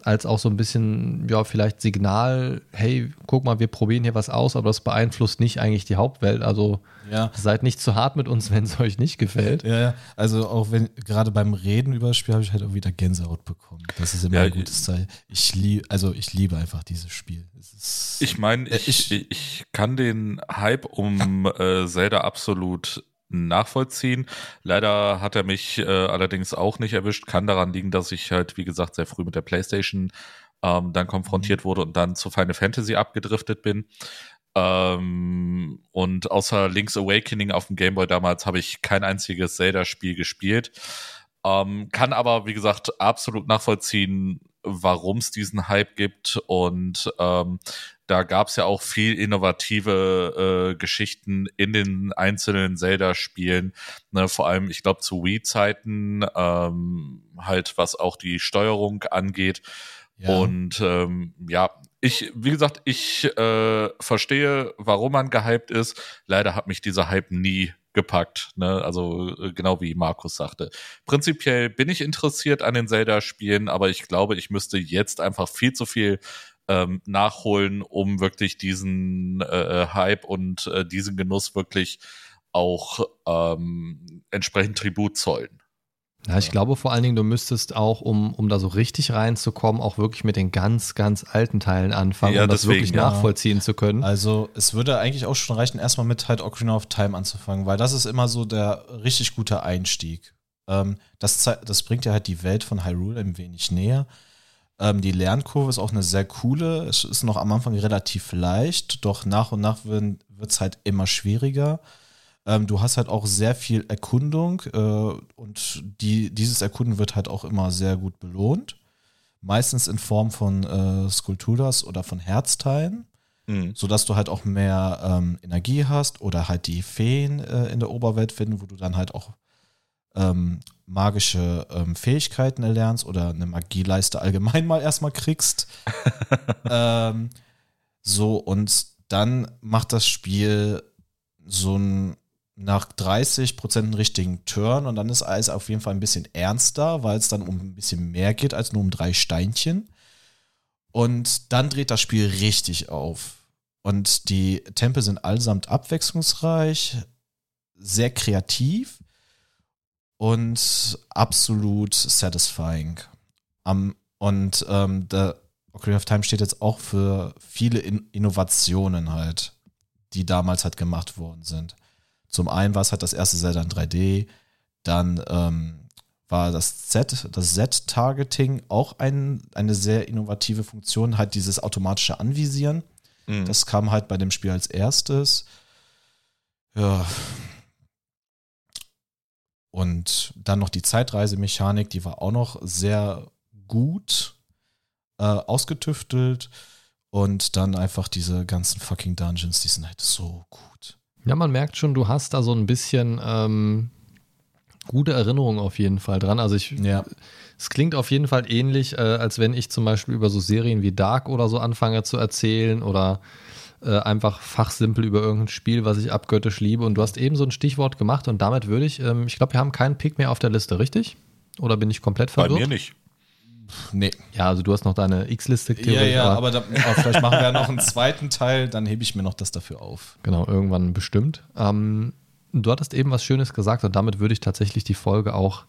S4: als auch so ein bisschen, ja, vielleicht Signal, hey, guck mal, wir probieren hier was aus, aber das beeinflusst nicht eigentlich die Hauptwelt. Also
S3: Ja.
S4: seid nicht zu hart mit uns, wenn es euch nicht gefällt.
S3: Ja, ja. also auch wenn, gerade beim Reden über das Spiel habe ich halt auch wieder Gänsehaut bekommen. Das ist immer
S2: Ja,
S3: ein gutes Zeichen. Ich liebe, also ich liebe einfach dieses Spiel. Es ist,
S2: Ich meine,
S3: Äh,
S2: ich,
S3: ich-
S2: ich, kann den Hype um äh, Zelda absolut nachvollziehen. Leider hat er mich äh, allerdings auch nicht erwischt. Kann daran liegen, dass ich halt, wie gesagt, sehr früh mit der PlayStation ähm, dann konfrontiert wurde und dann zu Final Fantasy abgedriftet bin. Ähm, und außer Link's Awakening auf dem Game Boy damals habe ich kein einziges Zelda-Spiel gespielt. Ähm, kann aber, wie gesagt, absolut nachvollziehen, warum es diesen Hype gibt. Und ähm, da gab es ja auch viel innovative äh, Geschichten in den einzelnen Zelda-Spielen. Ne, vor allem, ich glaube, zu Wii-Zeiten, ähm, halt was auch die Steuerung angeht.
S3: ja.
S2: Und ähm, ja, ich, wie gesagt, ich äh, verstehe, warum man gehypt ist. Leider hat mich dieser Hype nie gepackt. Ne? Also äh, genau wie Markus sagte. Prinzipiell bin ich interessiert an den Zelda-Spielen, aber ich glaube, ich müsste jetzt einfach viel zu viel ähm, nachholen, um wirklich diesen äh, Hype und äh, diesen Genuss wirklich auch ähm, entsprechend Tribut zollen.
S4: Ja, ich glaube vor allen Dingen, du müsstest auch, um, um da so richtig reinzukommen, auch wirklich mit den ganz, ganz alten Teilen anfangen,
S2: Ja,
S4: um das
S2: deswegen,
S4: wirklich
S3: ja.
S4: nachvollziehen zu können.
S3: Also es würde eigentlich auch schon reichen, erstmal mit halt Ocarina of Time anzufangen, weil das ist immer so der richtig gute Einstieg. Ähm, das, das bringt ja halt die Welt von Hyrule ein wenig näher. Ähm, die Lernkurve ist auch eine sehr coole. Es ist noch am Anfang relativ leicht, doch nach und nach wird es halt immer schwieriger. Ähm, du hast halt auch sehr viel Erkundung äh, und die, dieses Erkunden wird halt auch immer sehr gut belohnt. Meistens in Form von äh, Skulpturas oder von Herzteilen
S2: Mhm.
S3: sodass du halt auch mehr ähm, Energie hast oder halt die Feen äh, in der Oberwelt finden, wo du dann halt auch ähm, magische ähm, Fähigkeiten erlernst oder eine Magieleiste allgemein mal erstmal kriegst. ähm, so, und dann macht das Spiel so ein nach 30 Prozent einen richtigen Turn und dann ist alles auf jeden Fall ein bisschen ernster, weil es dann um ein bisschen mehr geht als nur um drei Steinchen. Und dann dreht das Spiel richtig auf. Und die Tempel sind allesamt abwechslungsreich, sehr kreativ und absolut satisfying. Am, und ähm, der Ocarina of Time steht jetzt auch für viele In Innovationen halt, die damals halt gemacht worden sind. Zum einen war es halt das erste Zelda in 3D, dann ähm, war das Z, das Z-Targeting auch ein, eine sehr innovative Funktion, halt dieses automatische Anvisieren.
S2: Mhm.
S3: Das kam halt bei dem Spiel als erstes. Ja. Und dann noch die Zeitreisemechanik, die war auch noch sehr gut äh, ausgetüftelt. Und dann einfach diese ganzen fucking Dungeons, die sind halt so gut.
S4: Ja, man merkt schon, du hast da so ein bisschen ähm, gute Erinnerungen auf jeden Fall dran. Also ich,
S3: Ja.
S4: es klingt auf jeden Fall ähnlich, äh, als wenn ich zum Beispiel über so Serien wie Dark oder so anfange zu erzählen oder äh, einfach fachsimpel über irgendein Spiel, was ich abgöttisch liebe. Und du hast eben so ein Stichwort gemacht und damit würde ich, ähm, ich glaube, wir haben keinen Pick mehr auf der Liste, richtig? Oder bin ich komplett verwirrt?
S2: Bei mir nicht.
S3: Nee.
S4: Ja, also du hast noch deine X-Liste
S3: Ja, ja, aber, da, aber vielleicht machen wir ja noch einen zweiten Teil, dann hebe ich mir noch das dafür auf.
S4: Genau, irgendwann bestimmt. Ähm, du hattest eben was Schönes gesagt und damit würde ich tatsächlich die Folge auch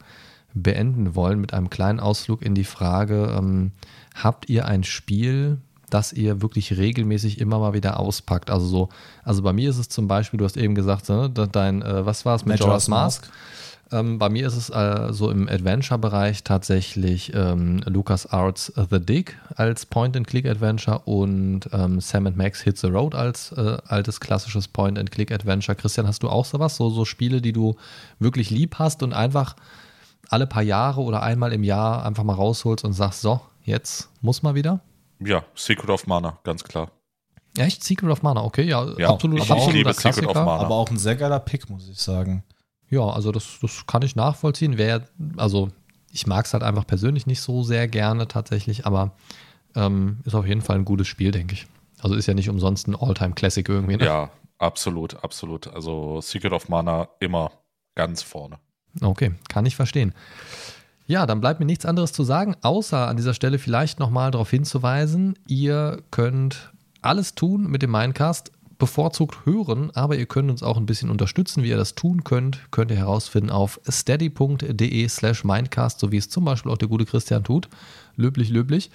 S4: beenden wollen mit einem kleinen Ausflug in die Frage, ähm, habt ihr ein Spiel, das ihr wirklich regelmäßig immer mal wieder auspackt? Also so, also bei mir ist es zum Beispiel, du hast eben gesagt, ne, dein, äh, was war es mit Majora's Mask? Mask? Ähm, bei mir ist es äh, so im Adventure-Bereich tatsächlich ähm, LucasArts The Dig als Point-and-Click-Adventure und ähm, Sam Max Hit the Road als äh, altes klassisches Point-and-Click-Adventure. Christian, hast du auch sowas? So, so Spiele, die du wirklich lieb hast und einfach alle paar Jahre oder einmal im Jahr einfach mal rausholst und sagst, so, jetzt muss mal wieder?
S2: Ja, Secret of Mana, ganz klar.
S4: Echt? Secret of Mana, okay, ja,
S2: ja absolut.
S3: Ich, ich liebe Secret of Mana. Aber auch ein sehr geiler Pick, muss ich sagen.
S4: Ja, also das, das kann ich nachvollziehen. Wer, also ich mag es halt einfach persönlich nicht so sehr gerne tatsächlich, aber ähm, ist auf jeden Fall ein gutes Spiel, denke ich. Also ist ja nicht umsonst ein All-Time-Classic irgendwie. Ne?
S2: Ja, absolut, absolut. Also Secret of Mana immer ganz vorne.
S4: Okay, kann ich verstehen. Ja, dann bleibt mir nichts anderes zu sagen, außer an dieser Stelle vielleicht nochmal darauf hinzuweisen, ihr könnt alles tun mit dem Mindcast bevorzugt hören, aber ihr könnt uns auch ein bisschen unterstützen. Wie ihr das tun könnt, könnt ihr herausfinden auf steady.de slash Mindcast, so wie es zum Beispiel auch der gute Christian tut. Löblich, löblich.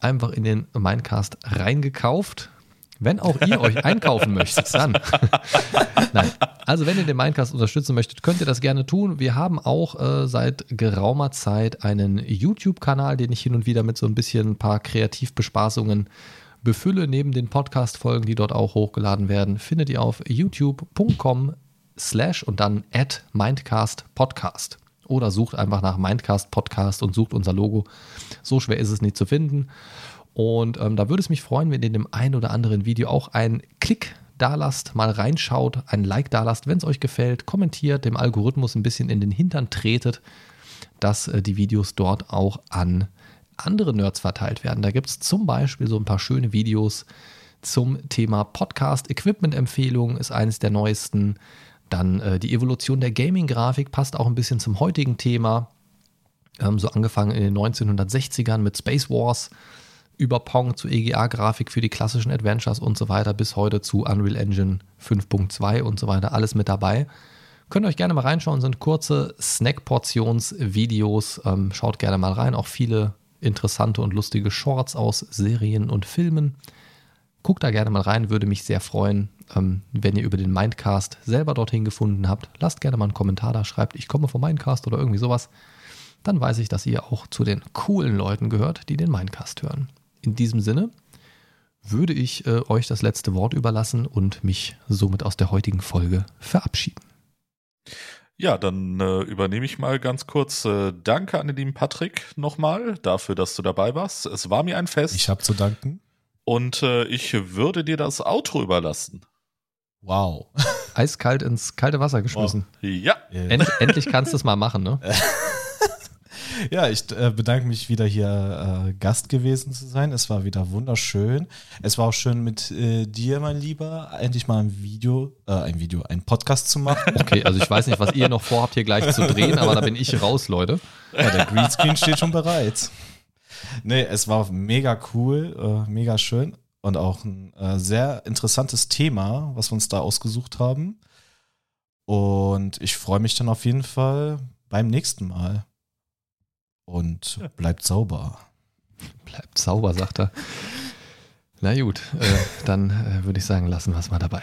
S4: Einfach in den Mindcast reingekauft. Wenn auch ihr euch einkaufen möchtet, dann. Nein. Also, wenn ihr den Mindcast unterstützen möchtet, könnt ihr das gerne tun. Wir haben auch äh, seit geraumer Zeit einen YouTube-Kanal, den ich hin und wieder mit so ein bisschen ein paar Kreativbespaßungen befülle. Neben den Podcast-Folgen, die dort auch hochgeladen werden, findet ihr auf youtube.com slash und dann at Mindcast Podcast. Oder sucht einfach nach Mindcast Podcast und sucht unser Logo. So schwer ist es nicht zu finden. Und ähm, da würde es mich freuen, wenn ihr in dem einen oder anderen Video auch einen Klick da lasst, mal reinschaut, ein Like da lasst, wenn es euch gefällt, kommentiert, dem Algorithmus ein bisschen in den Hintern tretet, dass äh, die Videos dort auch an andere Nerds verteilt werden. Da gibt es zum Beispiel so ein paar schöne Videos zum Thema Podcast-Equipment-Empfehlungen, ist eines der neuesten. Dann äh, die Evolution der Gaming-Grafik passt auch ein bisschen zum heutigen Thema. Ähm, so angefangen in den 1960ern mit Space Wars, über Pong zu EGA-Grafik für die klassischen Adventures und so weiter, bis heute zu Unreal Engine 5.2 und so weiter, alles mit dabei. Könnt ihr euch gerne mal reinschauen, sind kurze Snack-Portions-Videos. Ähm, schaut gerne mal rein, auch viele interessante und lustige Shorts aus Serien und Filmen. Guckt da gerne mal rein, würde mich sehr freuen, ähm, wenn ihr über den Mindcast selber dorthin gefunden habt. Lasst gerne mal einen Kommentar da, schreibt, ich komme vom Mindcast oder irgendwie sowas. Dann weiß ich, dass ihr auch zu den coolen Leuten gehört, die den Mindcast hören. In diesem Sinne würde ich äh, euch das letzte Wort überlassen und mich somit aus der heutigen Folge verabschieden.
S2: Ja, dann äh, übernehme ich mal ganz kurz. Äh, danke an den lieben Patrick nochmal dafür, dass du dabei warst. Es war mir ein Fest.
S3: Ich habe zu danken.
S2: Und äh, ich würde dir das Outro überlassen.
S3: Wow.
S4: Eiskalt ins kalte Wasser geschmissen.
S2: Oh, ja.
S4: End, endlich kannst du es mal machen, ne?
S3: Ja, ich äh, bedanke mich wieder hier äh, Gast gewesen zu sein. Es war wieder wunderschön. Es war auch schön mit äh, dir, mein Lieber, endlich mal ein Video, äh, ein Video, ein Podcast zu machen.
S4: Okay, also ich weiß nicht, was ihr noch vorhabt, hier gleich zu drehen, aber da bin ich raus, Leute.
S3: Ja, der Greenscreen steht schon bereit. Nee, es war mega cool, äh, mega schön und auch ein sehr interessantes Thema, was wir uns da ausgesucht haben. Und ich freue mich dann auf jeden Fall beim nächsten Mal und bleibt sauber.
S4: Bleibt sauber, sagt er. Na gut, äh, dann äh, würde ich sagen, lassen wir es mal dabei.